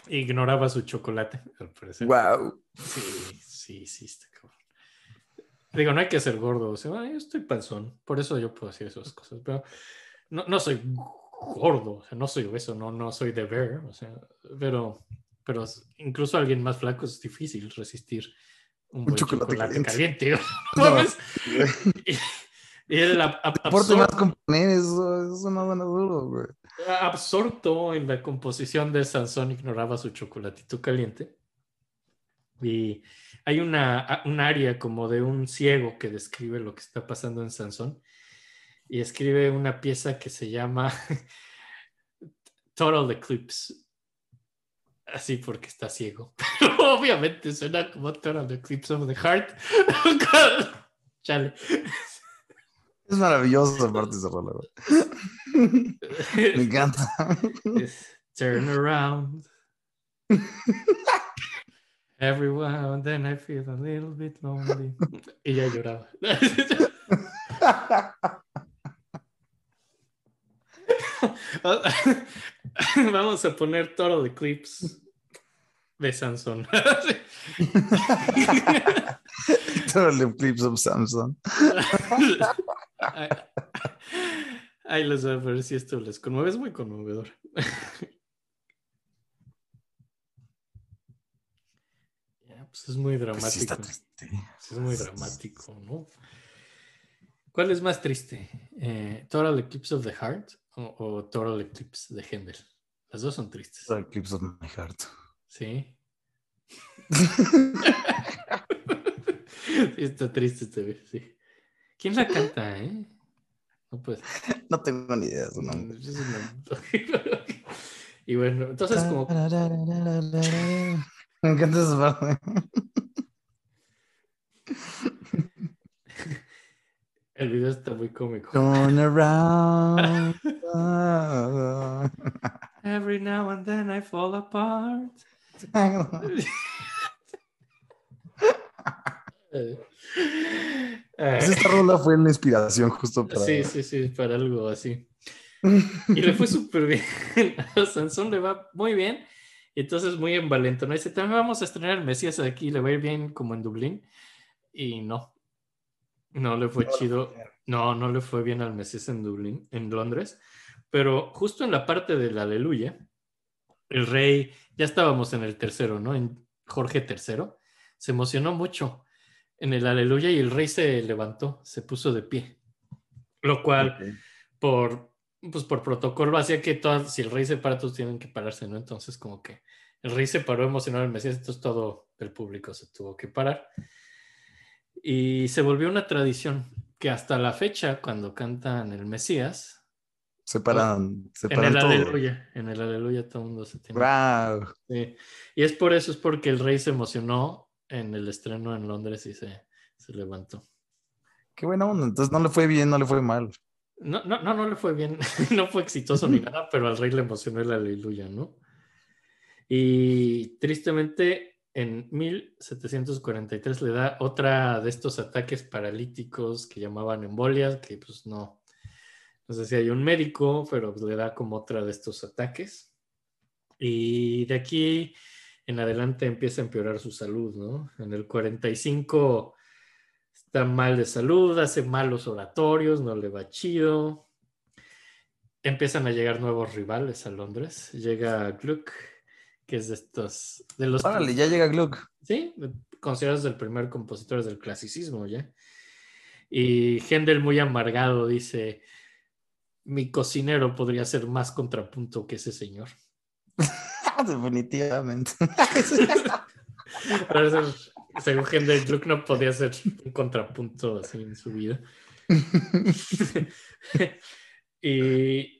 Ignoraba su chocolate, al parecer. Wow. Sí, sí, sí, está cabrón. Digo, no hay que ser gordo, o sea, "Ay, yo estoy panzón, por eso yo puedo decir esas cosas, pero no, no soy gordo, o sea, no soy obeso, no, no soy de bear, o sea, pero, pero incluso a alguien más flaco es difícil resistir un, buen chocolate chocolate, caliente. No. ¿No y, ab- Aporte más componer, eso, eso no suena duro, güey. absorto en la composición de Sansón, ignoraba su chocolatito caliente. Y hay una, un área como de un ciego que describe lo que está pasando en Sansón. Y escribe una pieza que se llama Total Eclipse. Así porque está ciego. Pero obviamente suena como Total Eclipse of the Heart. Chale. Es maravilloso aparte rola, güey. Me encanta. turn around. Every now and then I feel a little bit lonely. Y ya lloraba. Vamos a poner Total Eclipse de Sansón. Total Eclipse of Samsung. Ay, Ahí les voy a ver si esto les conmueve. Es muy conmovedor. Pues es muy Pues dramático. sí está triste. Sí, es muy dramático, ¿no? ¿Cuál es más triste? Eh, ¿Total Eclipse of the Heart o, o Total Eclipse de Händel? Las dos son tristes. Total Eclipse of my heart. Sí. Está triste este güey, sí. ¿Quién la canta, eh? No pues. No tengo ni idea de su nombre. y bueno, entonces como Me encanta esa parte. El video está muy cómico. Turn around. Every now and then I fall apart. Eh, Pues esta rola fue una inspiración justo para. Sí, sí, sí, para algo así. Y le fue súper bien. A Sansón le va muy bien. Y entonces muy envalentonado. Dice, también vamos a estrenar Mesías aquí, le va a ir bien como en Dublín. Y no. No le fue No chido. No, no le fue bien al Mesías en Dublín, en Londres. Pero justo en la parte del Aleluya, el rey, ya estábamos en el tercero, ¿no? En Jorge III, se emocionó mucho en el Aleluya y el rey se levantó, se puso de pie. Lo cual, por, pues por protocolo, hacía que todas, si el rey se para, todos tienen que pararse, ¿no? Entonces, como que el rey se paró emocionado al Mesías, entonces todo el público se tuvo que parar. Y se volvió una tradición que hasta la fecha, cuando cantan el Mesías, Separan, en separan el todo. Aleluya, en el Aleluya todo el mundo se tiene. Wow. Sí. Y es por eso, es porque el rey se emocionó en el estreno en Londres y se, se levantó. Qué buena onda. Entonces no le fue bien, no le fue mal. No, no, no, no le fue bien, no fue exitoso ni nada, pero al rey le emocionó el aleluya, ¿no? Y tristemente en 1743 le da otra de estos ataques paralíticos que llamaban embolias, que pues no, sé si hay un médico, pero pues le da como otra de estos ataques. Y de aquí en adelante empieza a empeorar su salud, ¿no? En el 45 está mal de salud, hace malos oratorios, no le va chido. Empiezan a llegar nuevos rivales a Londres. Llega Gluck, que es de estos, de los, Órale, ya llega Gluck. sí, considerados el primer compositor del clasicismo, ¿ya? Y Händel muy amargado dice, mi cocinero podría ser más contrapunto que ese señor. Definitivamente. Pero según Händel, Gluck no podía ser un contrapunto así en su vida. y,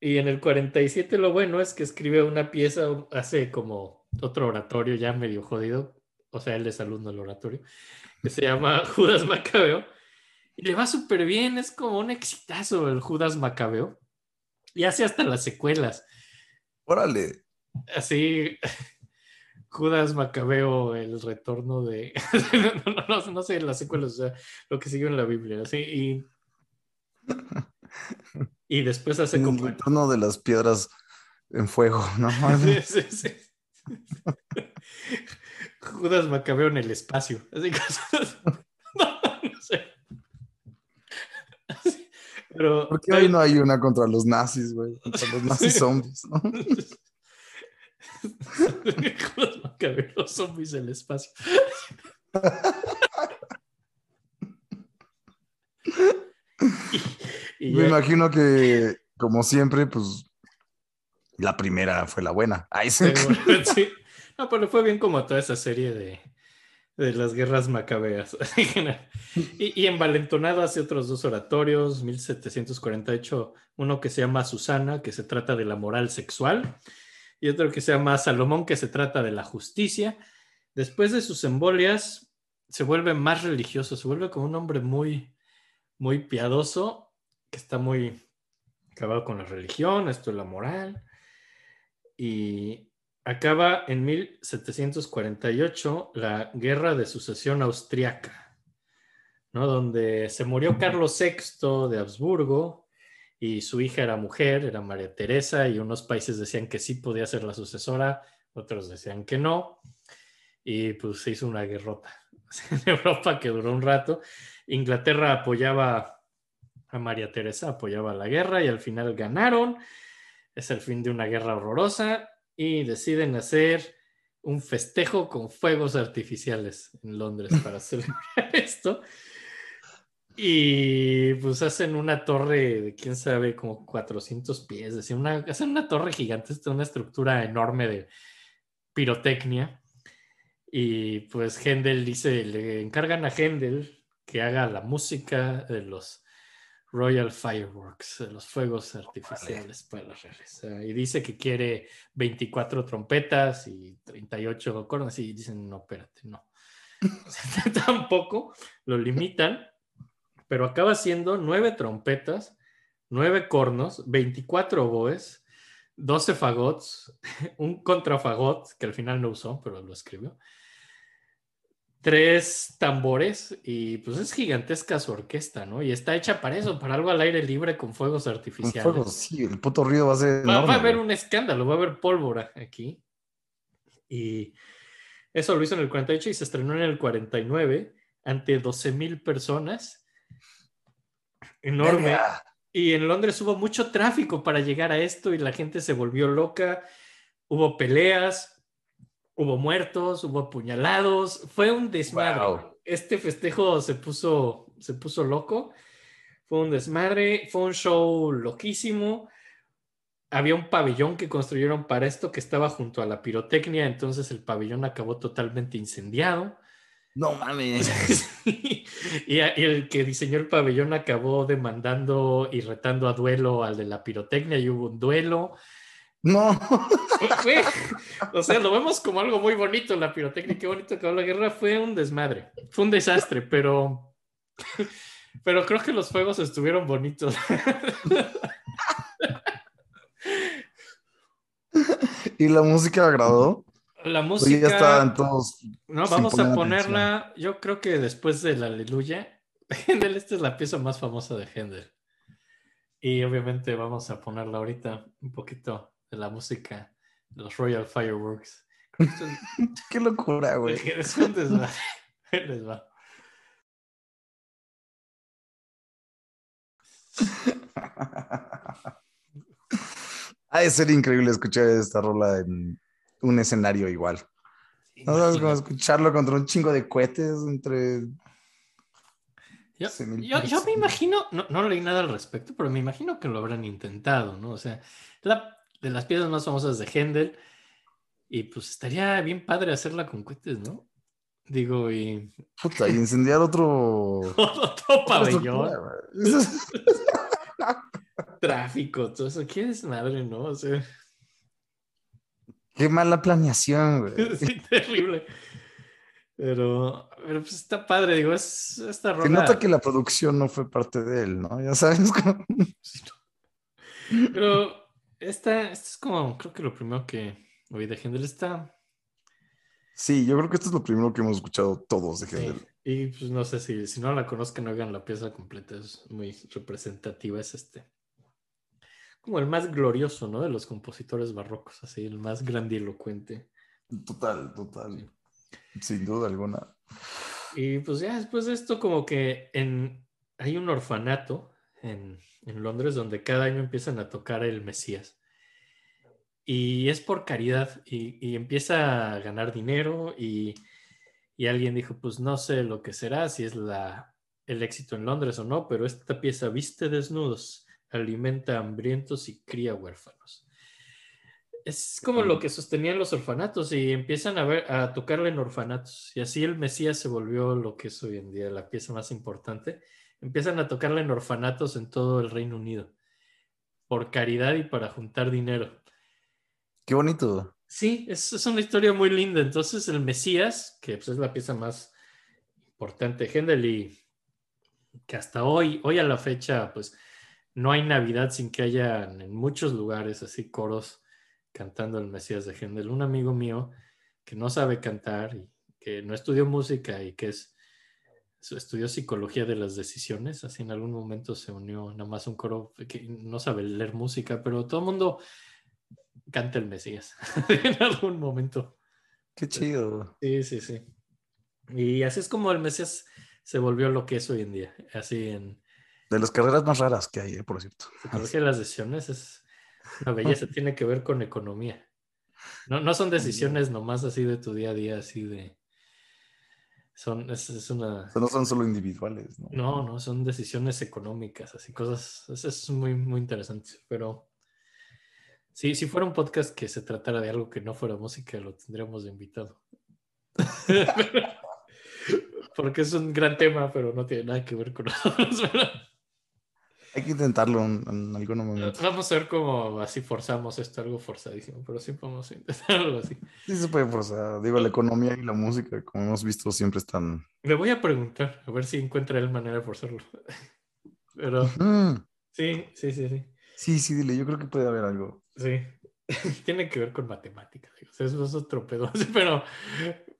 y en el 47 lo bueno es que escribe una pieza, hace como otro oratorio ya medio jodido, o sea, él es alumno del oratorio, que se llama Judas Macabeo, y le va súper bien, es como un exitazo el Judas Macabeo, y hace hasta las secuelas, Órale. así... Judas Macabeo, el retorno de... no, no, no, no sé las secuelas, o sea, lo que siguió en la Biblia, así, y... Y después hace El como... retorno de las piedras en fuego, ¿no? Sí, sí, sí. Judas Macabeo en el espacio. Así cosas. No, no sé. Así, Pero. ¿Por qué hoy no hay una contra los nazis, güey? Contra los nazis zombies, ¿no? Judas Macabeo, los zombies del espacio. Y, y Me ya- imagino que, como siempre, pues la primera fue la buena. Ay, sí. Sí. No, pero fue bien como toda esa serie de, de las guerras macabeas. y, y envalentonado hace otros dos oratorios, 1748, uno que se llama Susana, que se trata de la moral sexual, y otro que se llama Salomón, que se trata de la justicia. Después de sus embolias, se vuelve más religioso, se vuelve como un hombre muy, muy piadoso, que está muy acabado con la religión, esto es la moral y acaba en 1748 la guerra de sucesión austriaca, ¿no? donde se murió Carlos VI de Habsburgo y su hija era mujer, era María Teresa, y unos países decían que sí podía ser la sucesora, otros decían que no, y pues se hizo una guerrota en Europa que duró un rato. Inglaterra apoyaba a María Teresa, apoyaba la guerra y al final ganaron es el fin de una guerra horrorosa y deciden hacer un festejo con fuegos artificiales en Londres para celebrar esto. Y pues hacen una torre de quién sabe, como 400 pies, decir, una, hacen una torre gigante, una estructura enorme de pirotecnia. Y pues Händel dice, le encargan a Händel que haga la música de los Royal Fireworks, los fuegos artificiales para la realeza. Y dice que quiere 24 trompetas y 38 cornos. Y dicen, no, espérate, no. Tampoco lo limitan, pero acaba siendo 9 trompetas, 9 cornos, 24 oboes, 12 fagots, un contrafagot, que al final no usó, pero lo escribió, tres tambores y pues es gigantesca su orquesta, ¿no? Y está hecha para eso, para algo al aire libre con fuegos Con artificiales. fuego, sí, el puto ruido va a ser. Va, a haber un escándalo, va a haber pólvora aquí. Y eso lo hizo en el 48 y se estrenó en el 49 ante 12 mil personas enorme. Y en Londres hubo mucho tráfico para llegar a esto y la gente se volvió loca. Hubo peleas, hubo muertos, hubo apuñalados. Fue un desmadre. Wow. Este festejo se puso, se puso loco. Fue un desmadre, fue un show loquísimo. Había un pabellón que construyeron para esto que estaba junto a la pirotecnia, entonces el pabellón acabó totalmente incendiado. No mames. Y, y el que diseñó el pabellón acabó demandando y retando a duelo al de la pirotecnia y hubo un duelo. No. O sea, lo vemos como algo muy bonito la pirotecnia, qué bonito acabó la guerra, fue un desmadre, fue un desastre, pero, pero creo que los fuegos estuvieron bonitos. ¿Y la música agradó? La música... ya estaban todos. No, vamos a poner ponerla, yo creo que después del Aleluya, Händel, esta es la pieza más famosa de Händel. Y obviamente vamos a ponerla ahorita un poquito de la música de los Royal Fireworks. Es- Qué locura, güey. es un desmadre. Les va. Ha de ser increíble escuchar esta rola en un escenario igual. No sabes cómo Imagínate. escucharlo contra un chingo de cohetes entre. Yo, Se me- yo- yo me imagino, no, no leí nada al respecto, pero me imagino que lo habrán intentado, ¿no? O sea, la, de las piezas más famosas de Händel, y pues estaría bien padre hacerla con cohetes, ¿no? Digo, y Puta, y incendiar otro. otro pabellón, tráfico, todo eso, qué desmadre, ¿no? O sea, Qué mala planeación, güey. sí, terrible. Pero, pero pues está padre, digo, es esta Se rola. nota que la producción no fue parte de él, ¿no? Ya sabes. cómo-. Pero esta, esta es como, creo que lo primero que oí de Händel está. Sí, yo creo que esto es lo primero que hemos escuchado todos de sí. Händel. Y pues no sé si, si no la conozcan, oigan la pieza completa, es muy representativa, es este. Como el más glorioso, ¿no? De los compositores barrocos, así, el más grandilocuente. Total, total. Sin duda alguna. Y pues ya después de esto, como que en, hay un orfanato en, en Londres donde cada año empiezan a tocar el Mesías. Y es por caridad y, y empieza a ganar dinero y, y alguien dijo, pues no sé lo que será, si es la, el éxito en Londres o no, pero esta pieza viste desnudos, alimenta hambrientos y cría huérfanos. Es como lo que sostenían los orfanatos y empiezan a ver a tocarla en orfanatos y así el Mesías se volvió lo que es hoy en día la pieza más importante. Empiezan a tocarla en orfanatos en todo el Reino Unido por caridad y para juntar dinero. Qué bonito. Sí, es, es una historia muy linda. Entonces el Mesías, que pues, es la pieza más importante de Händel y que hasta hoy, hoy a la fecha, pues no hay Navidad sin que haya en muchos lugares así coros cantando el Mesías de Händel. Un amigo mío que no sabe cantar y que no estudió música y que es estudió psicología de las decisiones, así en algún momento se unió nada más un coro que no sabe leer música, pero todo el mundo canta el Mesías en algún momento. Qué chido. Sí, sí, sí. Y así es como el Mesías se volvió lo que es hoy en día, así en De las carreras más raras que hay, eh, por cierto. psicología de las decisiones es una belleza, tiene que ver con economía. No, no son decisiones nomás así de tu día a día, así de... Son, es, es una... O sea, no son solo individuales, ¿no? No, no, son decisiones económicas, así cosas, eso es muy, muy interesante, pero sí, si fuera un podcast que se tratara de algo que no fuera música, lo tendríamos de invitado. Porque es un gran tema, pero no tiene nada que ver con nosotros. Hay que intentarlo en, en algún momento. Vamos a ver cómo así forzamos esto, algo forzadísimo, pero sí podemos intentar algo así. Sí se puede forzar. Digo, la economía y la música, como hemos visto, siempre están... Le voy a preguntar, a ver si encuentra él manera de forzarlo. Pero sí, sí, sí, sí. Sí, sí, dile, yo creo que puede haber algo. Sí, tiene que ver con matemáticas, o sea, eso es otro pedo, pero,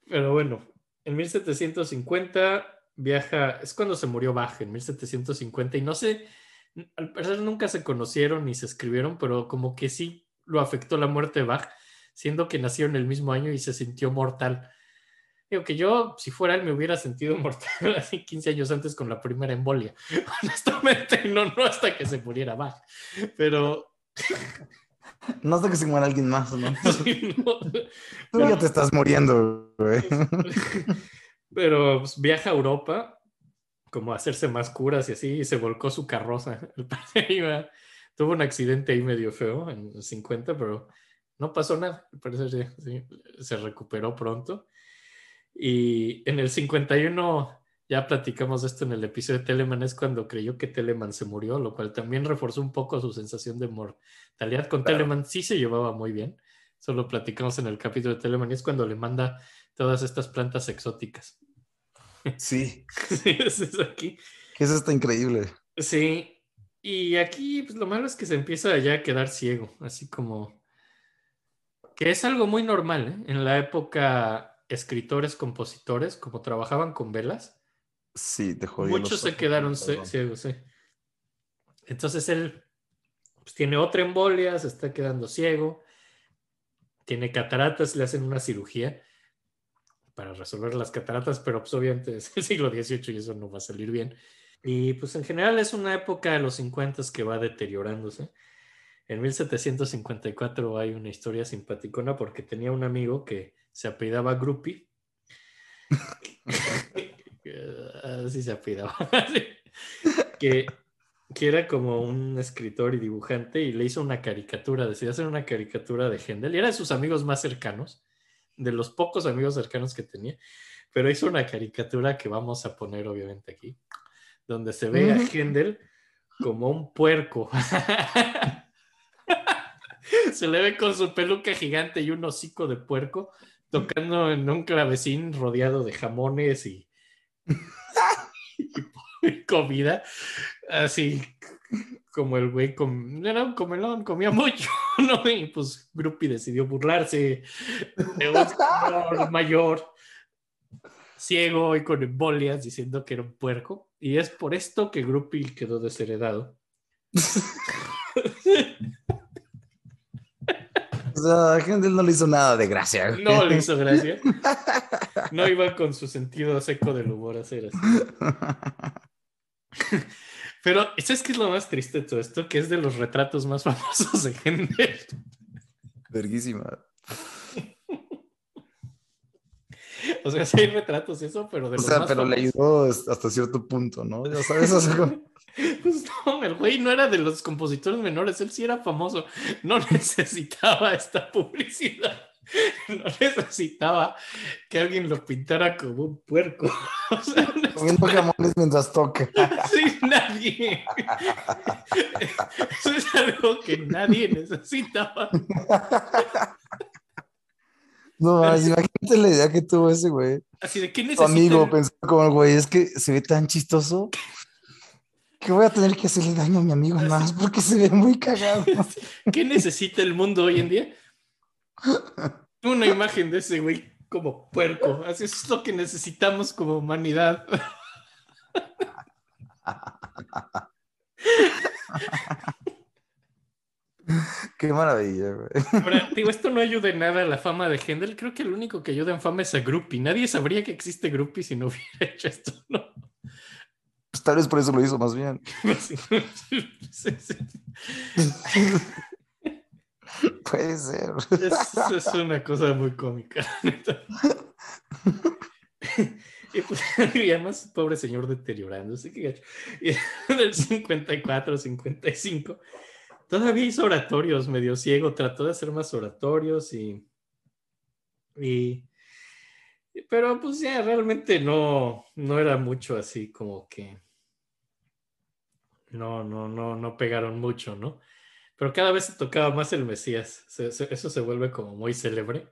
pero bueno, en 1750 viaja, es cuando se murió Bach, en 1750, y no sé, al parecer nunca se conocieron ni se escribieron, pero como que sí lo afectó la muerte de Bach, siendo que nació en el mismo año y se sintió mortal. Digo que yo, si fuera él, me hubiera sentido mortal así 15 años antes con la primera embolia. Honestamente, no, no hasta que se muriera Bach. Pero. No hasta que se muera alguien más, ¿no? sí, no. Tú ya te estás muriendo, güey. Pero pues, viaja a Europa como hacerse más curas y así, y se volcó su carroza. Iba- tuvo un accidente ahí medio feo en los 50, pero no pasó nada. Al parecer sí, sí, se recuperó pronto. Y en el 51, ya platicamos de esto en el episodio de Telemann, es cuando creyó que Telemann se murió, lo cual también reforzó un poco su sensación de mortalidad. Con Claro. Telemann sí se llevaba muy bien. Eso lo platicamos en el capítulo de Telemann y es cuando le manda todas estas plantas exóticas. Sí, Sí, eso es aquí. eso está increíble. Sí, y aquí pues, lo malo es que se empieza ya a quedar ciego, así como que es algo muy normal, ¿eh? En la época, escritores, compositores, como trabajaban con velas, Sí, te muchos se quedaron ciegos, sí. Entonces él pues, tiene otra embolia, se está quedando ciego, tiene cataratas, le hacen una cirugía para resolver las cataratas, pero pues obviamente es el siglo XVIII y eso no va a salir bien. Y pues en general es una época de los 50 que va deteriorándose. En 1754 hay una historia simpaticona porque tenía un amigo que se apellidaba Grupi. Así se apellidaba. que, que era como un escritor y dibujante y le hizo una caricatura, decidió hacer una caricatura de Händel y era de sus amigos más cercanos, de los pocos amigos cercanos que tenía, pero hizo una caricatura que vamos a poner obviamente aquí, donde se ve a Ujú. Händel como un puerco. se le ve con su peluca gigante y un hocico de puerco tocando en un clavecín rodeado de jamones y, y comida, así como el güey com- era un comelón, comía mucho, ¿no? Y pues Grupi decidió burlarse de un mayor, ciego y con embolias, diciendo que era un puerco. Y es por esto que Grupi quedó desheredado. O sea, a Händel no le hizo nada de gracia. güey. No le hizo gracia. No iba con su sentido seco del humor a hacer así. Pero, ¿sabes qué es lo más triste de todo esto? Que es de los retratos más famosos de Händel. Verguísima. O sea, sí hay retratos y eso, pero de O los sea, más pero le famosos. ayudó hasta cierto punto, ¿no? Ya sabes, o sea, como- Pues no, el güey no era de los compositores menores, él sí era famoso. No necesitaba esta publicidad. No necesitaba que alguien lo pintara como un puerco. O sea, no comiendo jamones mientras toca. Sí, nadie. Eso es algo que nadie necesitaba. No, mames, imagínate la idea que tuvo ese güey. Así de qué Tu necesita. amigo el- pensó como, güey, es que se ve tan chistoso que voy a tener que hacerle daño a mi amigo más porque se ve muy cagado. ¿Qué necesita el mundo hoy en día? Una imagen de ese güey como puerco. Así es lo que necesitamos como humanidad. Qué maravilla, güey. Ahora, digo, esto no ayuda en nada a la fama de Händel. Creo que el único que ayuda en fama es a Grupi. Nadie sabría que existe Grupi si no hubiera hecho esto, ¿no? Pues tal vez por eso lo hizo más bien. Sí, sí, sí. Puede ser. Es, es una cosa muy cómica. neta. Y, pues, y además, pobre señor deteriorándose. qué gacho. Y en el 54, 55, todavía hizo oratorios medio ciego. Trató de hacer más oratorios y. y pero pues ya realmente no, no era mucho así como que. No, no, no, no pegaron mucho, ¿no? Pero cada vez se tocaba más el Mesías. Eso se vuelve como muy célebre.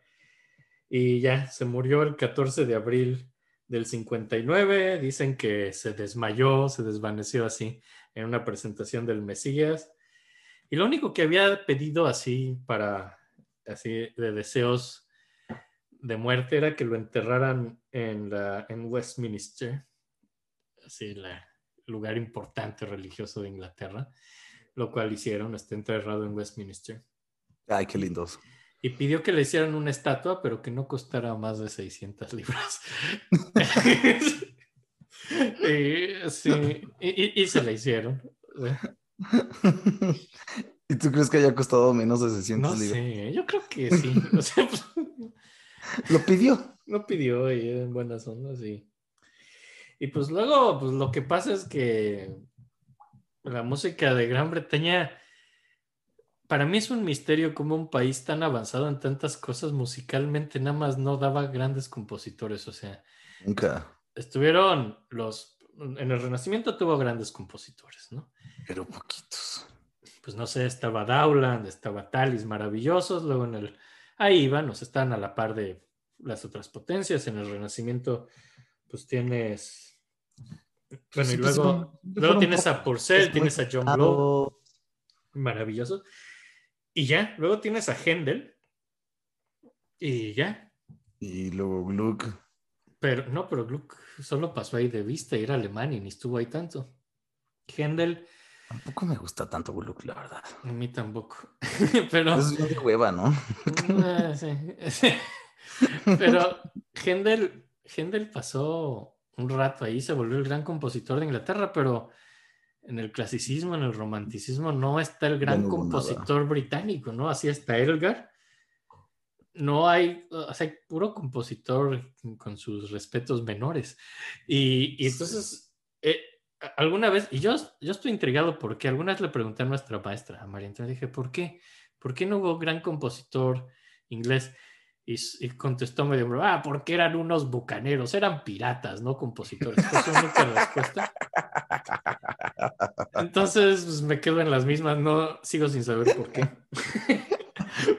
Y ya, se murió el 14 de abril del 59. Dicen que se desmayó, se desvaneció así en una presentación del Mesías. Y lo único que había pedido así para, así de deseos de muerte era que lo enterraran en, la, en Westminster, así el lugar importante religioso de Inglaterra, lo cual hicieron, está enterrado en Westminster. Ay, qué lindos. y pidió que le hicieran una estatua, pero que no costara más de 600 libras. y, sí, y, y, se la hicieron. ¿Y tú crees que haya costado menos de 600 no libras? sé, yo creo que sí. O sea, pues, Lo pidió. Lo pidió y en buenas ondas y... Y pues luego, pues lo que pasa es que la música de Gran Bretaña, para mí es un misterio como un país tan avanzado en tantas cosas musicalmente nada más no daba grandes compositores, o sea, Nunca. estuvieron los, en el Renacimiento tuvo grandes compositores, ¿no? Pero poquitos. Pues no sé, estaba Dowland, estaba Talis, maravillosos, luego en el, ahí iban, o sea, están a la par de las otras potencias, en el Renacimiento pues tienes... Bueno, y Sí, pues, luego, fueron- luego tienes a muy tienes a John Blow, pesados. maravillosos. Y ya, luego tienes a Händel. Y ya. Y luego Gluck. Pero no, pero Gluck solo pasó ahí de vista y era alemán y ni estuvo ahí tanto. Händel, Tampoco me gusta tanto Gluck, la verdad. a mí tampoco. pero. Es de hueva, ¿no? Ah, sí, sí. Pero Händel, Händel pasó un rato ahí, se volvió el gran compositor de Inglaterra, pero en el clasicismo, en el romanticismo, no está el gran no hubo nada. compositor británico, ¿no? Así está Elgar. No hay, o sea, hay puro compositor con sus respetos menores. Y, y entonces, eh, alguna vez, y yo, yo estoy intrigado porque alguna vez le pregunté a nuestra maestra, a María Antonia, dije, ¿por qué? ¿Por qué no hubo gran compositor inglés? Y, contestó medio, broma, ah, porque eran unos bucaneros, eran piratas, no compositores. Fue su única respuesta. Entonces, pues, me quedo en las mismas, no sigo sin saber por qué.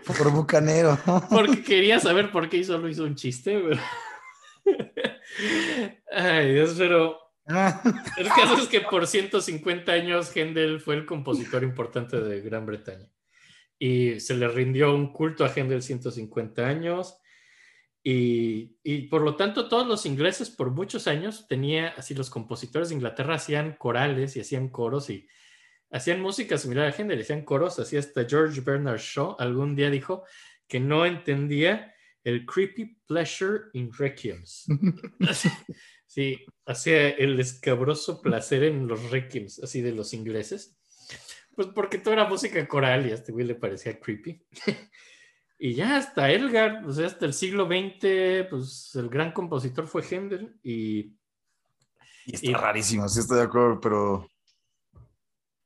Por bucanero. Porque quería saber por qué y solo hizo un chiste. pero- Ay, Dios, pero el caso es que por 150 años Händel fue el compositor importante de Gran Bretaña. Y se le rindió un culto a Händel 150 años. Y, y por lo tanto, todos los ingleses por muchos años tenía, así los compositores de Inglaterra hacían corales y hacían coros y hacían música similar a Händel, hacían coros, así hasta George Bernard Shaw algún día dijo que no entendía el creepy pleasure in requiems. Sí, hacía el escabroso placer en los requiems, así de los ingleses. Pues porque toda era música coral y a este güey le parecía creepy. y ya hasta Elgar, o sea, hasta el siglo XX, pues el gran compositor fue Händel y, Y está Y- rarísimo, sí estoy de acuerdo, pero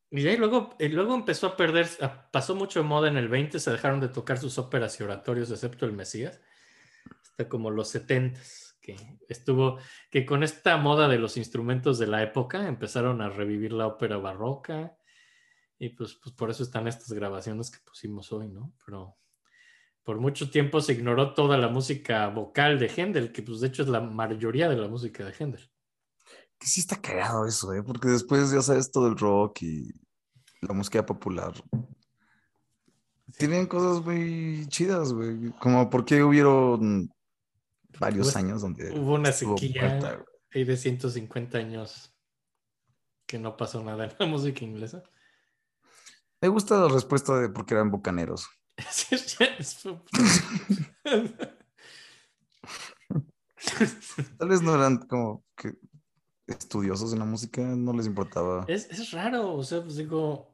y y luego, y luego empezó a perder, pasó mucho de moda en el 20, se dejaron de tocar sus óperas y oratorios, excepto el Mesías, hasta como los 70 que estuvo, que con esta moda de los instrumentos de la época empezaron a revivir la ópera barroca y pues, pues por eso están estas grabaciones que pusimos hoy, ¿no? Pero por mucho tiempo se ignoró toda la música vocal de Händel, que pues de hecho es la mayoría de la música de Händel. que sí está cagado eso, ¿eh? Porque después ya sabes todo el rock y la música popular. Tienen cosas muy chidas, güey. Como por qué hubieron varios Pues, años donde Hubo una sequía muerta, de 150 años que no pasó nada en la música inglesa. Me gusta la respuesta de por qué eran bucaneros. Tal vez no eran como que estudiosos en la música, no les importaba. Es, es raro, o sea, pues digo,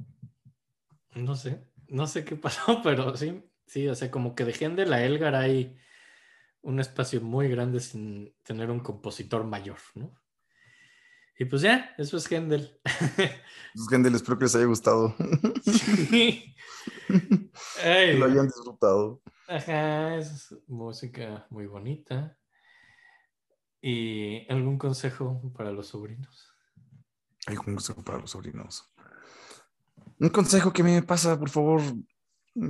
no sé, no sé qué pasó, pero sí, sí, o sea, como que de Händel a Elgar hay un espacio muy grande sin tener un compositor mayor, ¿no? Y pues ya, eso es Händel. Pues, gente, espero que les haya gustado. Sí. Ay, lo hayan disfrutado. Ajá, es música muy bonita. ¿Y algún consejo para los sobrinos? Un consejo para los sobrinos. Un consejo que a mí me pasa, por favor,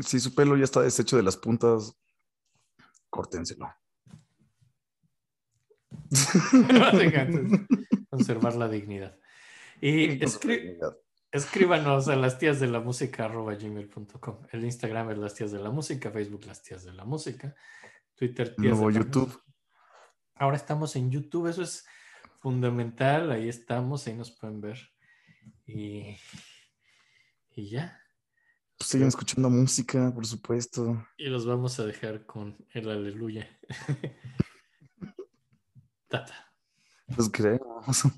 si su pelo ya está deshecho de las puntas, córtenselo. Básicamente, conservar la dignidad. Y escri- escríbanos a las tías de la música arroba gmail.com. El Instagram es las tías de la música, Facebook las tías de la música, Twitter tías Nuevo de la YouTube. música. Ahora estamos en YouTube, eso es fundamental, ahí estamos, ahí nos pueden ver. Y, y ya. Pues siguen escuchando música, por supuesto. Y los vamos a dejar con el aleluya. Да, да. Разгрявал съм.